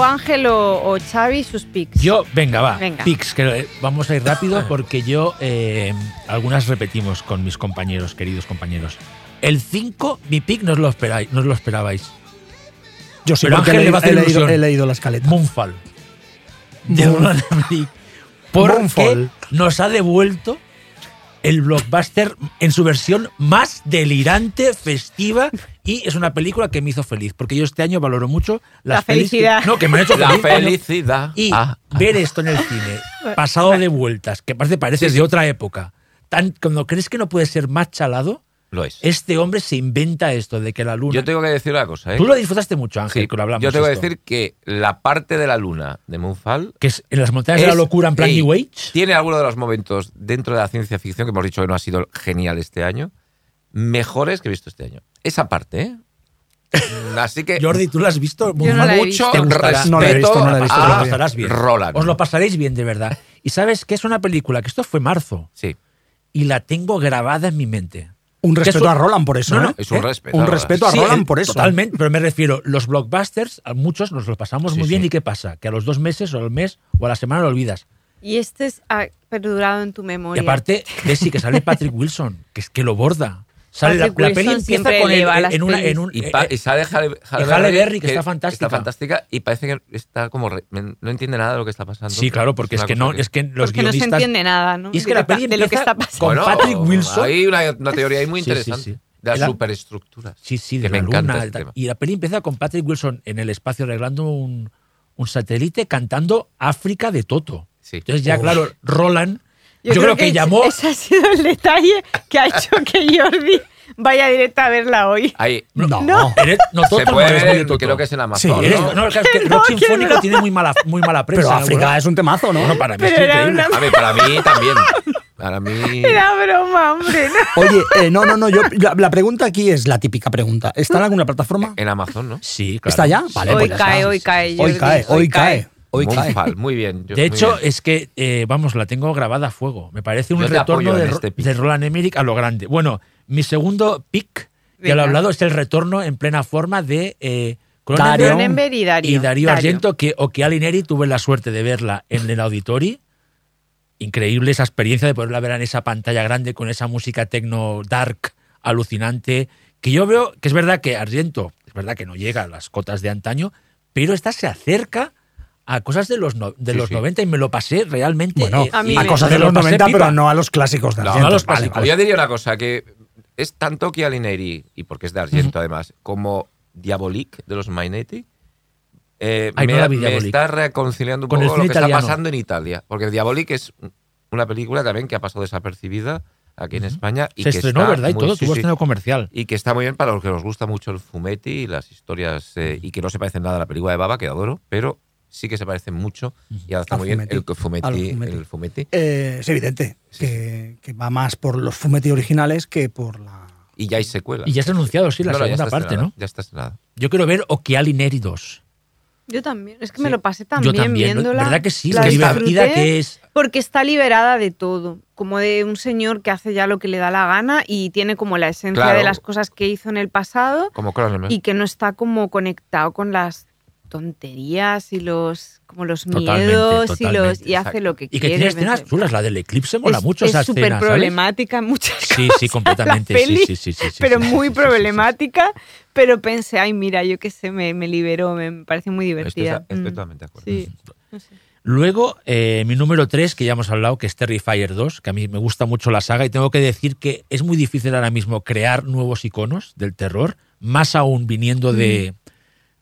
O Ángel o, o Xavi, sus pics. Yo, venga, va. Venga. Que eh, vamos a ir rápido porque yo eh, algunas repetimos con mis compañeros, queridos compañeros. El 5, mi pick no os lo esperáis, no os lo esperabais. Yo sí, Pero Ángel he, le va a hacer he leído, ilusión. he leído la escaleta. Moonfall. De Moon-. Porque Moonfall. nos ha devuelto el blockbuster en su versión más delirante, festiva y es una película que me hizo feliz porque yo este año valoro mucho las La que- felicidad. no, que me han hecho La feliz. felicidad. Y Ah, ah. ver esto en el cine, pasado de vueltas, que parece, parece de otra época, tan, cuando crees que no puede ser más chalado, Lo es. este hombre se inventa esto de que la luna. Yo tengo que decir una cosa, ¿eh? Tú lo disfrutaste mucho, Ángel, Sí, que lo hablamos. yo tengo que decir que la parte de la luna de Moonfall que es en las montañas de la locura en plan New Age. Tiene algunos de los momentos dentro de la ciencia ficción que hemos dicho que no ha sido genial este año, mejores que he visto este año. Esa parte, ¿eh? Así que Jordi, ¿tú lo has visto? Yo no la he mucho visto. Respeto No la he visto, no la he visto, a Os lo bien. Roland. Os lo pasaréis bien, de verdad. Y sabes que es una película que esto fue marzo Sí, y la tengo grabada en mi mente. Un respeto eso- a Roland por eso, No, no, ¿eh? es un ¿Eh? respeto. Un a Roland. respeto a Sí, Roland por eso. Totalmente, pero me refiero, los blockbusters, a muchos nos los pasamos Sí, muy bien sí. y ¿qué pasa? Que a los dos meses o al mes o a la semana lo olvidas. Y este es, ha perdurado en tu Y memoria. aparte, ves sí que sale Patrick Wilson, que es que lo borda. Sale la, la peli empieza con él en, una, en un Y, eh, pa- y sale Halle, Berry, que está fantástica. Está fantástica y parece que está como. re- me- no entiende nada de lo que está pasando. Sí, claro, porque es que no, es que los Porque no se guionistas entiende nada, ¿no? Y es que la peli de lo que está pasando. con Bueno, Patrick Wilson. Hay una, una teoría ahí muy Sí, sí, interesante. sí. De las Era- superestructuras. Sí, sí, Que de me la encanta luna. este tema. y la peli empieza con Patrick Wilson en el espacio arreglando un, un satélite cantando África de Toto. Sí. Entonces ya, claro, Roland, yo, Yo, creo, que, llamó... Ese ha sido el detalle que ha hecho que Jordi vaya directa a verla hoy. Ahí, No. No. Eres- no, Toto se no puede eres de Toto. creo que es en Amazon. Sí, Eres- ¿no? no, es que No, Rock que Sinfónico no. tiene muy mala, muy mala prensa. Pero ¿no? África es un temazo, ¿no? Bueno, para mí Pero es una- A ver, para mí también. Para mí. Era broma, hombre. ¿no? Oye, eh, no, no, no. Yo, la, la pregunta aquí es la típica pregunta. ¿Está en alguna plataforma? En Amazon, ¿no? Sí, claro. ¿Está ya? Vale, hoy pues ya cae, está. hoy cae. Hoy cae, hoy cae. Hoy cae. Moonfall, muy bien. yo- De muy hecho, bien. es que, eh, vamos, la tengo grabada a fuego. Me parece un retorno de, este de Roland Emmerich a lo grande. Bueno, mi segundo pick, ya lo Venga. he hablado, es el retorno en plena forma de eh. Cronenberg y Dario. y Darío Argento, que Occhi Alineri tuve la suerte de verla en el Auditori. Increíble esa experiencia de poderla ver en esa pantalla grande con esa música techno dark alucinante. Que yo veo que es verdad que Argento, es verdad que no llega a las cotas de antaño, pero esta se acerca a cosas de los, no- de Sí, los sí. 90 y me lo pasé realmente. Bueno, eh, A mí a me- cosas de los pasé 90, pipa. pero no a los clásicos de No, Argento. a los Vale, clásicos. Yo diría una cosa, que es tanto Chialineri, y porque es de Argento además, como Diabolique de los Mainetti, Eh, Ay, no me, vi, me Diabolik. está reconciliando un Con poco lo que está italiano. pasando en Italia. Porque Diabolic es una película también que ha pasado desapercibida aquí en España. Y Se que estrenó, está ¿verdad? Y muy- todo, sí, tuvo estreno comercial. Y que está muy bien para los que nos gusta mucho el fumetti y las historias. eh, y que no se parecen nada a la película de Baba, que adoro, pero sí que se parecen mucho. Y ahora está Al muy bien fumetti. el fumetti. Al fumetti. El fumetti. Eh, es evidente que, que va más por los fumetti originales que por la. Y ya hay secuela. Y ya se ha anunciado, sí, la segunda parte, estrenada, ¿no? Ya está estrenada. Yo quiero ver Occhiali Neri 2. Yo también. Es que Sí. me lo pasé Yo también, también, ¿no? viéndola. ¿Verdad que sí? La divertida que es. Porque está liberada de todo. Como de un señor que hace ya lo que le da la gana y tiene como la esencia Claro. de las cosas que hizo en el pasado Como Cronenberg. y que no está como conectado con las tonterías y los como los Totalmente, miedos y los y hace lo que Y que quiere. tiene me escenas parece. chulas. La del eclipse mola es, mucho es esa súper escena, ¿sabes? problemática en muchas Sí, sí, cosas, completamente. la sí, peli, sí, sí, sí, sí, pero sí, sí, muy sí, sí, sí. problemática. Pero pensé, ay, mira, yo qué sé, me, me liberó, me, me parece muy divertida. estoy Mm, totalmente de acuerdo. Sí, no sé. Luego, eh, mi número 3, que ya hemos hablado, que es Terrifier 2, que a mí me gusta mucho la saga y tengo que decir que es muy difícil ahora mismo crear nuevos iconos del terror, más aún viniendo de,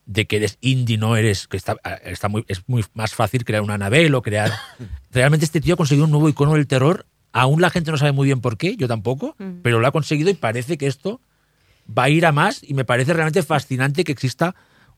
de que eres indie, no eres, que está, está muy, es muy más fácil crear una Anabel o crear... Realmente este tío ha conseguido un nuevo icono del terror, aún la gente no sabe muy bien por qué, yo tampoco, Mm. pero lo ha conseguido y parece que esto va a ir a más y me parece realmente fascinante que exista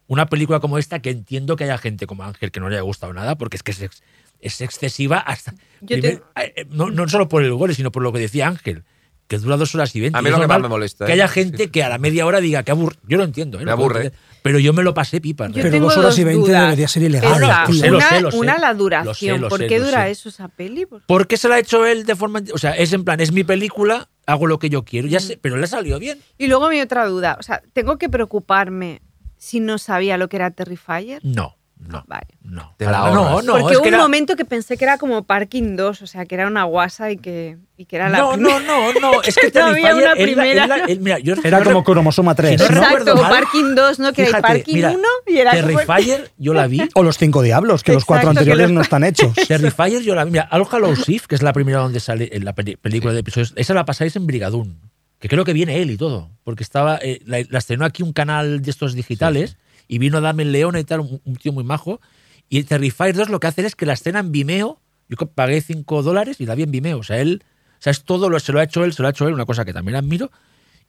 una película como esta que entiendo que haya gente como Ángel que no le haya gustado nada porque es que es, ex- es excesiva hasta primer- te- eh, no, no solo por el gore sino por lo que decía Ángel que dura dos horas y veinte A mí lo que más me molesta, que ¿eh? haya gente que a la media hora diga que aburre yo lo entiendo ¿eh? Me aburre. pero yo me lo pasé pipa Pero dos horas y veinte debería ser ilegal. Esa, no, lo sé, lo una, sé, lo sé. una la duración. ¿Por sé, qué dura sé. eso esa peli? ¿Por qué se la ha hecho él de forma o sea es en plan es mi película hago lo que yo quiero ya sé pero le ha salido bien Y luego mi otra duda. O sea, ¿tengo que preocuparme si no sabía lo que era Terrifier? no no Vale. no Te la no no Porque hubo un era- momento que pensé que era como Parking 2, o sea, que era una guasa y que, y que era la no, primera. no, no, no, es que No había una él la- él primera. él- mira, yo- Era yo como cromosoma 3. Si no ¿no? recuerdo Exacto, mal, Parking 2, ¿no? Que Fíjate, hay Parking mira, 1 y era como- Terrifier yo la vi. O los cinco diablos, que los cuatro anteriores los- no están hechos. Terrifier yo la vi. Mira, All Hallows Eve, que es la primera donde sale en la peli- película de episodios, esa la pasáis en Brigadoon. Que creo que viene él y todo. Porque estaba eh, la, la estrenó aquí un canal de estos digitales y vino a darme el león y tal, un, tío muy majo. Y Terrifier 2 lo que hace es que la escena en Vimeo, yo pagué 5 dólares y la vi en Vimeo. O sea, él, o sea, es todo, lo, se lo ha hecho él, se lo ha hecho él, una cosa que también admiro.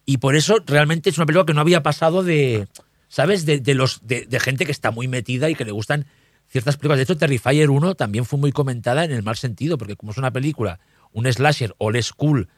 Y por eso realmente es una película que no había pasado de, ¿sabes? De, de los, de, de gente que está muy metida y que le gustan ciertas películas. De hecho, Terrifier 1 también fue muy comentada en el mal sentido, porque como es una película, un slasher old school,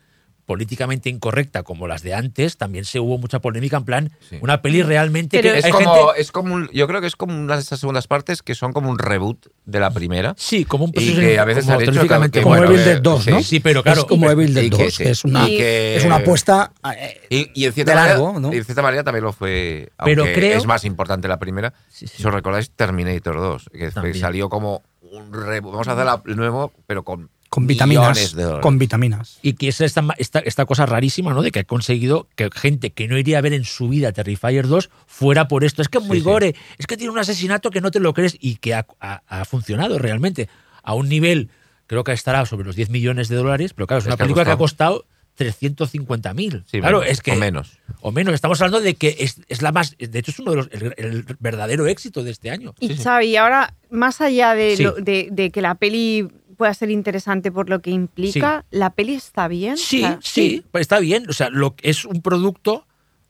políticamente incorrecta como las de antes, también se hubo mucha polémica en plan, Sí. una peli realmente Pero- que Es hay como, gente... es como un- yo creo que es como una de esas segundas partes que son como un reboot de la primera. Sí, como un Y proceso que a veces como han dicho que- terroríficamente que, Como bueno, Evil eh, Dead 2, ¿no? Sí, pero claro, Es como Evil Dead y 2, que es, una, que- es una apuesta. eh, Y, y en, cierta de manera, largo, ¿no? y en cierta manera también lo fue, Pero creo- es más importante la primera. Sí, sí. Si os recordáis, Terminator 2, que También. salió como un reboot. Vamos a hacer la- el nuevo, pero con, con vitaminas. de. Con vitaminas. Y que es esta, esta, esta cosa rarísima, ¿no? De que ha conseguido que gente que no iría a ver en su vida Terrifier 2 fuera por esto. Es que es muy Sí, sí. gore, es que tiene un asesinato que no te lo crees y que ha, ha- ha funcionado realmente. A un nivel, creo que estará sobre los 10 millones de dólares, pero claro, es Es una que ha película que ha costado. costado 350 mil. Sí, claro, menos, es que. o menos. O menos. Estamos hablando de que es, es la más. De hecho, es uno de los. El, el verdadero éxito de este año. Y Xavi, ahora, más allá de, Sí. lo- de, de que la peli pueda ser interesante por lo que implica, ¿la peli está bien? Sí, O sea, sí, pues está bien. O sea, lo que es un producto,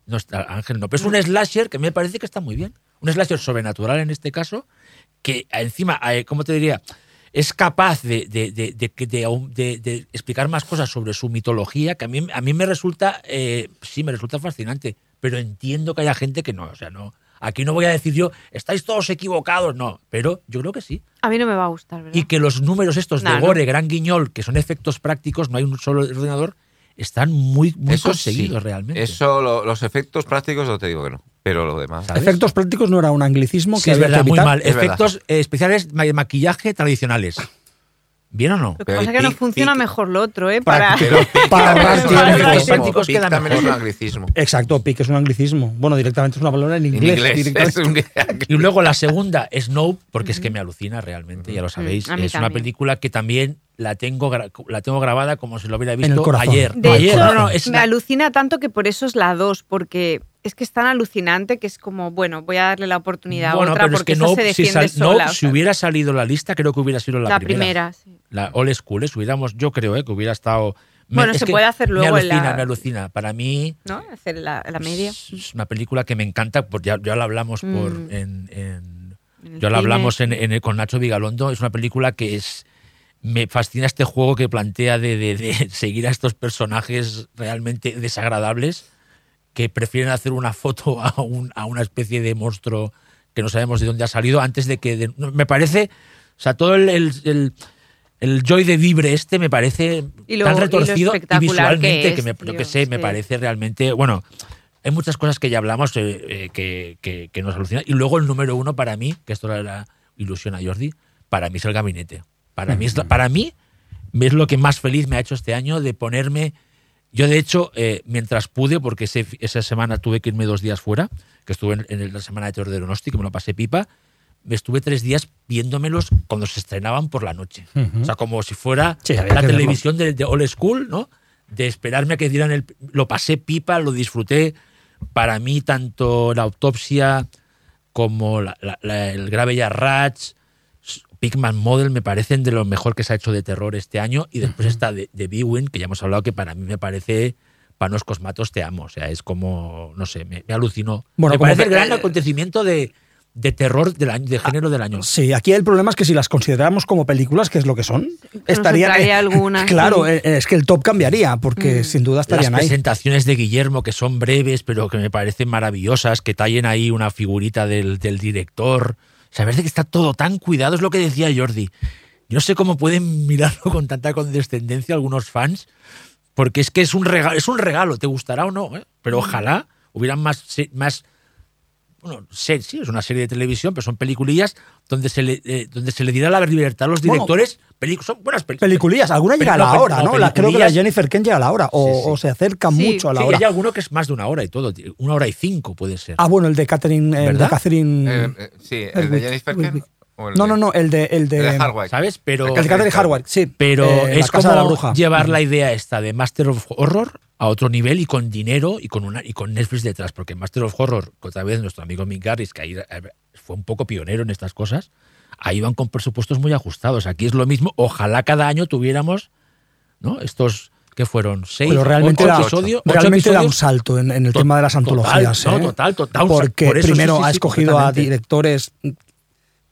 no está, Ángel, no, pero es un slasher que me parece que está muy bien. Un slasher sobrenatural en este caso, que encima, eh, ¿cómo te diría? Es capaz de, de- de explicar más cosas sobre su mitología, que a mí, a mí me resulta, eh, sí, me resulta fascinante, pero entiendo que haya gente que no, o sea, no. Aquí no voy a decir yo, estáis todos equivocados, no, pero yo creo que sí. A mí no me va a gustar, ¿verdad? Y que los números estos de no. Gore, Gran Guiñol, que son efectos prácticos, no hay un solo ordenador, están muy, muy Eso conseguidos sí. realmente. Eso, lo- los efectos prácticos, no te digo que no. Pero lo demás. ¿Sabes? Efectos prácticos no era un anglicismo Sí, que es verdad, muy mal. Es Efectos eh, especiales de maquillaje tradicionales. ¿Bien o no? Lo que pasa es que no funciona pic- mejor lo otro, ¿eh? Para... Para ahorrar tiempo. es un Los anglicismo. prácticos Pic quedan también es un mejor. anglicismo. Exacto, pic es un anglicismo. Bueno, directamente es una palabra en En inglés. es un- Y luego la segunda, Snow, porque es que me alucina realmente, ya lo sabéis. Mm, es una película que también la tengo, gra- la tengo grabada como si lo hubiera visto ayer. De ayer, hecho, no, no, es me la- alucina tanto que por eso es la 2, porque es que es tan alucinante que es como, bueno, voy a darle la oportunidad a otra pero es porque que esa no, se si, defiende no, sola. o si sea, hubiera salido la lista, creo que hubiera sido la, la primera, sí. La All School, ¿eh? Si hubiéramos, yo creo ¿eh? que hubiera estado. Bueno, es se que puede hacer luego Me en alucina, la- me alucina. Para mí. ¿no? Hacer la, la media. Es una película que me encanta, porque ya, ya lo hablamos por, Mm. en, en- En ya cine, hablamos en, en- con Nacho Vigalondo. Es una película que es me fascina este juego que plantea de, de- de seguir a estos personajes realmente desagradables que prefieren hacer una foto a, un- a una especie de monstruo que no sabemos de dónde ha salido antes de que de- me parece o sea todo el, el- el- el joy de vibre este me parece Y lo- tan y lo retorcido y, visualmente que que, es, me, tío, lo que sé me que- parece realmente bueno hay muchas cosas que ya hablamos eh, eh, que, que- que nos alucinan. Y luego el número uno para mí, que esto era la ilusión a Jordi, para mí es el gabinete. Para mí es, la- para mí es lo que más feliz me ha hecho este año de ponerme. Yo, de hecho, eh, mientras pude, porque ese- esa semana tuve que irme dos días fuera, que estuve en, en la semana de terror de Donosti, que me lo pasé pipa, me estuve tres días viéndomelos cuando se estrenaban por la noche. O sea, como si fuera Sí, la televisión de, de Old School, ¿no? De esperarme a que dieran el... Lo pasé pipa, lo disfruté. Para mí, tanto la autopsia como la- la- la- el grave ya Ratch, Pigman Model me parecen de lo mejor que se ha hecho de terror este año. Y después está de, de Bwin, que ya hemos hablado, que para mí me parece Panos Cosmatos te amo. O sea, es como, no sé, me, me alucinó. Bueno, me parece el gran acontecimiento de, de terror del año, de género del año. Sí, aquí el problema es que si las consideramos como películas, que es lo que son, estarían. entraría alguna, claro, sí. eh, es que el top cambiaría, porque Mm. sin duda Las estarían ahí. presentaciones de Guillermo, que son breves, pero que me parecen maravillosas, que tallen ahí una figurita del, del director. Me parece que está todo tan cuidado, es lo que decía Jordi. Yo sé cómo pueden mirarlo con tanta condescendencia algunos fans, porque es que es un regalo, es un regalo, te gustará o no, ¿eh? pero ojalá hubieran más, más bueno, sí, es una serie de televisión, pero son peliculillas donde se le, eh, donde se le diera la libertad a los Bueno, directores. Peli- son buenas películas. Peliculillas, alguna llega a la hora, no, ¿no? La, creo que la Jennifer Ken llega a la hora, o, Sí, sí. o se acerca Sí. mucho a la Sí, hora. hay alguno que es más de una hora y todo, una hora y cinco puede ser. Ah, bueno, el de Catherine. El de. Catherine. Eh, eh, sí, el de Jennifer Wick, No, de- no, no, el de. El de, El de. ¿Sabes? Pero, el de Hardware, sí. pero Eh, es la la como bruja. llevar la idea esta de Master of Horror a otro nivel y con dinero y con una y con Netflix detrás. Porque Master of Horror, que otra vez nuestro amigo Mick Garris, que ahí eh, fue un poco pionero en estas cosas, ahí van con presupuestos muy ajustados. Aquí es lo mismo. Ojalá cada año tuviéramos ¿no? estos que fueron seis Pero realmente, ocho da, episodios, ocho realmente da un salto en, en el To- tema de las total, antologías. no, ¿eh? total, total, Porque por eso, primero sí, sí, ha sí, escogido a directores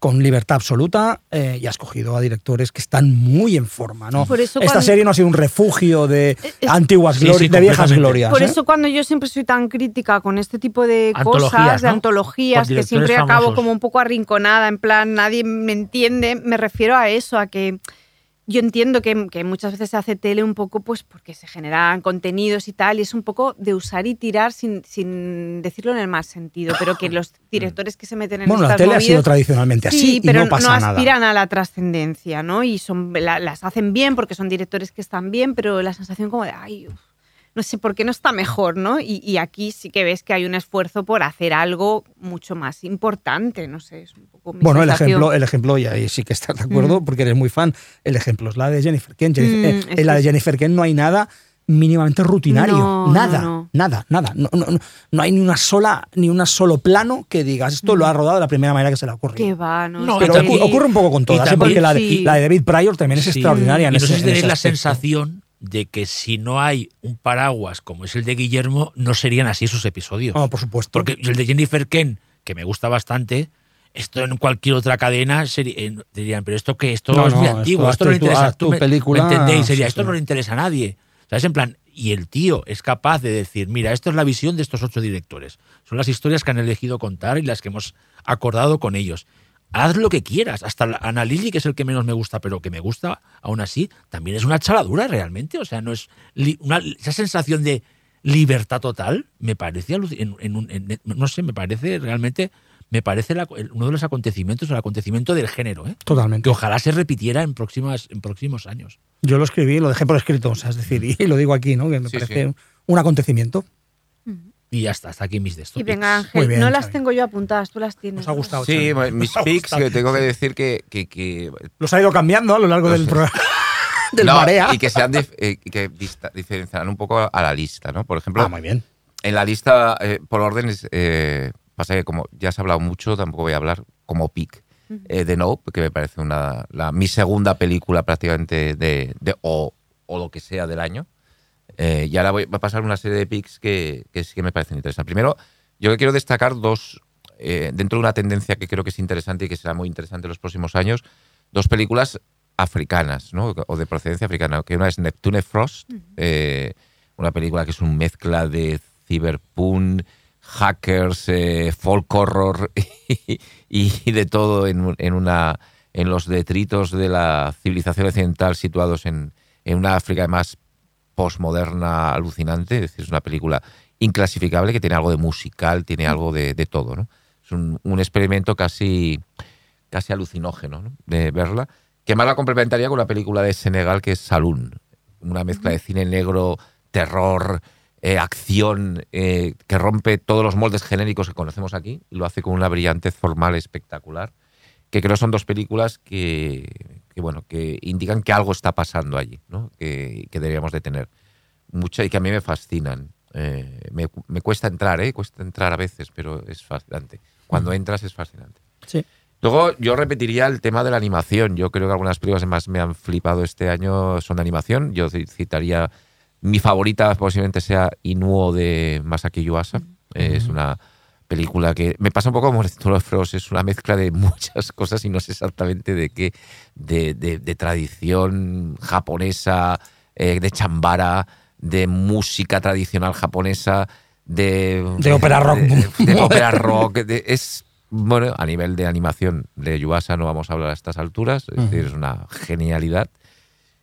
con libertad absoluta eh, y ha escogido a directores que están muy en forma. ¿no? Por eso Esta cuando- serie no ha sido un refugio de es- antiguas Sí, glorias, sí, de viejas glorias. Por ¿eh? eso cuando yo siempre soy tan crítica con este tipo de Antologías, cosas, de ¿no? antologías, que siempre acabo como un poco arrinconada, en plan, nadie me entiende, me refiero a eso, a que yo entiendo que, que muchas veces se hace tele un poco pues porque se generan contenidos y tal, y es un poco de usar y tirar sin, sin decirlo en el mal sentido, pero que los directores que se meten en Bueno, la tele ha sido tradicionalmente así Sí, y no pasa nada. aspiran a la trascendencia, ¿no? Y son, la- las hacen bien porque son directores que están bien, pero la sensación como de, ay, uf, no sé por qué no está mejor, ¿no? Y, y aquí sí que ves que hay un esfuerzo por hacer algo mucho más importante, no sé, es un poco mi Bueno, el ejemplo, el ejemplo, y ahí sí que estás de acuerdo, Mm. porque eres muy fan. El ejemplo es la de Jennifer Ken. Jennifer- Mm, eh, es en la de Jennifer Ken no hay nada mínimamente rutinario. No, nada, no, no. nada, nada. No, no, no, no hay ni una sola, ni un solo plano que digas esto lo ha rodado de la primera manera que se le ocurre. Que va, ¿no? Pero ocurre un poco con todas, ¿eh? también- porque la de, sí. la de David Pryor también es Sí. extraordinaria. En Y no ese, sé si en tenéis la sensación de que si no hay un paraguas como es el de Guillermo, no serían así sus episodios. No, por supuesto. Porque el de Jennifer Ken, que me gusta bastante, esto en cualquier otra cadena sería- eh, dirían, pero esto que esto No, es muy no, antiguo, esto esto, no le interesa. haz tu me- película, ¿me entendéis? Sería, sí, esto sí. no le interesa a nadie. ¿Sabes? En plan, y el tío es capaz de decir, mira, esto es la visión de estos ocho directores. Son las historias que han elegido contar y las que hemos acordado con ellos. Haz lo que quieras. Hasta Ana Lili, que es el que menos me gusta, pero que me gusta aún así, también es una chaladura realmente. O sea, no es una, esa sensación de libertad total me parece en, en un- en- no sé, me parece realmente me parece la- uno de los acontecimientos, el acontecimiento del género, ¿eh? Totalmente. que ojalá se repitiera en próximas en próximos años. Yo lo escribí, lo dejé por escrito, o sea, es decir, y lo digo aquí, ¿no? Que me Sí, parece sí. un acontecimiento. Y ya está, hasta aquí mis de estos. Y venga, Muy Ángel, bien, no las Xavi. tengo yo apuntadas, tú las tienes. Nos ha gustado. Sí, Xavi. mis picks, que tengo que decir que, que, que Los ha ido cambiando a lo largo del Los- programa. del No, marea. y que sean dif- eh, que diferenciarán un poco a la lista, ¿no? Por ejemplo, Ah, muy bien. en la lista, eh, por órdenes, eh, pasa que como ya se ha hablado mucho, tampoco voy a hablar como pick eh, de Nope, que me parece una, la- mi segunda película prácticamente de, de- o, o lo que sea del año. Eh, y ahora voy, a pasar una serie de picks que, que sí que me parecen interesantes. Primero, yo quiero destacar dos, eh, dentro de una tendencia que creo que es interesante y que será muy interesante en los próximos años, dos películas africanas, ¿no? O de procedencia africana, que una es Neptune Frost, eh, una película que es una mezcla de cyberpunk, hackers, eh, folk horror y, y de todo en, en una en los detritos de la civilización occidental situados en, en una África más postmoderna alucinante, es decir, es una película inclasificable que tiene algo de musical, tiene algo de, de todo, ¿no? Es un, un experimento casi, casi alucinógeno ¿no? de verla, que más la complementaría con una película de Senegal que es Saloon, una mezcla de cine negro, terror, eh, acción, eh, que rompe todos los moldes genéricos que conocemos aquí y lo hace con una brillantez formal espectacular, que creo son dos películas que, que, bueno, que indican que algo está pasando allí, ¿no? que, que deberíamos de tener mucha y que a mí me fascinan. Eh, me, me cuesta entrar, ¿eh? cuesta entrar a veces, pero es fascinante. Cuando entras es fascinante. Sí. Luego yo repetiría el tema de la animación. Yo creo que algunas películas que más me han flipado este año son de animación. Yo ci- citaría mi favorita posiblemente sea Inuo de Masaki Yuasa. Eh, Es una película que me pasa un poco como Arturo Frost, es una mezcla de muchas cosas y no sé exactamente de qué, de, de- de tradición japonesa, eh, de chambara, de música tradicional japonesa, de... De ópera rock. De, ópera rock. es, bueno, a nivel de animación de Yuasa no vamos a hablar a estas alturas, es decir, es una genialidad.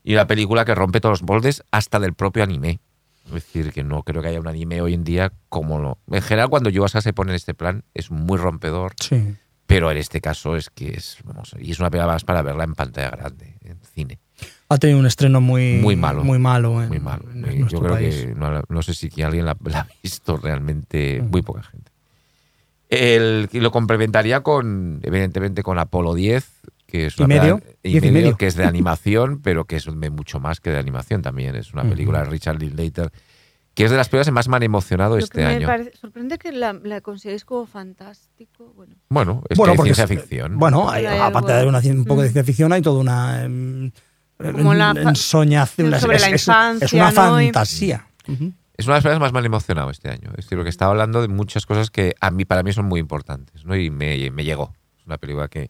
Y una película que rompe todos los moldes hasta del propio anime. Es decir, que no creo que haya un anime hoy en día como lo... En general, cuando Yuasa se pone en este plan, es muy rompedor, Sí. pero en este caso es que es... Vamos, y es una película más para verla en pantalla grande, en cine. Ha tenido un estreno muy, Muy malo. Muy malo. en- Muy malo. en nuestro Yo creo país. que no, no sé si alguien la, la ha visto realmente, muy poca gente. El, y lo complementaría con, evidentemente, con Apolo 10, que es ¿Y una medio? pela- y ¿Diez y medio, medio? que es de animación, pero que es de mucho más que de animación también. Es una película de Richard Linklater, que es de las películas que más me han emocionado Lo este me año. parece- sorprende que la, la consideréis como fantástico. Bueno, Bueno, es Bueno, que porque ciencia es- ficción. Bueno, hay- aparte algo- de una, un poco de Mm. ciencia ficción, hay toda una em, Como la fa- ensoñación. es- sobre es, la es- es infancia, una ¿no? Y- fantasía. Ujú. Es una de las películas que más me han emocionado este año. Es decir, porque estaba hablando de muchas cosas que a mí, para mí son muy importantes, ¿no? Y me, me llegó. Es una película que,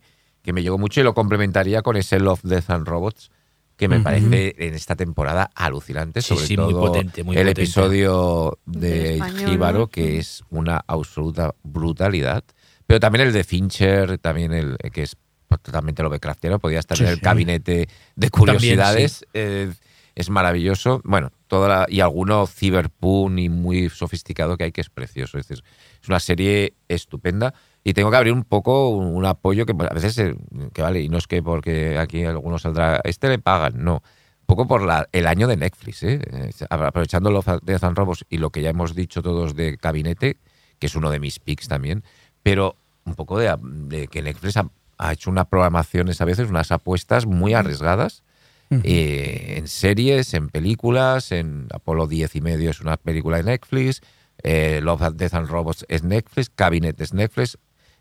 que me llegó mucho y lo complementaría con ese Love, Death and Robots, que me parece en esta temporada alucinante, Sí, sobre sí, muy todo potente, muy el potente. episodio Del de español, Jíbaro, ¿no? que es una absoluta brutalidad. Pero también el de Fincher, también el que es totalmente Lovecraftiano, podía estar Sí, en el sí. gabinete de curiosidades. eh, es maravilloso. Bueno, toda la- y alguno cyberpunk y muy sofisticado que hay que es precioso. Es decir, es una serie estupenda. Y tengo que abrir un poco un, un apoyo que a veces, que vale, y no es que porque aquí algunos saldrá, este le pagan, no. Un poco por la, el año de Netflix, ¿eh? Aprovechando los de Zan Robos y lo que ya hemos dicho todos de Gabinete, que es uno de mis picks también, pero un poco de, de que Netflix ha, ha hecho unas programaciones a veces, unas apuestas muy arriesgadas eh, en series, en películas, en Apolo 10 y medio es una película de Netflix, eh, Love, Death and Robots es Netflix, Cabinet es Netflix,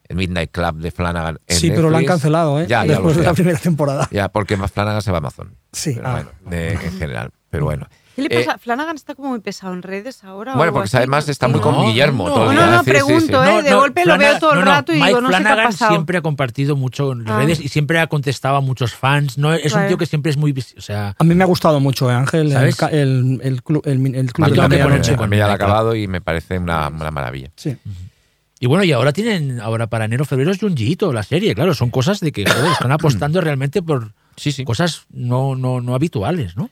el Midnight Club de Flanagan es Sí, pero lo han Netflix. cancelado, ¿eh? Ya, Después de la primera temporada. Ya, porque Flanagan se va a Amazon. Sí, Pero ah. bueno, de- en general. Pero bueno. ¿qué le Eh, pasa? Flanagan está como muy pesado en redes ahora. Bueno, porque así, además ¿no? está muy ¿no? con No, Guillermo. no. todo el No, día. no, Sí, sí, sí. pregunto, ¿eh? de golpe lo veo todo el rato y Mike digo, no sé qué ha Flanagan pasado. siempre ha compartido mucho en Ah. redes y siempre ha contestado a muchos fans. No, es un Vale. tío que siempre es muy... O sea, A mí me ha gustado mucho, ¿eh, Ángel, el, ¿Sabes? ca- el, el, club, el, min- el club de la ponerse medianoche. a con mí ya lo ha acabado y me parece una, una maravilla. Sí. Y bueno, y ahora tienen, ahora para enero, febrero es Junjiito, la serie, claro, son cosas de que joder, están apostando realmente por Sí, sí. cosas no, no, no habituales, ¿no?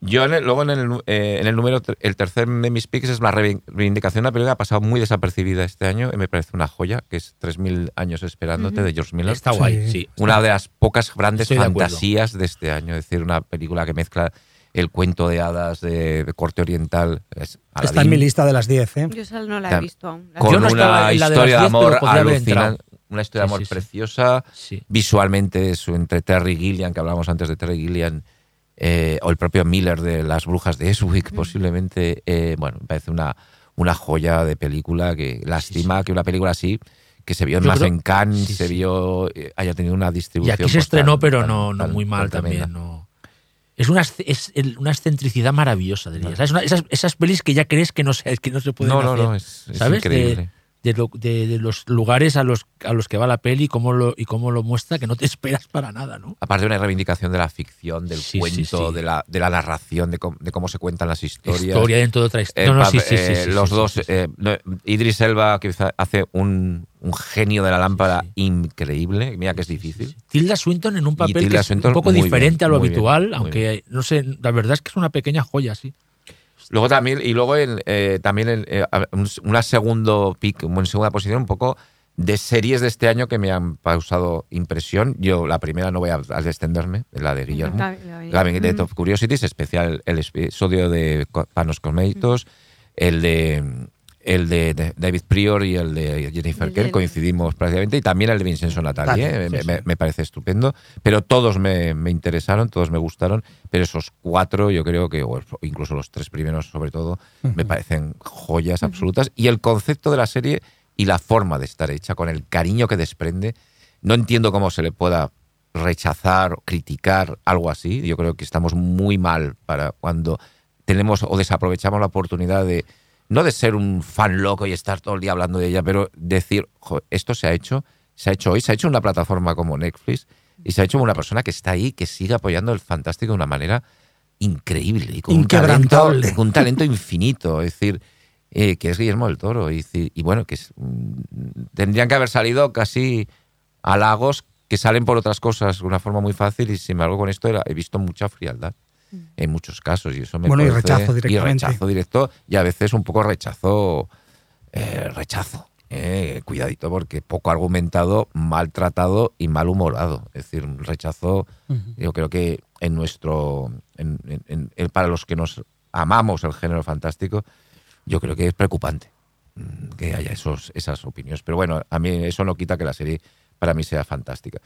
Yo en el- luego en el, eh, en el número, el tercer de mis picks es la reivin- reivindicación, una película que ha pasado muy desapercibida este año y me parece una joya, que es 3.000 años esperándote de George Miller. Está guay, sí. Una de las pocas grandes Estoy de fantasías de este año, es decir, una película que mezcla el cuento de hadas de, de corte oriental. es Está en mi lista de las 10, ¿eh? Yo esa no la he visto aún. La Con Yo no una estaba en la de historia las de 10, pero amor alucinante. Una historia de amor sí, sí. preciosa. Sí. Visualmente es entre Terry Gilliam, que hablábamos antes de Terry Gilliam, eh, o el propio Miller de Las Brujas de Eswick, posiblemente. eh, bueno, me parece una, una joya de película que lástima que una película así que se vio Yo más creo- en Cannes, sí, se vio eh, haya tenido una Y distribución. aquí se estrenó, tan- pero no, no tan- muy mal también. No. Es una, es una excentricidad maravillosa, diría. Esas, esas pelis que ya crees que no, se, que no se pueden No, no, hacer. no, es, es ¿Sabes? De- increíble. De, lo- de- de los lugares a los, a los que va la peli y cómo, lo, y cómo lo muestra, que no te esperas para nada, ¿no? Aparte de una reivindicación de la ficción, del Sí, cuento, sí. De, la, de la narración, de, cómo- de cómo se cuentan las historias. Historia dentro de otra Eh, historia. no, no, pa- sí, sí, sí, sí, los dos, eh, Idris Elba que hace un, un genio de la lámpara increíble. Mira que es difícil. Tilda Swinton en un papel que es un poco diferente bien, a lo bien, habitual, aunque no sé, la verdad es que es una pequeña joya, sí. Luego también, y luego en, eh, también en, eh, una segundo pick, en segunda posición, un poco de series de este año que me han causado impresión. Yo la primera no voy a, a extenderme, la de Guillermo. La- la- Gabinete Mm. of Curiosities, especial el episodio de Panos Comeitos, el de el de, David Prior y el de Jennifer Kerr coincidimos prácticamente y también el de Vincenzo Natali, ¿eh? sí, me, sí. me- me parece estupendo pero todos me, me interesaron todos me gustaron pero esos cuatro yo creo que o incluso los tres primeros sobre todo me parecen joyas absolutas y el concepto de la serie y la forma de estar hecha con el cariño que desprende no entiendo cómo se le pueda rechazar o criticar algo así. Yo creo que estamos muy mal para cuando tenemos o desaprovechamos la oportunidad de no de ser un fan loco y estar todo el día hablando de ella, pero decir, "Jo, esto se ha hecho, se ha hecho hoy, se ha hecho en una plataforma como Netflix y se ha hecho una persona que está ahí, que sigue apoyando el fantástico de una manera increíble y con un talento, Inquebrantable. con un talento infinito. Es decir, eh, que es Guillermo del Toro. Y, bueno, que es, mm, tendrían que haber salido casi halagos que salen por otras cosas de una forma muy fácil y sin embargo con esto era- he visto mucha frialdad en muchos casos y eso me Bueno, y rechazo y directamente. rechazo directo y a veces un poco rechazo eh, rechazo eh, cuidadito porque poco argumentado maltratado y malhumorado es decir un rechazo yo creo que en nuestro en- en- en- en- para los que nos amamos el género fantástico yo creo que es preocupante mm, que haya esos, esas opiniones. Pero bueno, a mí eso no quita que la serie para mí sea fantástica.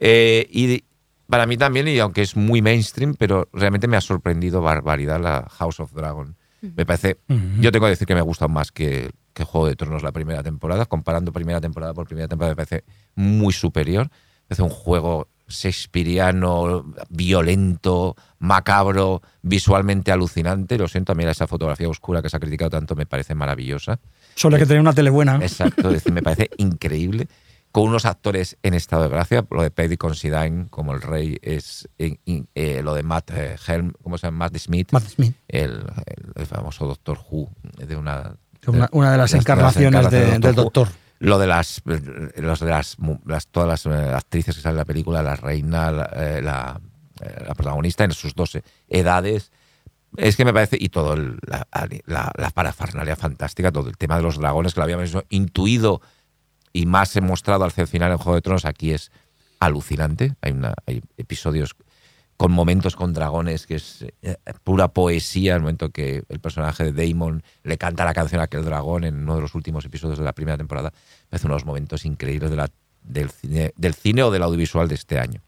Eh, y para mí también, y aunque es muy mainstream, pero realmente me ha sorprendido barbaridad la House of Dragon. Me parece, yo tengo que decir que me ha gustado más que, que Juego de Tronos la primera temporada. Comparando primera temporada por primera temporada, me parece muy superior. Me parece un juego shakespeariano, violento, macabro, visualmente alucinante. Lo siento, a mí esa fotografía oscura que se ha criticado tanto me parece maravillosa. Solo hay que tener una tele buena. Exacto, es decir, me parece increíble. Con unos actores en estado de gracia, lo de Paddy Considine como el rey es in- in- eh, lo de Matt eh, Helm, ¿cómo se llama? Matt Smith, Matt Smith. El, famoso Doctor Who, de una Una, una de las encarnaciones de- del. Doctor. Lo de las, los de las, todas las eh, actrices que salen en la película, la reina, la, eh, la, eh, la protagonista en sus 12 edades. Es que me parece, y todo el- la, la, la parafernalia fantástica, todo el tema de los dragones que lo habíamos intuido y más he mostrado al final en Juego de Tronos, aquí es alucinante. Hay, episodios con momentos con dragones que es eh, pura poesía, el momento que el personaje de Damon le canta la canción a aquel dragón en uno de los últimos episodios de la primera temporada. Me parece unos momentos increíbles de del, cine, del cine o del audiovisual de este año.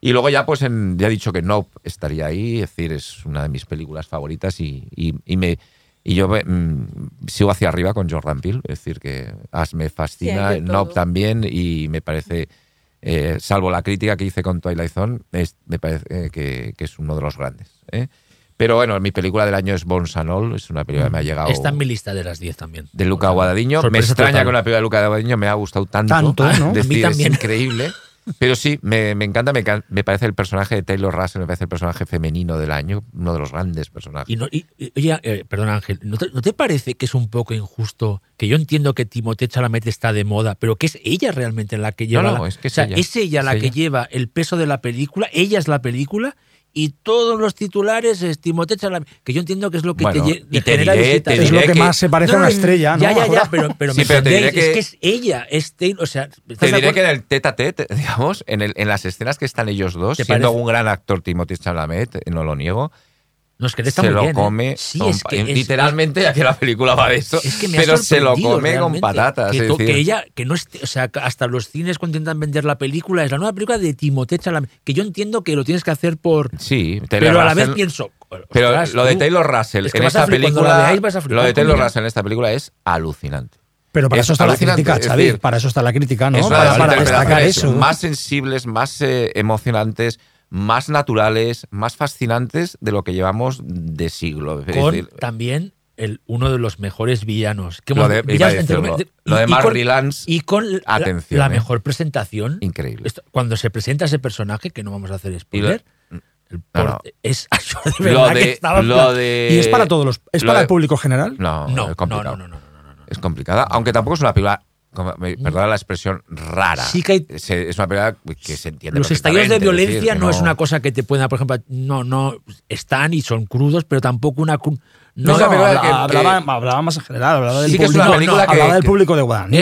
Y luego ya, pues, en- ya he dicho que Nope estaría ahí, es decir, es una de mis películas favoritas y me... Y yo mm, sigo hacia arriba con Jordan Peele, es decir, que As me fascina, Sí. Nope también, y me parece, eh, salvo la crítica que hice con Twilight Zone, es- me parece eh, que, que es uno de los grandes. ¿eh? Pero bueno, mi película del año es Bones and All, es una película que me ha llegado Está en mi lista de las 10 también. de Luca Guadagnino. Me extraña total. que una película de Luca Guadagnino me ha gustado tanto. Tanto, ¿no? A mí decir, también. Es increíble. Pero sí, me, me encanta, me, me parece el personaje de Taylor Russell, me parece el personaje femenino del año, uno de los grandes personajes. Y no, y- y- oye, eh, perdón Ángel, ¿no te, no te parece que es un poco injusto? Que yo entiendo que Timothée Chalamet está de moda, pero que es ella realmente la que lleva. No, no, la- es que es o sea, ella. es ella Es la que ella. lleva el peso de la película, ella es la película. Y todos los titulares es Timothée Chalamet, que yo entiendo que es lo que Bueno, te, y te genera diré- visitas. te Es lo que, que- más se parece a una estrella, ¿no? Ya, ya, ya, pero, pero Sí, me pero te diré que- es que es ella, es Taylor, o sea, que en el tete a tete, digamos, en, el- en las escenas que están ellos dos, ¿Te siendo parece? un gran actor Timothy Chalamet, no lo niego, No, es que está se muy lo bien, ¿eh? come. Sí, con es pa- que es- literalmente, ya que la película va de eso. Es que pero se lo come con patatas. Que, es to- decir, que ella, que no esté, o sea, hasta los cines cuando intentan vender la película, es la nueva película de Timothée Chalamet, que yo entiendo que lo tienes que hacer por... Sí, Taylor Pero a la vez pienso... Pero ostras, lo de Taylor Russell es que en esta película. la veáis vas a flipar lo de Taylor. Russell en esta película es alucinante. Pero para Es eso está la crítica, es Xavi. decir, para eso está la crítica, ¿no? es Para, destacar eso. más sensibles, más eh, emocionantes, más naturales, más fascinantes de lo que llevamos de siglo. Es Con decir, también el, uno de los mejores villanos. Que Lo de- decirlo. Lo de y- con- Rylance, Y con la- atención, la, ¿eh? mejor presentación. increíble. Esto- cuando se presenta ese personaje, que no vamos a hacer spoiler, No, no. es yo de Lo verdad que de, estaba en lo plan- de- Y es para todos los. ¿Es lo para de- el público general? No, No, es no, complicado. no, no, no, no, no, no. Es complicada, aunque tampoco es una película, como- perdona la expresión, rara. Sí que hay- es, una película que se entiende Los estallidos de violencia decir, no, que es una cosa que te pueda, por ejemplo, no, no, están y son crudos, pero tampoco una... No, No, es una película que- hablaba, que- hablaba más en general, hablaba del Sí que es público, una película que- hablaba del público de Guadalajara.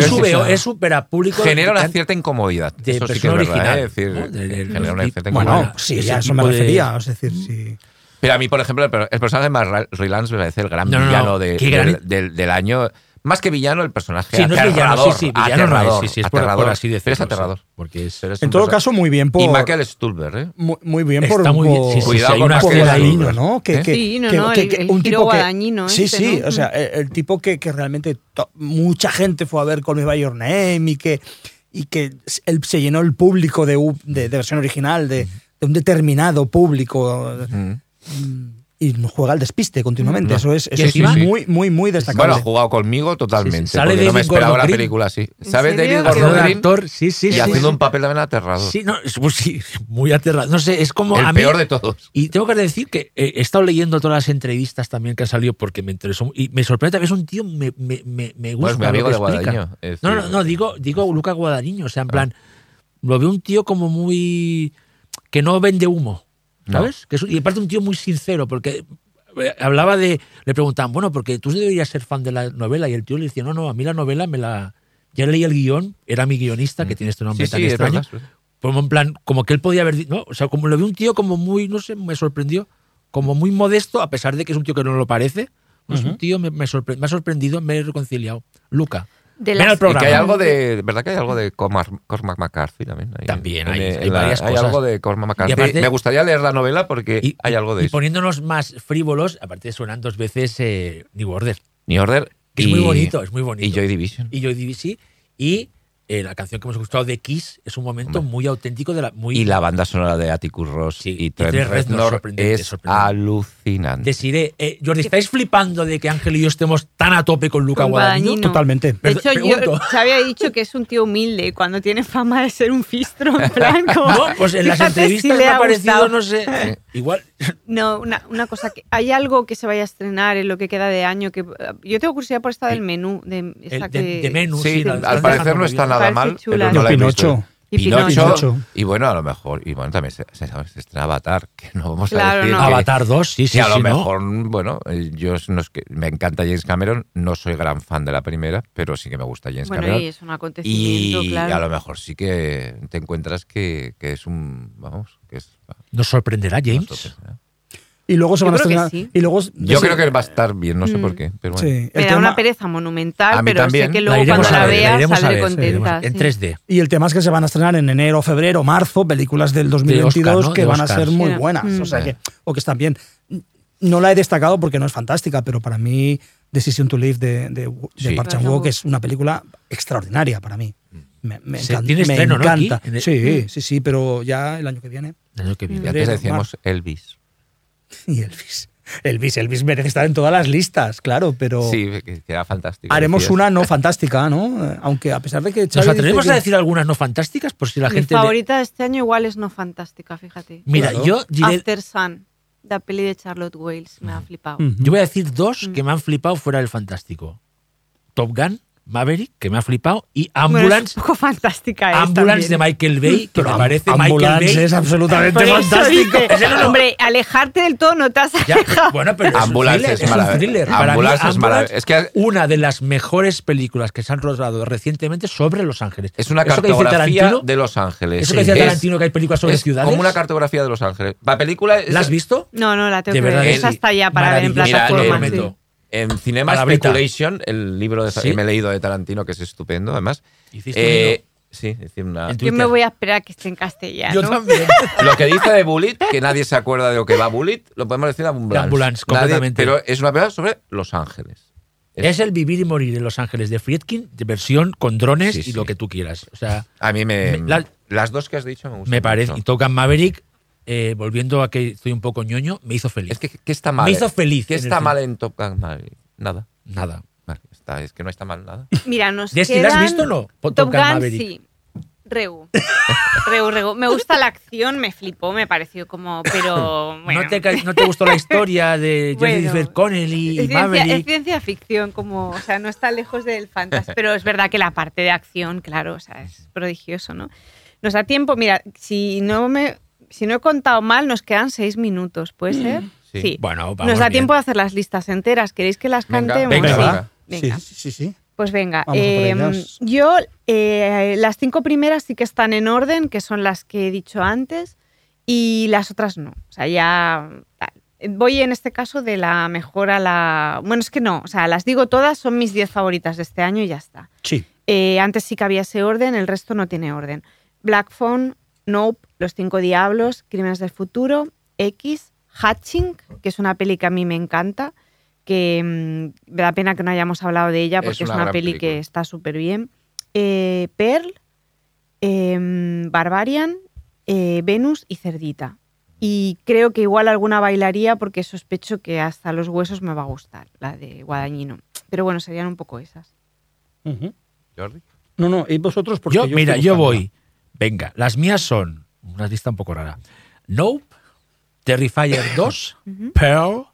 es es súper público... genera una cierta incomodidad. de Eso sí que es verdad, original, ¿eh? Es decir, ¿no? De- de- genera una cierta Bueno, incomodidad. sí, ya a eso me refería. Es decir, sí. Pero a mí, por ejemplo, el, per- el personaje de Mark Rylance me parece el gran No, no, no, villano de- qué gran- del, del- del año. Más que villano, el personaje Sí, no es villano, aterrador. sí, sí, villano no aterrador, es, sí, sí, es por, aterrador. por así decirlo. Pero es sí, aterrador. porque es... Pero es En todo personaje- caso, muy bien por. Y Michael Stulber, ¿eh? Muy, muy bien por. Está muy bien, por- sí, sí, Cuidado sí, hay con una por Stulber, ¿no? Que, ¿eh? que- Sí, no, que- no, que- el- que el un giro tipo que, guadagnino sí, este, sí, ¿no? o sea, el, el tipo que, que realmente to- mucha gente fue a ver Call Me By Your Name y que, y que él se llenó el público de, u- de, de versión original, de, de un determinado público Mm. Y juega al despiste continuamente. Mm. Eso es, eso muy, muy, muy destacable. Bueno, ha jugado conmigo totalmente. Sí, sí. Sale porque no me esperaba Gordon la película así. ¿En ¿Sabes? David Gordon Green? actor, sí, sí, Y sí. haciendo un papel también aterrador. Sí, no, es, pues sí, muy aterrado. No sé, es como el a mí- peor de todos. Y tengo que decir que eh, he estado leyendo todas las entrevistas también que han salido porque me interesó. Y me sorprende también, es un tío, me, me, me, me gusta. Pues mi lo amigo que de explica. No, no, no, digo, digo Luca Guadagnino. O sea, en Ah. plan, lo veo un tío como muy. que no vende humo. ¿Sabes? Que es y aparte un tío muy sincero, porque eh, hablaba de. le preguntaban, bueno, porque tú deberías ser fan de la novela. Y el tío le decía, no, no, a mí la novela me la. Ya leí el guion, era mi guionista, que tiene este nombre Sí, tan sí, extraño. Como en plan, como que él podía haber ¿no? O sea, como lo vi un tío como muy, no sé, me sorprendió, como muy modesto, a pesar de que es un tío que no lo parece. No es un tío, me, me sorpre- me ha sorprendido, me he reconciliado. Luca. De las- programa. que hay algo de. ¿Verdad que hay algo de Cormac, Cormac McCarthy también? Ahí También en- hay- en hay la- varias Hay cosas. algo de Cormac McCarthy. aparte- Me gustaría leer la novela porque Y, hay algo de y eso. poniéndonos más frívolos, aparte suenan dos veces eh, New Order, New Order. que es muy bonito, es muy bonito. Y Joy Division. Y Joy Division. Y eh, la canción que hemos escuchado de Kiss es un momento Hombre. muy auténtico de la. Muy, Y la banda sonora de Atticus Ross Sí, y y Trent Trent Reznor, Reznor sorprendente, es sorprendente. alucinante. Desiree, eh, Jordi, ¿estáis flipando de que Ángel y yo estemos tan a tope con Luca Guadagnino? Totalmente. De Perdón, hecho, yo se había dicho que es un tío humilde cuando tiene fama de ser un fistro, en plan como... No, pues en las si entrevistas le me ha ha parecido, no sé, igual. No, una, una cosa que hay algo que se vaya a estrenar en lo que queda de año que yo tengo curiosidad por esta del menú de, esta El de, que- de menú, Sí, sí, al parecer no está bien. Nada mal. chula. pero no la he Pinocho. visto. Y Pinocho. Pinocho. Y bueno, a lo mejor. Y bueno, también se, se, se estrena Avatar, que no vamos Claro, a decir. no. que- Avatar 2, sí, sí, que a lo mejor, bueno, eh, yo no es que me encanta James Cameron, no soy gran fan de la primera, pero sí que me gusta James Bueno, Cameron. y es un acontecimiento, Y claro. a lo mejor sí que te encuentras que, que es un. Vamos, que es. Nos sorprenderá James. Y luego se Yo van a creo que estrenar. sí. Y luego, Yo sí, creo que va a estar bien, no sé Mm. por qué. Pero bueno. sí, Me da una pereza monumental, pero también. sé que luego cuando la ver, la vea iremos a saldré contenta. en sí. 3D. Y el tema es que se van a estrenar en enero, febrero, marzo, películas del 2022 Oscar, ¿no? que De van a Oscar. ser muy Sí. buenas. Mm. O sea que, o que están bien. No la he destacado porque no es fantástica, pero para mí Decision to Live de, de, de Sí. Park Chan-wook es una película extraordinaria para mí. Me, me Se- encan- tiene me estreno, ¿no? encanta. aquí, en el- Sí, sí, sí, pero ya el año que viene. El año que viene. Antes decíamos Elvis. Y Elvis. Elvis, Elvis merece estar en todas las listas, claro, pero Sí, que, que era fantástico. haremos decías. una no fantástica, ¿no? Eh, Aunque a pesar de que ¿Nos Xavi dice atrevemos que- a decir algunas no fantásticas? Por si la Mi gente. favorita de este año igual es no fantástica, fíjate. Mira, Claro. yo diré. After Sun, la peli de Charlotte Wales, me ha flipado. Yo voy a decir dos Mm. que me han flipado fuera del fantástico. Top Gun, Maverick, que me ha flipado, y Bueno, Ambulance, es un poco fantástica. es Ambulance de. Michael Bay, que me Am- parece Michael Ambulance Bay. es absolutamente fantástico. dice, hombre, alejarte del todo no te has Ya, alejado. bueno, pero Ambulance es un thriller. Es un thriller. Para mí, Ambulance es es que- una de las mejores películas que se han rodado recientemente sobre Los Ángeles. Es una cartografía de Los Ángeles. Eso que decía Es- Tarantino que hay películas sobre es ciudades. como una cartografía de Los Ángeles. La película es- ¿La has visto? No, no, la tengo De que verdad ver. Esa está ya para ver en plataforma. En Cinema Palabrita. Speculation, el libro de, Sí. que me he leído de Tarantino, que es estupendo, además. Hiciste Eh, sí, decir, una- Yo me voy a esperar a que esté en castellano. Yo también. Lo que dice de Bullet, que nadie se acuerda de lo que va Bullet, lo podemos decir de Ambulance. De Ambulance, Nadie- completamente. pero es una película sobre Los Ángeles. Es el vivir y morir en Los Ángeles de Friedkin, de versión con drones Sí, y sí. lo que tú quieras. O sea, A mí me. Me- la- las dos que has dicho me gustan. me parece. Y tocan Maverick, eh, volviendo a que estoy un poco ñoño, me hizo feliz. Es que, ¿qué está mal? Me hizo feliz ¿Qué está mal en Top Gun Maverick? Nada. Nada. Vale, está, es que no está mal nada. Mira, nos Desti, ¿la has quedan- visto o no? Top Top Gun Gun, Maverick. sí. Regu. Regu, Regu. Me gusta la acción, me flipó, me pareció como, pero bueno. ¿No, te, ca- no te gustó la historia de Bueno. Jennifer Connelly y es ciencia, es Maverick? ciencia ficción, como, o sea, no está lejos del fantasma, pero es verdad que la parte de acción, claro, o sea, es prodigioso, ¿no? Nos da tiempo, mira, si no me, si no he contado mal, nos quedan seis minutos, ¿puede ser? Sí. Bueno, vamos Nos da bien. tiempo de hacer las listas enteras. ¿Queréis que las Venga, cantemos? venga, Sí. va. Venga. Sí, sí, sí. Pues venga, eh, ellas. yo eh, las cinco primeras sí que están en orden, que son las que he dicho antes, y las otras no. O sea, ya voy en este caso de la mejor a la... Bueno, es que no, o sea, las digo todas, son mis 10 favoritas de este año y ya está. Sí. Eh, antes sí que había ese orden, el resto no tiene orden. Black Phone, Nope, Los Cinco Diablos, Crímenes del Futuro, X, Hatching, que es una peli que a mí me encanta, que mm, me da pena que no hayamos hablado de ella porque es una peli película. que está súper bien. Eh, Pearl, em, Barbarian, eh, Venus y Cerdita. Y creo que igual alguna bailaría porque sospecho que hasta los huesos me va a gustar, la de Guadañino. Pero bueno, serían un poco esas. Jordi. No, no, y vosotros porque Yo, mira, yo voy. Venga, las mías son una lista un poco rara. Nope, Terrifier 2, Pearl,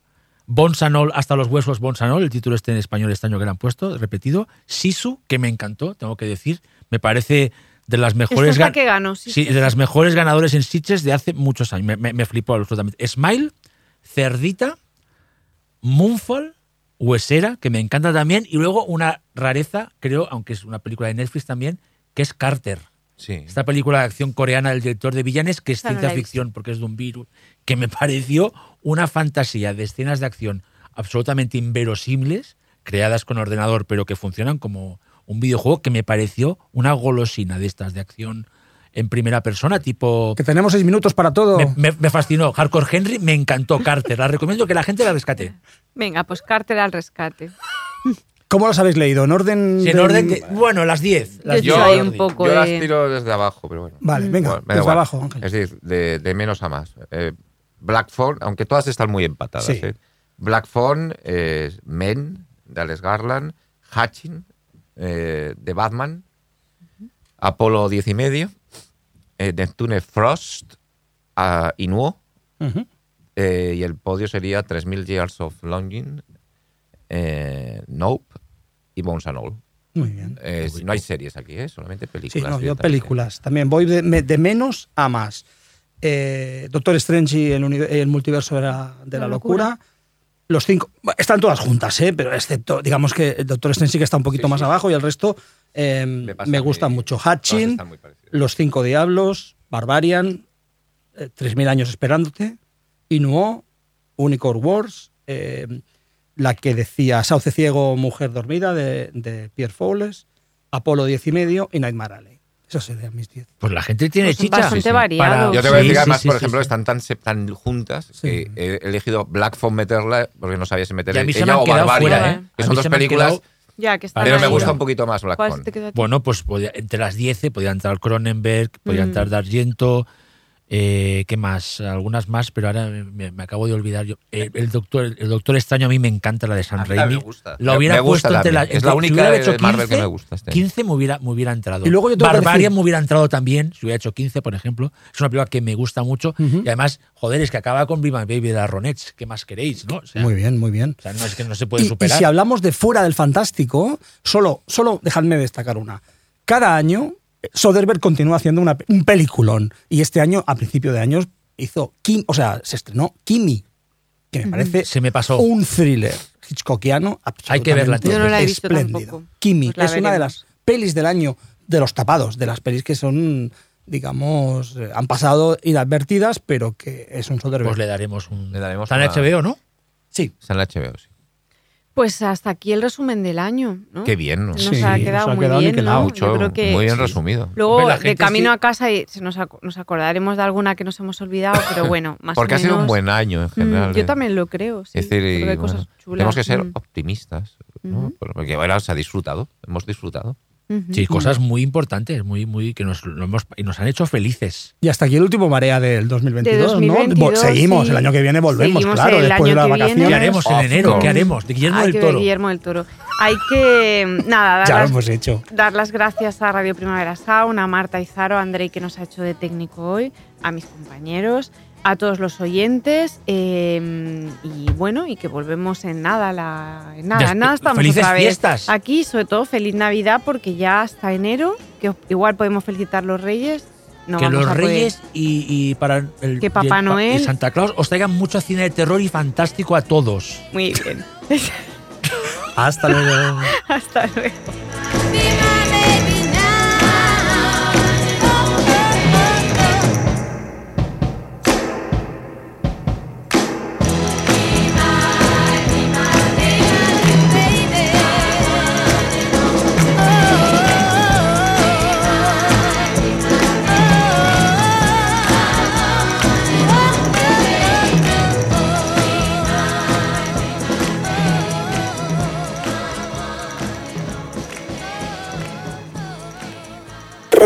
All, hasta los huesos All, el título este en español este año que le han puesto, repetido. Sisu, que me encantó, tengo que decir, me parece de las mejores es la que sí, sí, sí, de las mejores ganadores en Sitges de hace muchos años. Me, me- me flipó absolutamente. Smile, Cerdita, Moonfall, Huesera, que me encanta también, y luego una rareza, creo, aunque es una película de Netflix también, que es Carter. Sí. Esta película de acción coreana del director de Villanes, que es no ciencia ficción porque es de un virus, que me pareció una fantasía de escenas de acción absolutamente inverosímiles, creadas con ordenador, pero que funcionan como un videojuego que me pareció una golosina de estas de acción en primera persona, tipo... Que tenemos seis minutos para todo. Me, me- me fascinó. Hardcore Henry, me encantó. Carter, la recomiendo que la gente la rescate. Venga, pues Carter al rescate. ¿Cómo las habéis leído? ¿En orden? Si en de- orden que- bueno, las 10. Las Yo 10, soy Jordi. un poco Yo las tiro desde abajo, pero bueno. Vale, venga, Bueno, desde igual. abajo, Ángel. Es decir, de, de menos a más. Eh, Black Phone, aunque todas están muy empatadas. Sí. ¿eh? Black Phone, eh, Men, de Alex Garland, Hatching, eh, de Batman, Apolo 10 y medio, eh, Neptune Frost, uh, Inuo, Ujú. eh, y el podio sería 3000 Years of Longing, eh, Nope y Bones and All. Muy bien. Eh, no hay series aquí, ¿eh? solamente Sí, películas. no, yo películas. También voy de, me- de menos a más. Eh, Doctor Strange y el, multiverso de la, de la La locura. locura. Los cinco. Están todas juntas, ¿eh? pero excepto, digamos que el Doctor Strange sí que está un poquito Sí, más sí. abajo y el resto eh, Me me, pasa a mí, gustan mucho. Hatching. Los Cinco Diablos, Barbarian, eh, 3.000 años esperándote, Inuo, Unicorn Wars, eh, la que decía Sauce Ciego, Mujer Dormida, de, de Pierre Fowles, Apolo 10 y medio y Nightmare Alley. Esas serían mis 10. Pues la gente tiene Pues chicha. bastante variados. Yo te voy a Sí, decir sí, además, sí, por sí, ejemplo, sí. están tan, se- tan juntas Sí. que he elegido Black Phone meterla porque no sabía si meter Y a mí se me ella o quedado Barbarian, fuera, ¿eh? que A son dos películas, quedado- Ya, que están pero me gusta un poquito más Black. Bueno, pues podía- entre las 10 podía entrar Cronenberg, podía Mm. entrar D'Argento, Eh, ¿Qué más? Algunas más, pero ahora me, me acabo de olvidar. Yo, Eh, el, doctor, el Doctor Extraño a mí me encanta la de San Raimi. me gusta. La hubiera me gusta puesto entre la. Es la si única hubiera de hecho Marvel que 15, me gusta este año. 15 me hubiera, me hubiera entrado. Y luego yo Barbarian me hubiera entrado también, si hubiera hecho 15, por ejemplo. Es una película que me gusta mucho. Ujú. Y además, joder, es que acaba con Viva Baby de la Ronettes. ¿Qué más queréis, no? O sea, Muy bien, muy bien. o sea, no es que no se puede Y, y superar. si hablamos de fuera del fantástico, solo, solo dejadme destacar una. Cada año, Soderbergh continúa haciendo una, un peliculón. Y este año, a principio de años, hizo Kim, o sea, se estrenó Kimi, que me parece Se me pasó. un thriller hitchcockiano Hay que verla, absolutamente tío. Yo no la he visto espléndido. tampoco. Kimi, Pues la es una de las pelis del año de los tapados, de las pelis que son, digamos, eh, han pasado inadvertidas, pero que es un Soderbergh. Pues le daremos un. Le daremos Está en HBO, ¿no? sí, Está en la HBO, sí. Pues hasta aquí el resumen del año, ¿no? Qué bien, ¿no? Nos Sí, ha nos quedado ha muy quedado bien. ¿no? Mucho, Yo creo que muy bien sí. resumido. Luego, Hombre, de camino sí- a casa, y se nos, ac- nos acordaremos de alguna que nos hemos olvidado, pero bueno, más Porque o ha sido un menos, buen año en mm, general. yo ¿eh? también lo creo, sí. Es decir, y, que hay bueno, cosas chulas. tenemos que ser mm. optimistas, ¿no? Porque ahora se ha disfrutado, hemos disfrutado. Sí, cosas muy importantes, muy, muy, que nos, lo hemos, y nos han hecho felices. Y hasta aquí el último marea del 2022, De ¿no? 2022, Vo- Seguimos, sí. el año que viene volvemos, Seguimos claro, el después de las vacaciones. ¿Qué haremos en Of enero? ¿Qué haremos? De Guillermo Hay del que Toro. Guillermo del Toro. Hay que, nada, dar, Ya lo las, hemos hecho. dar las gracias a Radio Primavera Sound, a Marta Izaro, a Andrei que nos ha hecho de técnico hoy, a mis compañeros, a todos los oyentes eh, y bueno, y que volvemos en nada, la, en nada, en nada estamos felices otra vez. fiestas. Aquí, sobre todo, feliz Navidad porque ya hasta enero, que igual podemos felicitar los Reyes. No que los. Reyes y, y para el Que Papá y el Noel- y Santa Claus os traigan mucho cine de terror y fantástico a todos. Muy bien. Hasta luego. hasta luego.